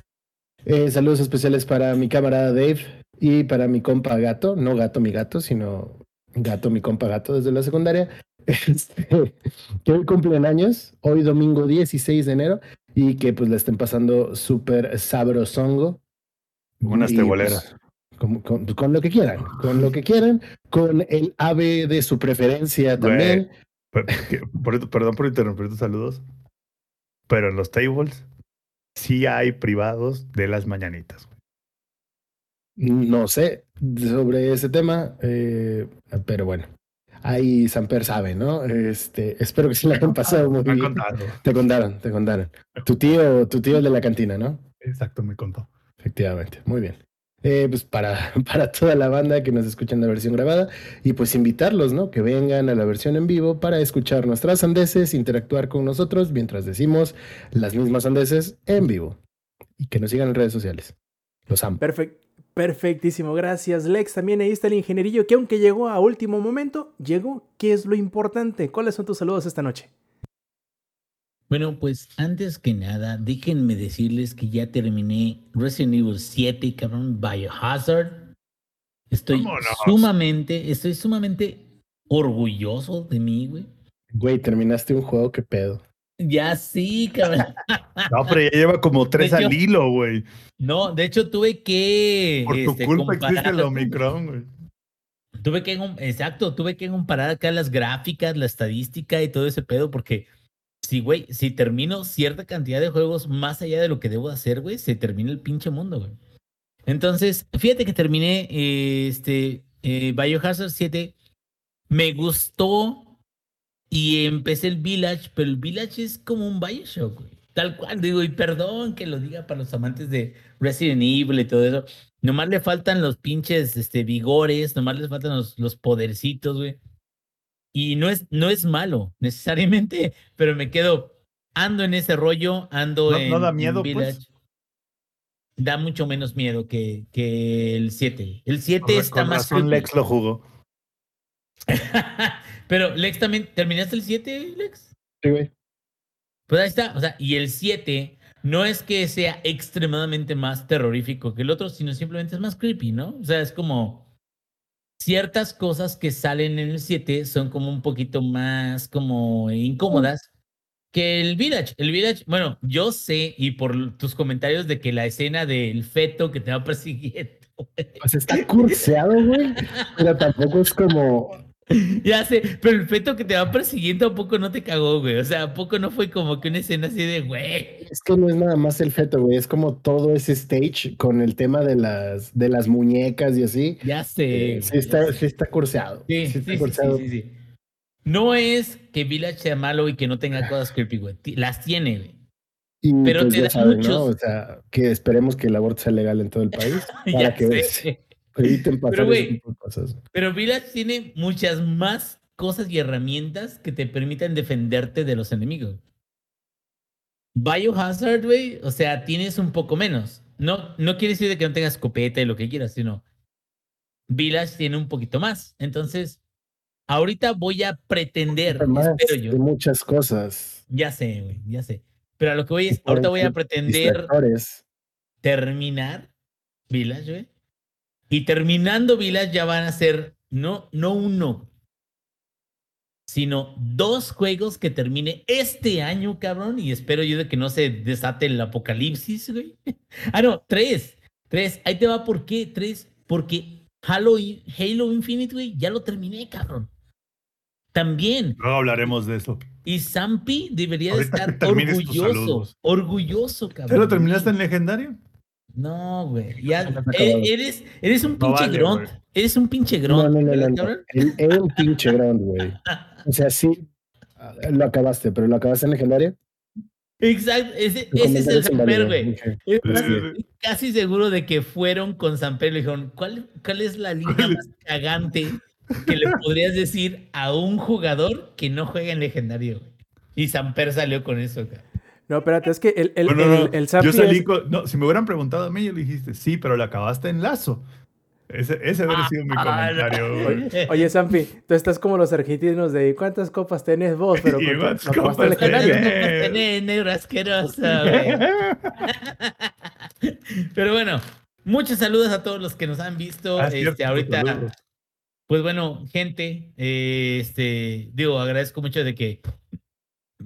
Eh, saludos especiales para mi camarada Dave y para mi compa gato, no gato mi gato, sino gato mi compa gato desde la secundaria, este, que hoy cumplen años, hoy domingo 16 de enero, y que pues la estén pasando súper sabrosongo. Unas Y, teboleras. pues, con, con- con lo que quieran, con lo que quieran, con el ave de su preferencia también. Por- perdón por interrumpir tus saludos. Pero en los tables sí hay privados de las mañanitas. No sé sobre ese tema, eh, pero bueno, ahí Samper sabe, ¿no? Este, espero que se la hayan pasado muy bien. contado. Te contaron, te contaron. Tu tío, tu tío el de la cantina, ¿no? Exacto, me contó. Efectivamente, muy bien. Eh, pues para, para toda la banda que nos escucha en la versión grabada y pues invitarlos, ¿no? Que vengan a la versión en vivo para escuchar nuestras sandeces, interactuar con nosotros mientras decimos las mismas sandeces en vivo y que nos sigan en redes sociales. Los amo. Perfect, perfectísimo, gracias Lex. También ahí está el ingenierillo que aunque llegó a último momento, llegó. ¿Qué es lo importante? ¿Cuáles son tus saludos esta noche? Bueno, pues antes que nada, déjenme decirles que ya terminé Resident Evil 7, cabrón, Biohazard. Estoy Vámonos. sumamente, estoy sumamente orgulloso de mí, güey. Güey, terminaste un juego, qué pedo. Ya sí, cabrón. No, pero ya lleva como tres hecho- al hilo, güey. No, de hecho tuve que. Por tu este, culpa existe el Omicron, güey. Tuve que, exacto, tuve que comparar acá las gráficas, la estadística y todo ese pedo, porque si, güey, si termino cierta cantidad de juegos más allá de lo que debo hacer, güey, se termina el pinche mundo, güey. Entonces, fíjate que terminé este eh, Biohazard 7, me gustó y empecé el Village, pero el Village es como un Bioshock, güey. Tal cual, digo, y perdón que lo diga para los amantes de Resident Evil y todo eso. Nomás le faltan los pinches este, vigores, nomás les faltan los, los podercitos, güey. Y no es, no es malo necesariamente, pero me quedo, ando en ese rollo, ando ¿No- en. no da miedo, pues? Da mucho menos miedo que, que el 7. El 7 Con- está con más. creepy. Lex lo jugó. pero Lex también, ¿terminaste el 7, Lex? Sí, güey. Pues ahí está, o sea, y el 7 no es que sea extremadamente más terrorífico que el otro, sino simplemente es más creepy, ¿no? O sea, es como ciertas cosas que salen en el 7 son como un poquito más como incómodas que el Village. El Village, bueno, yo sé y por tus comentarios de que la escena del feto que te va persiguiendo. Pues está curseado, güey. Pero tampoco es como. Ya sé, pero el feto que te va persiguiendo a poco no te cagó, güey. O sea, a poco no fue como que una escena así de, güey. Es que no es nada más el feto, güey. Es como todo ese stage con el tema de las, de las muñecas y así. Ya sé. Eh, sí, está, ya sí está curseado. Sí, Sí sí, está sí, curseado. sí, sí, sí. No es que Village sea malo y que no tenga cosas creepy, güey. Las tiene, güey. Y Pero pues te da saben, muchos- ¿no? O sea, que esperemos que el aborto sea legal en todo el país para Ya que sé. Eviten pasar Pero, de cosas. Pero Village tiene muchas más cosas y herramientas que te permiten defenderte de los enemigos. Biohazard, güey, o sea, tienes un poco menos. No, no quiere decir de que no tengas escopeta y lo que quieras, sino Village tiene un poquito más. Entonces, ahorita voy a pretender, espero yo. de muchas cosas. Ya sé, güey, ya sé. Pero a lo que voy es, ahorita voy a pretender terminar Village, güey. Y terminando Village ya van a ser no, no uno, sino dos juegos que termine este año, cabrón. Y espero yo de que no se desate el apocalipsis, güey. ah, no, tres. Tres. Ahí te va, ¿por qué? Tres. Porque Halo, Halo Infinite, güey, ya lo terminé, cabrón. También. Luego hablaremos de eso. Y Zampi debería de estar orgulloso. Orgulloso, cabrón. ¿Ya lo terminaste en legendario? No, güey. Ya, e- eres, eres un No pinche vale, grunt. güey. Eres un pinche No, grunt. no, no, ¿verdad, no, no. El, el pinche ground, güey. O sea, sí, lo acabaste, pero lo acabaste en legendario. Exacto. Ese, es el Samper, güey. casi seguro de que fueron con Samper y le dijeron, ¿cuál, ¿cuál es la línea más cagante que le podrías decir a un jugador que no juega en legendario? güey? Y Samper salió con eso, cabrón. No, espérate, es que el, el, Bueno, el, no, el yo salí es- con- no, si me hubieran preguntado a mí, yo le dijiste, sí, pero lo acabaste en lazo. Ese, ese habría sido mi Ah, comentario. Oye, oye, Zampi, tú estás como los argentinos de ¿cuántas copas tenés vos? Pero Y cuántas copas tenés. Tenés, negro asqueroso. Pero bueno, muchos saludos a todos los que nos han visto. Ah, este, cierto, ahorita, saludos. pues bueno, gente, eh, este, digo, agradezco mucho de que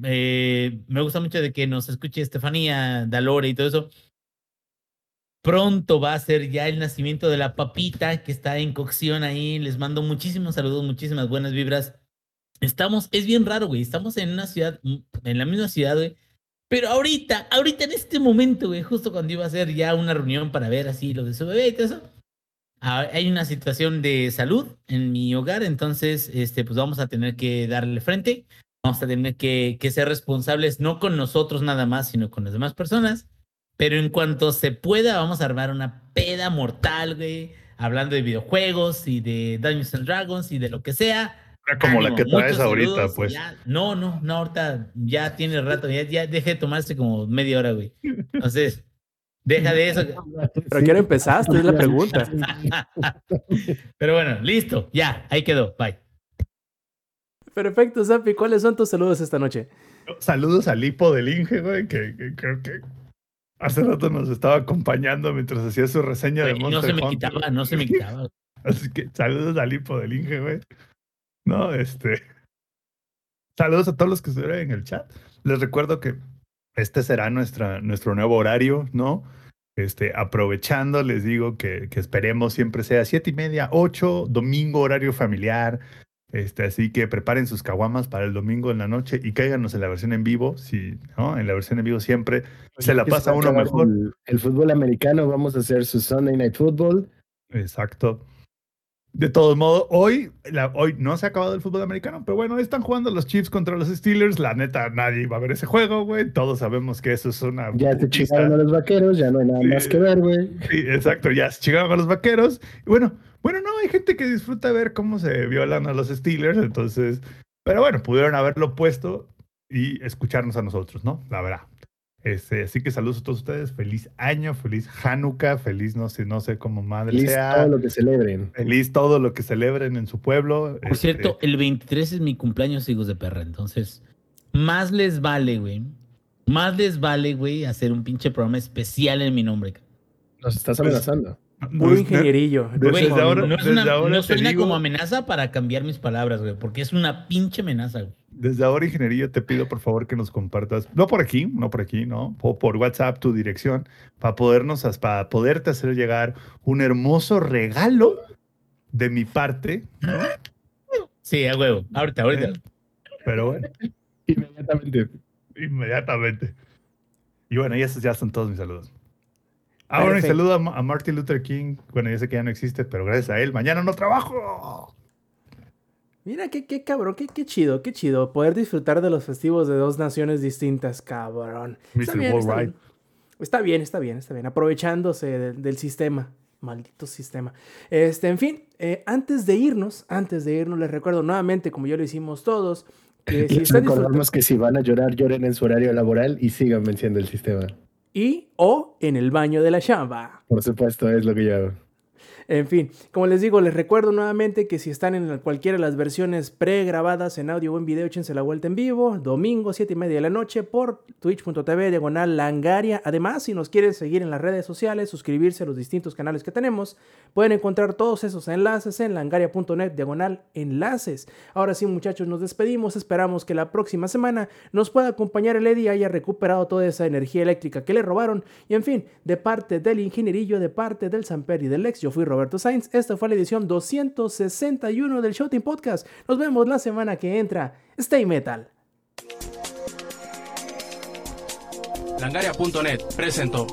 eh, me gusta mucho de que nos escuche Estefanía, Dalore y todo eso. Pronto va a ser ya el nacimiento de la papita que está en cocción ahí. Les mando muchísimos saludos, muchísimas buenas vibras. Estamos, es bien raro, güey. Estamos en una ciudad, mm, en la misma ciudad, güey. Pero ahorita, ahorita en este momento, güey, justo cuando iba a ser ya una reunión para ver así lo de su bebé y todo eso, ah, hay una situación de salud en mi hogar, entonces, este, pues vamos a tener que darle frente, vamos a tener que, que ser responsables, no con nosotros nada más, sino con las demás personas. Pero en cuanto se pueda, vamos a armar una peda mortal, güey, hablando de videojuegos y de Dungeons and Dragons y de lo que sea. Como la Ánimo, que traes ahorita, pues. ya- no, no, no, ahorita ya tiene rato, ya, ya dejé de tomarse como media hora, güey. Entonces, deja de eso. ¿Pero hora empezaste? Es la pregunta. Pero bueno, listo, ya, ahí quedó, bye. Perfecto, Zampi, ¿cuáles son tus saludos esta noche? Saludos al hipo del Inge, güey, que, que creo que hace rato nos estaba acompañando mientras hacía su reseña de Güey, no Monster se me Hunter. quitaba, no se me quitaba. Así que saludos al hipo del Inge, güey. No, este. Saludos a todos los que estuvieron en el chat. Les recuerdo que este será nuestra, nuestro nuevo horario, ¿no? Este, aprovechando, les digo que, que esperemos siempre sea siete y media, ocho, domingo, horario familiar. Este, así que preparen sus caguamas para el domingo en la noche y cáiganos en la versión en vivo. Si, ¿no? En la versión en vivo siempre se la pasa a uno mejor. El, el fútbol americano, vamos a hacer su Sunday Night Football. Exacto. De todos modos, hoy, la- hoy no se ha acabado el fútbol americano, pero bueno, están jugando los Chiefs contra los Steelers. La neta, nadie va a ver ese juego, güey. Todos sabemos que eso es una. Ya se chingaron a los vaqueros, ya no hay nada Sí. más que ver, güey. Sí, exacto, ya se chingaron a los vaqueros. Y bueno, Bueno, no, hay gente que disfruta ver cómo se violan a los Steelers, entonces, pero bueno, pudieron haberlo puesto y escucharnos a nosotros, ¿no? La verdad. Este, así que saludos a todos ustedes, feliz año, feliz Hanukkah, feliz no sé, no sé cómo madre Feliz sea. todo lo que celebren. Feliz todo lo que celebren en su pueblo. Por Este, cierto, el 23 es mi cumpleaños, hijos de perra. Entonces, más les vale, güey. Más les vale, güey, hacer un pinche programa especial en mi nombre. Nos estás Pues, amenazando. Puro ingenierillo. Desde Güey, ahora- no, es desde una- ahora no suena digo- como amenaza para cambiar mis palabras, güey, porque es una pinche amenaza, güey. Desde ahora, ingeniería, te pido por favor que nos compartas, no por aquí, no por aquí, no, o por WhatsApp tu dirección, para podernos, para poderte hacer llegar un hermoso regalo de mi parte, ¿no? Sí, a huevo. Ahorita, ahorita. Eh, Pero bueno, Inmediatamente. inmediatamente. Y bueno, y esos ya son todos mis saludos. Ah, bueno, y saludo a, Ma- a Martin Luther King. Bueno, ya sé que ya no existe, pero gracias a él, mañana no trabajo. Mira, qué, qué cabrón, qué, qué chido, qué chido. Poder disfrutar de los festivos de dos naciones distintas, cabrón. Está Mr. bien, está Worldwide. bien. Está bien, está bien, está bien. Aprovechándose del, del sistema. Maldito sistema. Este, en fin, eh, antes de irnos, antes de irnos, les recuerdo nuevamente, como ya lo hicimos todos, que si están disfrutando. recordamos que si van a llorar, lloren en su horario laboral y sigan venciendo el sistema. Y o en el baño de la chamba. Por supuesto, es lo que yo. En fin, como les digo, les recuerdo nuevamente que si están en cualquiera de las versiones pregrabadas en audio o en video, échense la vuelta en vivo, domingo 7 y media de la noche por twitch.tv diagonal langaria. Además, si nos quieren seguir en las redes sociales, suscribirse a los distintos canales que tenemos, pueden encontrar todos esos enlaces en langaria.net diagonal enlaces. Ahora sí, muchachos, nos despedimos. Esperamos que la próxima semana nos pueda acompañar el Eddie haya recuperado toda esa energía eléctrica que le robaron. Y en fin, de parte del ingenierillo, de parte del Samper y del Lex, yo fui Roberto Sainz. Esta fue la edición 261 del Showtime Podcast. Nos vemos la semana que entra. Stay Metal. Langaria.net presentó.